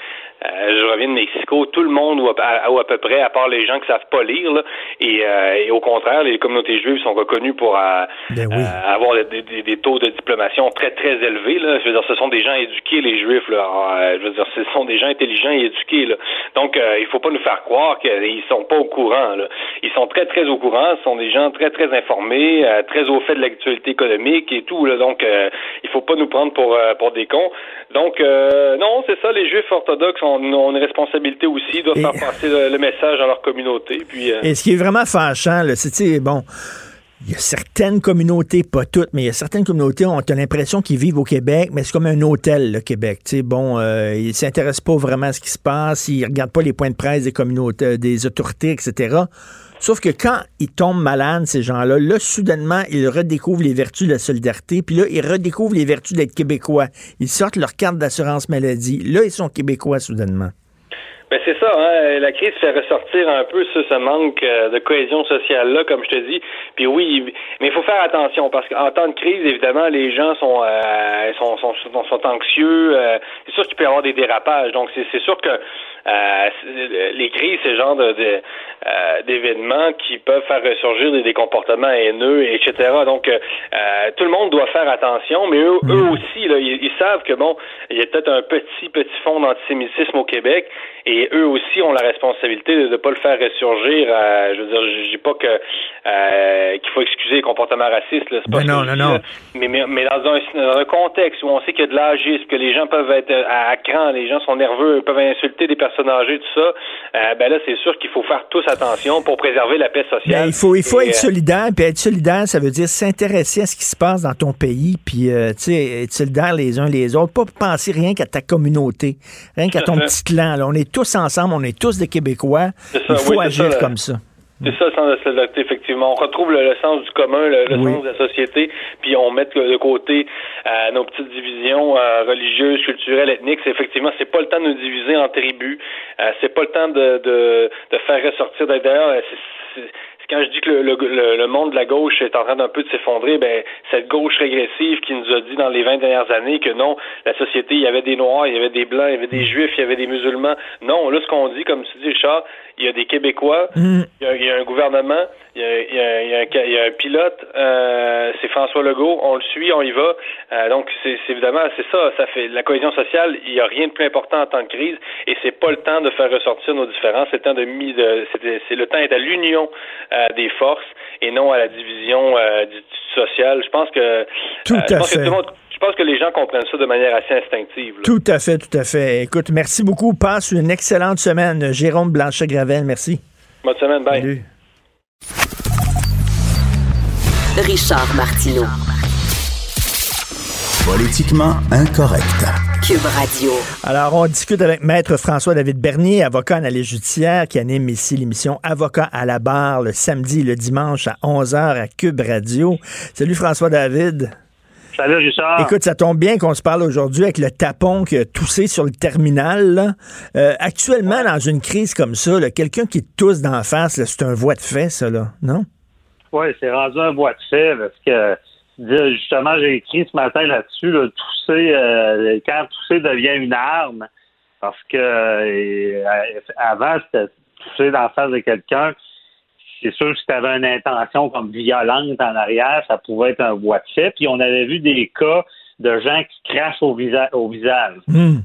Speaker 12: je reviens de Mexico, tout le monde, ou à, à, peu près, à part les gens qui savent pas lire, là, et, euh, et, au contraire, les communautés juives sont reconnues pour euh, ben avoir des, des, taux de diplomation très, très élevés. Là. Je veux dire, ce sont des gens éduqués, les juifs. Là. je veux dire, ce sont des gens intelligents et éduqués. Là. Donc, il faut pas nous faire croire qu'ils sont pas au courant. Là. Ils sont très, très au courant. Ce sont des gens très, très informés, très au fait de l'actualité économique et tout. Là. Donc, il faut pas nous prendre pour, pour des cons. Donc, non, c'est ça, les juifs orthodoxes ont, ont une responsabilité aussi, doivent
Speaker 1: Et-
Speaker 12: faire passer le, le message dans leur communauté. Puis, euh,
Speaker 1: Et ce qui est vraiment fâchant, c'est, bon, il y a certaines communautés, pas toutes, mais il y a certaines communautés, on a l'impression qu'ils vivent au Québec, mais c'est comme un hôtel, le Québec. Tu sais, bon, euh, ils s'intéressent pas vraiment à ce qui se passe, ils regardent pas les points de presse des communautés, euh, des autorités, etc. Sauf que quand ils tombent malades, ces gens-là, là, soudainement, ils redécouvrent les vertus de la solidarité, puis là, ils redécouvrent les vertus d'être québécois. Ils sortent leur carte d'assurance maladie. Là, ils sont québécois, soudainement.
Speaker 12: Ben c'est ça, hein, la crise fait ressortir un peu ce, ce manque euh, de cohésion sociale là, comme je te dis. Puis oui, mais il faut faire attention parce qu'en temps de crise, évidemment, les gens sont euh, sont, sont, sont, anxieux. euh, c'est sûr qu'il peut y avoir des dérapages. Donc c'est sûr que euh, les crises, c'est genre de, de, euh, d'événements qui peuvent faire ressurgir des, des comportements haineux, etc. Donc euh, euh, tout le monde doit faire attention, mais eux, eux aussi, là, ils, ils savent que bon, il y a peut-être un petit petit fond d'antisémitisme au Québec, et eux aussi ont la responsabilité de ne pas le faire ressurgir. euh, je veux dire, je, dis pas que qu'il faut excuser les comportements racistes, là, c'est pas que
Speaker 1: non, non,
Speaker 12: dis,
Speaker 1: non.
Speaker 12: là. Mais, mais, mais dans, un, dans un contexte où on sait qu'il y a de l'agisme, que les gens peuvent être à, à cran, les gens sont nerveux, peuvent insulter des personnes âgées, tout ça, ben là, c'est sûr qu'il faut faire tous attention pour préserver la paix sociale.
Speaker 1: Ben, il faut, il faut
Speaker 12: Et,
Speaker 1: être
Speaker 12: euh,
Speaker 1: solidaire, puis être solidaire, ça veut dire s'intéresser à ce qui se passe dans ton pays, puis euh, tu sais, être solidaire les uns les autres, pas penser rien qu'à ta communauté, rien qu'à ton petit clan. là. On est tous ensemble, on est tous des Québécois.
Speaker 12: Ça,
Speaker 1: il faut
Speaker 12: oui,
Speaker 1: agir
Speaker 12: ça,
Speaker 1: comme ça.
Speaker 12: C'est ça le sens de la solidarité, effectivement. On retrouve le, le sens du commun, le, le
Speaker 1: Oui.
Speaker 12: sens de la société, puis on met de côté euh, nos petites divisions euh, religieuses, culturelles, ethniques. C'est effectivement, c'est pas le temps de nous diviser en tribus. Euh, c'est pas le temps de, de, de faire ressortir. D'ailleurs, euh, c'est- c'est- quand je dis que le, le, le- le monde de la gauche est en train d'un peu de s'effondrer, ben cette gauche régressive qui nous a dit dans les 20 dernières années que non, la société, il y avait des noirs, il y avait des blancs, il y avait des juifs, il y avait des musulmans. Non, là ce qu'on dit, comme tu dis Richard, il y a des Québécois,
Speaker 1: Mm.
Speaker 12: il, y a, il y a un gouvernement, il y a, il y a- il y a un, pilote, euh, c'est François Legault, on le suit, on y va. Euh, donc c'est évidemment c'est ça, ça fait la cohésion sociale. Il n'y a rien de plus important en temps de crise, et c'est pas le temps de faire ressortir nos différences. C'est le temps de de, c'est c'est le temps est à l'union euh, des forces et non à la division euh, du, du social. Je pense que
Speaker 1: Tout
Speaker 12: euh, je
Speaker 1: à
Speaker 12: pense que tout le monde- je pense que les gens comprennent ça de manière assez instinctive. là.
Speaker 1: Tout à fait, tout à fait. Écoute, merci beaucoup. Passe une excellente semaine. Jérôme Blanchet-Gravel, merci.
Speaker 12: Bonne semaine, bye.
Speaker 1: Salut.
Speaker 5: Richard Martineau.
Speaker 3: Politiquement incorrect.
Speaker 5: Cube Radio.
Speaker 1: Alors, on discute avec Maître François-David Bernier, avocat en analyse judiciaire, qui anime ici l'émission Avocat à la barre le samedi et le dimanche à 11h à Cube Radio. Salut François-David.
Speaker 13: Salut Richard.
Speaker 1: Écoute, ça tombe bien qu'on se parle aujourd'hui avec le tapon qui a toussé sur le terminal. là. Euh, actuellement, dans une crise comme ça, là, quelqu'un qui tousse d'en face, là, c'est un voie de fait, ça, là, non?
Speaker 13: Oui, c'est rendu un bois de fait parce que dire, justement, j'ai écrit ce matin là-dessus, là, tousser, euh, quand tousser devient une arme, parce que euh, avant, c'était tousser dans la face de quelqu'un. C'est sûr que si tu avais une intention comme violente en arrière, ça pouvait être un bois de fait. Puis on avait vu des cas de gens qui crachent au, visa- au visage.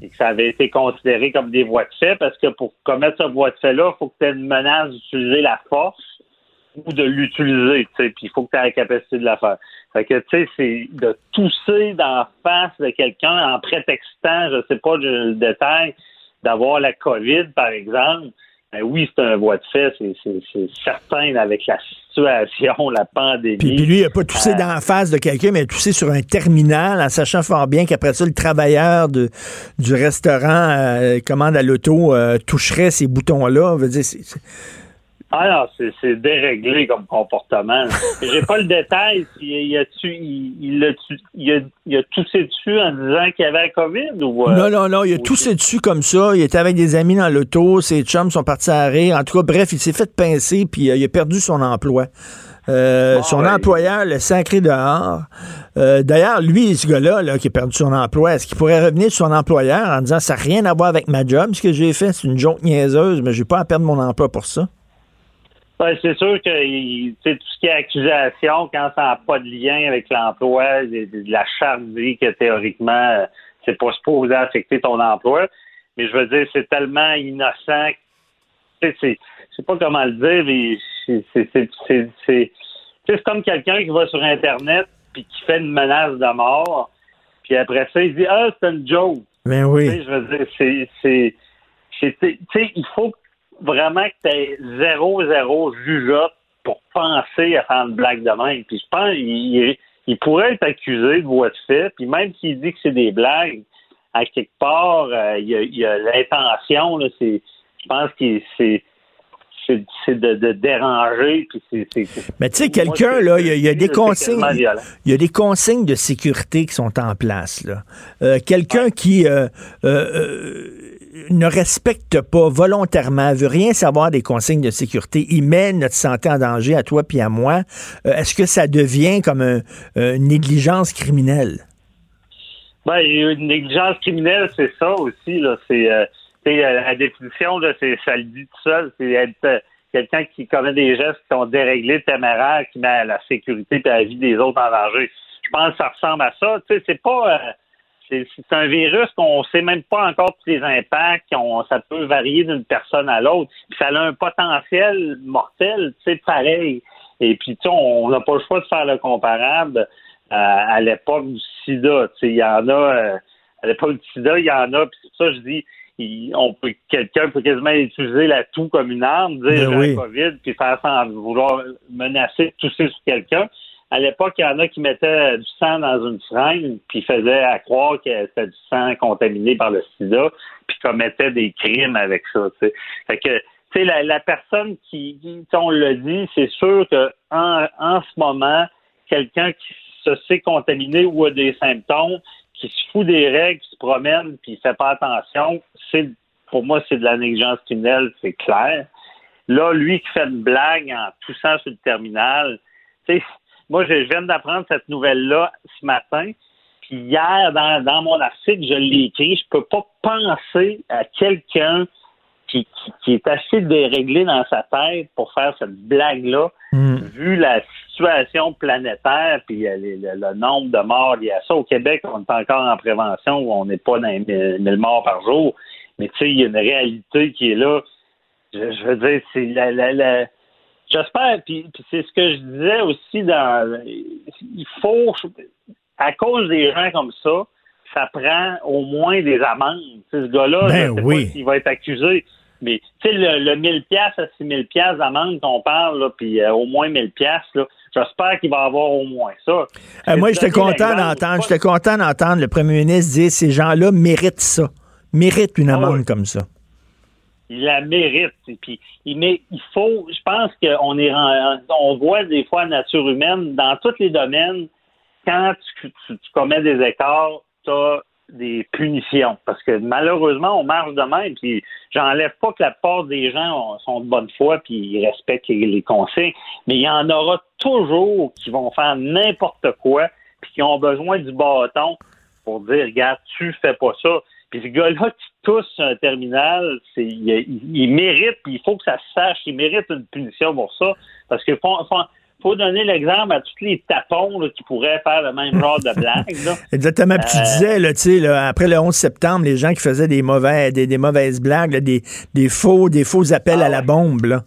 Speaker 13: Et que ça avait été considéré comme des voies de fait parce que pour commettre ce voie de fait-là, il faut que tu aies une menace d'utiliser la force ou de l'utiliser, tu sais, puis il faut que tu aies la capacité de la faire. Fait que, tu sais, c'est de tousser d'en face de quelqu'un en prétextant, je sais pas le, détail, d'avoir la COVID, par exemple. Ben oui, c'est un voie de fait, c'est, certain avec la situation, la pandémie.
Speaker 1: Puis, puis lui, il n'a pas toussé
Speaker 13: Euh,
Speaker 1: dans la face de quelqu'un, mais il a toussé sur un terminal en sachant fort bien qu'après ça, le travailleur de, du restaurant euh, commande à l'auto euh, toucherait ces boutons-là. Veut dire, c'est-
Speaker 13: Ah non, c'est, déréglé comme comportement. J'ai pas le détail. a tu, il, a, tu- il, a, il a toussé dessus en disant qu'il y avait la COVID ou. euh,
Speaker 1: Non, non, non, il a toussé dessus comme ça. Il était avec des amis dans l'auto. Ses chums sont partis à rire. En tout cas, bref, il s'est fait pincer, puis euh, il a perdu son emploi. Euh,
Speaker 13: Ah,
Speaker 1: son
Speaker 13: ouais.
Speaker 1: employeur le sacré dehors. Euh, D'ailleurs, lui, ce gars-là, là, qui a perdu son emploi, est-ce qu'il pourrait revenir sur son employeur en disant ça n'a rien à voir avec ma job, ce que j'ai fait, c'est une joke niaiseuse, mais j'ai pas à perdre mon emploi pour ça?
Speaker 13: Ben, c'est sûr que tout ce qui est accusation, quand ça n'a pas de lien avec l'emploi, la charte dit que théoriquement, euh, c'est pas supposé affecter ton emploi. Mais je veux dire, c'est tellement innocent. que, je sais pas comment le dire, mais c'est, comme quelqu'un qui va sur Internet puis qui fait une menace de mort. Puis après ça, il dit Ah, c'est une joke.
Speaker 1: Ben
Speaker 13: Tu
Speaker 1: oui.
Speaker 13: je veux dire, c'est, c'est, c'est, tu sais, il faut vraiment que tu aies zéro, zéro jugeote pour penser à faire une blague de même. Puis je pense il, il pourrait être accusé de voie de fait, puis même s'il dit que c'est des blagues, à quelque part, euh, il, y a, l'intention, là, c'est, je pense que c'est c'est de, de, déranger. Puis c'est,
Speaker 1: Mais tu sais, quelqu'un, là, il y, a, il y a des consignes. Il y a des consignes de sécurité qui sont en place. Là. Euh, quelqu'un qui euh, euh, ne respecte pas volontairement, veut rien savoir des consignes de sécurité, il met notre santé en danger à toi puis à moi. Est-ce que ça devient comme un, une négligence criminelle?
Speaker 13: Ben, une négligence criminelle, c'est ça aussi. Là. C'est la définition, là, c'est, ça le dit tout seul, c'est être euh, quelqu'un qui commet des gestes qui sont déréglés, téméraires, qui met la sécurité et la vie des autres en danger. Je pense que ça ressemble à ça. Tu sais, c'est pas. Euh, c'est, un virus qu'on sait même pas encore tous les impacts, ça peut varier d'une personne à l'autre. Ça a un potentiel mortel, tu sais, pareil. Et puis, tu sais, on n'a pas le choix de faire le comparable euh, à l'époque du sida. Tu sais, il y en a, à l'époque du sida, il y en a, puis c'est ça je dis, on peut quelqu'un peut quasiment utiliser la toux comme une arme, dire ben oui. COVID, puis faire sans vouloir menacer, tousser sur quelqu'un. À l'époque, il y en a qui mettaient du sang dans une seringue, puis faisaient à croire que c'était du sang contaminé par le sida, puis commettaient des crimes avec ça. Fait que, tu sais, la, personne qui, on le dit, c'est sûr que en, en ce moment, quelqu'un qui se sait contaminé ou a des symptômes, qui se fout des règles, qui se promène, puis fait pas attention, c'est pour moi, c'est de la négligence criminelle, c'est clair. Là, lui qui fait une blague en toussant sur le terminal, tu sais, moi, je viens d'apprendre cette nouvelle-là ce matin. Puis hier, dans, dans mon article, je l'ai écrit. Je peux pas penser à quelqu'un qui, qui, est assez déréglé dans sa tête pour faire cette blague-là, hmm. vu la situation planétaire puis euh, le, nombre de morts liés à ça. Au Québec, on est encore en prévention où on n'est pas dans les 1000 morts par jour. Mais tu sais, il y a une réalité qui est là. Je, veux dire, c'est la, la, J'espère, puis, puis c'est ce que je disais aussi dans. Il faut, à cause des gens comme ça, ça prend au moins des amendes. ce gars-là,
Speaker 1: ben oui.
Speaker 13: il va être accusé. Mais tu sais, le, le 1000 pièces à 6000 pièces d'amende qu'on parle, puis euh, au moins 1000 pièces, j'espère qu'il va avoir au moins ça.
Speaker 1: Euh, moi, j'étais content d'entendre, j'étais content d'entendre le premier ministre dire ces gens-là méritent ça, méritent une ah amende comme ça.
Speaker 13: Il la mérite. Puis, mais il faut, je pense qu'on est, on voit des fois la nature humaine dans tous les domaines. Quand tu commets des écarts, tu as des punitions. Parce que malheureusement, on marche de même, puis j'enlève pas que la part des gens sont de bonne foi puis ils respectent les, consignes, mais il y en aura toujours qui vont faire n'importe quoi puis qui ont besoin du bâton pour dire regarde, tu fais pas ça. Puis ce gars-là qui tousse un terminal, c'est il, mérite, puis il faut que ça se sache, il mérite une punition pour ça. Parce que faut donner l'exemple à tous les tapons qui pourraient faire le même genre de blague. [laughs]
Speaker 1: Exactement. Puis tu euh, disais, là, après le 11 septembre, les gens qui faisaient des, mauvais, des, mauvaises blagues, des, des, faux, des faux appels à la ah bombe, ben,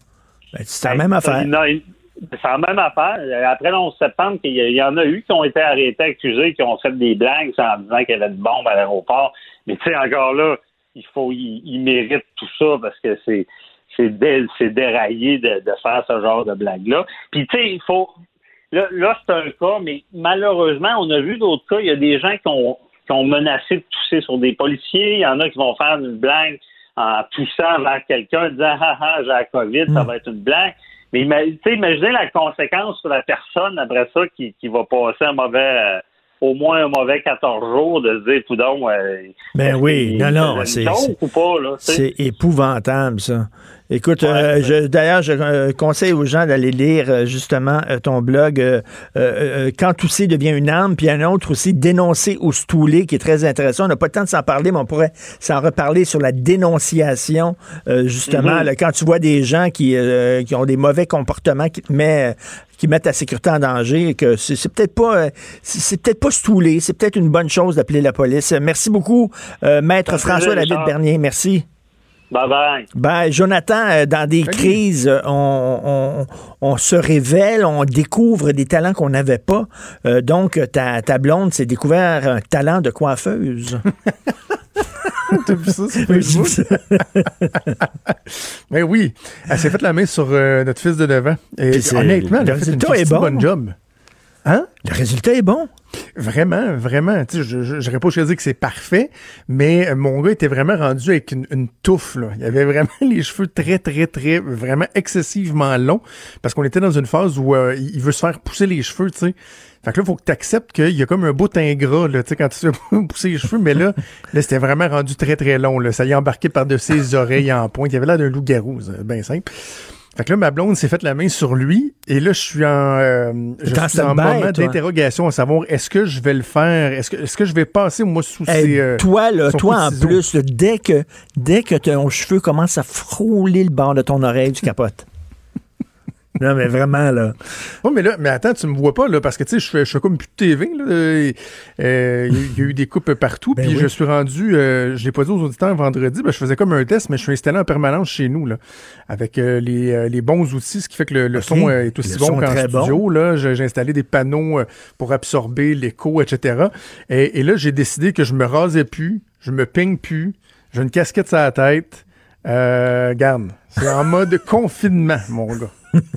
Speaker 1: c'est la même affaire.
Speaker 13: c'est la même affaire. Après le 11 septembre, il y, en a eu qui ont été arrêtés, accusés, qui ont fait des blagues en disant qu'il y avait une bombe à l'aéroport. Mais tu sais, encore là, il faut, il mérite tout ça parce que c'est c'est déraillé de, faire ce genre de blague-là. Puis, tu sais, il faut. Là, c'est un cas, mais malheureusement, on a vu d'autres cas. Il y a des gens qui ont, qui ont menacé de tousser sur des policiers. Il y en a qui vont faire une blague en toussant vers quelqu'un, en disant Ah ah, j'ai la COVID, ça va être une blague. Mais imaginez la conséquence sur la personne après ça qui, qui va passer un mauvais. Euh, au moins un mauvais 14 jours de se dire, coudon, euh,
Speaker 1: ben oui, non, non, c'est épouvantable, ça. Écoute, euh, d'ailleurs, je euh, conseille aux gens d'aller lire euh, justement ton blog Quand tousser devient une arme, puis un autre aussi, Dénoncer ou stouler, qui est très intéressant. On n'a pas le temps de s'en parler, mais on pourrait s'en reparler sur la dénonciation, justement. Mm-hmm. quand tu vois des gens qui, qui ont des mauvais comportements qui te mettent qui mettent ta sécurité en danger, que c'est peut-être pas c'est peut-être pas stouler, c'est peut-être une bonne chose d'appeler la police. Merci beaucoup, Maître François David Bernier. Merci.
Speaker 13: Bye bye.
Speaker 1: Ben, Jonathan, euh, dans des crises, euh, on, on, se révèle, on découvre des talents qu'on n'avait pas. Euh, donc, ta, ta blonde s'est découvert un talent de coiffeuse. [laughs] [laughs]
Speaker 14: T'as vu ça? Sur Facebook? [laughs] Mais oui, elle s'est fait la main sur euh, notre fils de 9 ans. Et
Speaker 1: Puis c'est-
Speaker 14: honnêtement, elle
Speaker 1: le
Speaker 14: a fait une
Speaker 1: est bon.
Speaker 14: bonne job. Hein?
Speaker 1: Le résultat est bon.
Speaker 14: Vraiment, vraiment. Tu sais, je j'aurais pas choisi que c'est parfait, mais euh, mon gars était vraiment rendu avec une, une touffe. Là. Il avait vraiment [laughs] les cheveux très, très, très, vraiment excessivement longs, parce qu'on était dans une phase où euh, il veut se faire pousser les cheveux, tu sais. Fait que là, il faut que tu acceptes qu'il y a comme un bout ingrat, là, tu sais, quand tu fais [laughs] pousser les cheveux, mais là, là c'était vraiment rendu très, très long. Là. Ça y est embarqué par-dessus ses [laughs] oreilles en pointe. Il avait l'air d'un loup-garou, bien simple. Fait que là, ma blonde s'est faite la main sur lui, et là, je suis en, euh, je suis en moment d'interrogation à savoir est-ce que je vais le faire, est-ce que, est-ce que je vais passer, moi, sous
Speaker 1: Hey,
Speaker 14: ses. euh,
Speaker 1: toi, là, toi en plus, dès que dès que ton cheveu commence à frôler le bord de ton oreille, tu capotes. Non, mais vraiment, là.
Speaker 14: Oui, mais là, mais attends, tu me vois pas, là, parce que, tu sais, je fais, je fais comme plus de TV, là. euh, euh, Il y, a- il y a eu des coupes partout,
Speaker 1: Ben
Speaker 14: puis
Speaker 1: oui.
Speaker 14: je suis rendu, euh, je l'ai pas dit aux auditeurs vendredi, ben, je faisais comme un test, mais je suis installé en permanence chez nous, là, avec euh, les, euh, les bons outils, ce qui fait que le, le son est aussi
Speaker 1: Le
Speaker 14: bon qu'en
Speaker 1: bon.
Speaker 14: studio, là. J'ai j'ai installé des panneaux pour absorber l'écho, etc. Et, et là, j'ai décidé que je me rasais plus, je me peigne plus, j'ai une casquette sur la tête. Euh, garde, c'est en mode [laughs] confinement, mon gars.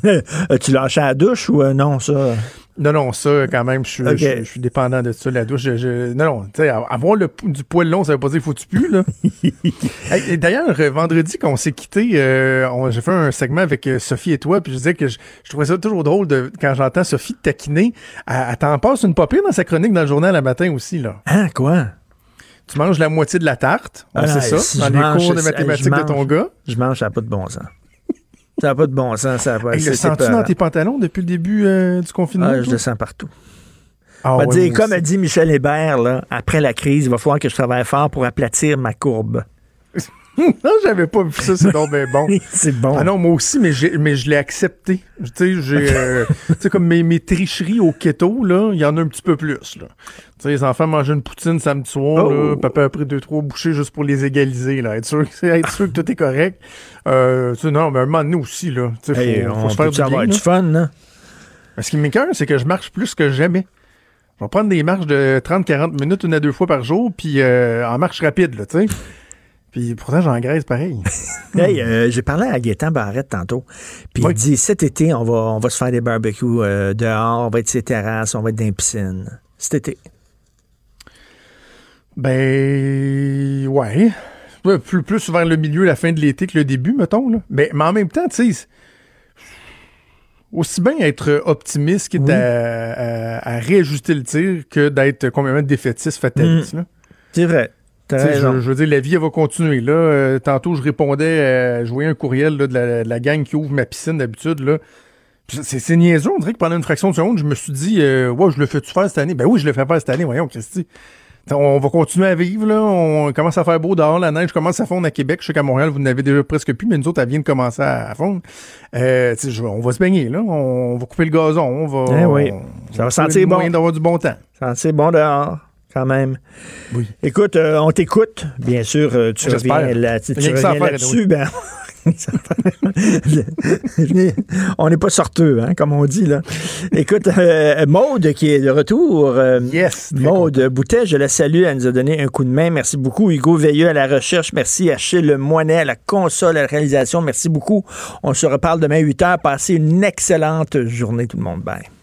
Speaker 14: [laughs]
Speaker 1: tu lâché à la douche ou euh, non, ça?
Speaker 14: Non, non, ça, quand même, je suis, dépendant de ça, la douche. Je, je- non, non, tu sais, avoir le, du poil long, ça veut pas dire qu'il faut que tu pues, là. [laughs] Hey, D'ailleurs, euh, vendredi, quand on s'est quitté, euh, j'ai fait un segment avec Sophie et toi, puis je disais que je, je trouvais ça toujours drôle de, quand j'entends Sophie taquiner. Elle, elle t'en passe une papier dans sa chronique dans le journal le matin aussi, là.
Speaker 1: Hein, quoi?
Speaker 14: Tu manges la moitié de la tarte, on
Speaker 1: Ah,
Speaker 14: sait ça,
Speaker 1: si
Speaker 14: dans les
Speaker 1: mange-
Speaker 14: cours de mathématiques de ton gars.
Speaker 1: Je mange, ça n'a pas de bon sens. Ça n'a pas de bon sens. Ça a pas,
Speaker 14: le sens-tu dans tes pantalons depuis le début euh, du confinement?
Speaker 1: Ah, je le sens partout.
Speaker 14: Ah, ouais,
Speaker 1: dire, comme
Speaker 14: aussi.
Speaker 1: a dit Michel Hébert, là, après la crise, il va falloir que je travaille fort pour aplatir ma courbe. [laughs] [laughs]
Speaker 14: non, j'avais pas vu ça, c'est donc bien bon. [laughs]
Speaker 1: c'est bon.
Speaker 14: Ah non, moi aussi, mais, j'ai- mais je l'ai accepté. Tu sais, j'ai, euh, [laughs] comme mes, mes tricheries au keto, là, il y en a un petit peu plus, là. Tu sais, les enfants mangeaient une poutine samedi soir,
Speaker 1: Oh.
Speaker 14: là, papa a pris deux, trois bouchées juste pour les égaliser, là. Être sûr, que- être sûr que tout est correct. Euh, tu sais, non, mais un moment donné aussi, là. Tu sais, faut,
Speaker 1: Hey,
Speaker 14: faut se faire du
Speaker 1: avoir du fun, là?
Speaker 14: Ce qui m'écoeure, c'est que je marche plus que jamais. Je vais prendre des marches de 30-40 minutes une à deux fois par jour, puis euh, en marche rapide, là, tu sais. Puis pourtant, j'engraisse pareil. [laughs]
Speaker 1: Hey, euh, j'ai parlé à Gaétan Barrette tantôt. Puis il dit cet été, on va, on va se faire des barbecues euh, dehors, on va être sur les terrasses, on va être dans les piscines. Cet été.
Speaker 14: Ben, ouais. Plus, plus vers le milieu, la fin de l'été que le début, mettons. Là. Mais, mais en même temps, tu sais, aussi bien être optimiste quitte à, à- à réajuster le tir que d'être complètement défaitiste, fataliste. là.
Speaker 1: C'est vrai.
Speaker 14: Je, je veux dire, la vie, elle va continuer. Là, Euh, tantôt, je répondais, euh, je voyais un courriel là, de, la, de la gang qui ouvre ma piscine d'habitude. là. C'est niaiseux. On dirait que pendant une fraction de seconde, je me suis dit, euh, ouais, je le fais-tu faire cette année? Ben oui, je le fais faire cette année. Voyons, Christy. On va continuer à vivre, là. On commence à faire beau dehors. La neige commence à fondre à Québec. Je sais qu'à Montréal, vous n'avez déjà presque plus, mais nous autres, elle vient de commencer à, fondre. Euh, je- on va se baigner, là. On va couper le gazon. On va.
Speaker 1: Eh oui.
Speaker 14: on-
Speaker 1: Ça va sentir bon.
Speaker 14: d'avoir du bon temps.
Speaker 1: C'est bon dehors, quand même.
Speaker 14: Oui.
Speaker 1: Écoute, euh, on t'écoute. Bien sûr, euh, tu reviens, là, tu, tu
Speaker 14: Rien que ça à
Speaker 1: reviens
Speaker 14: faire,
Speaker 1: là-dessus. Ben, [laughs] on n'est pas sorteux, hein, comme on dit. là. Écoute, euh, Maude qui est de retour.
Speaker 14: yes.
Speaker 1: Maude Boutet, je la salue. Elle nous a donné un coup de main. Merci beaucoup. Hugo Veilleux à la recherche. Merci à Achille Moinet à la console, à la réalisation. Merci beaucoup. On se reparle demain 8 h. Passez une excellente journée, tout le monde. Bye.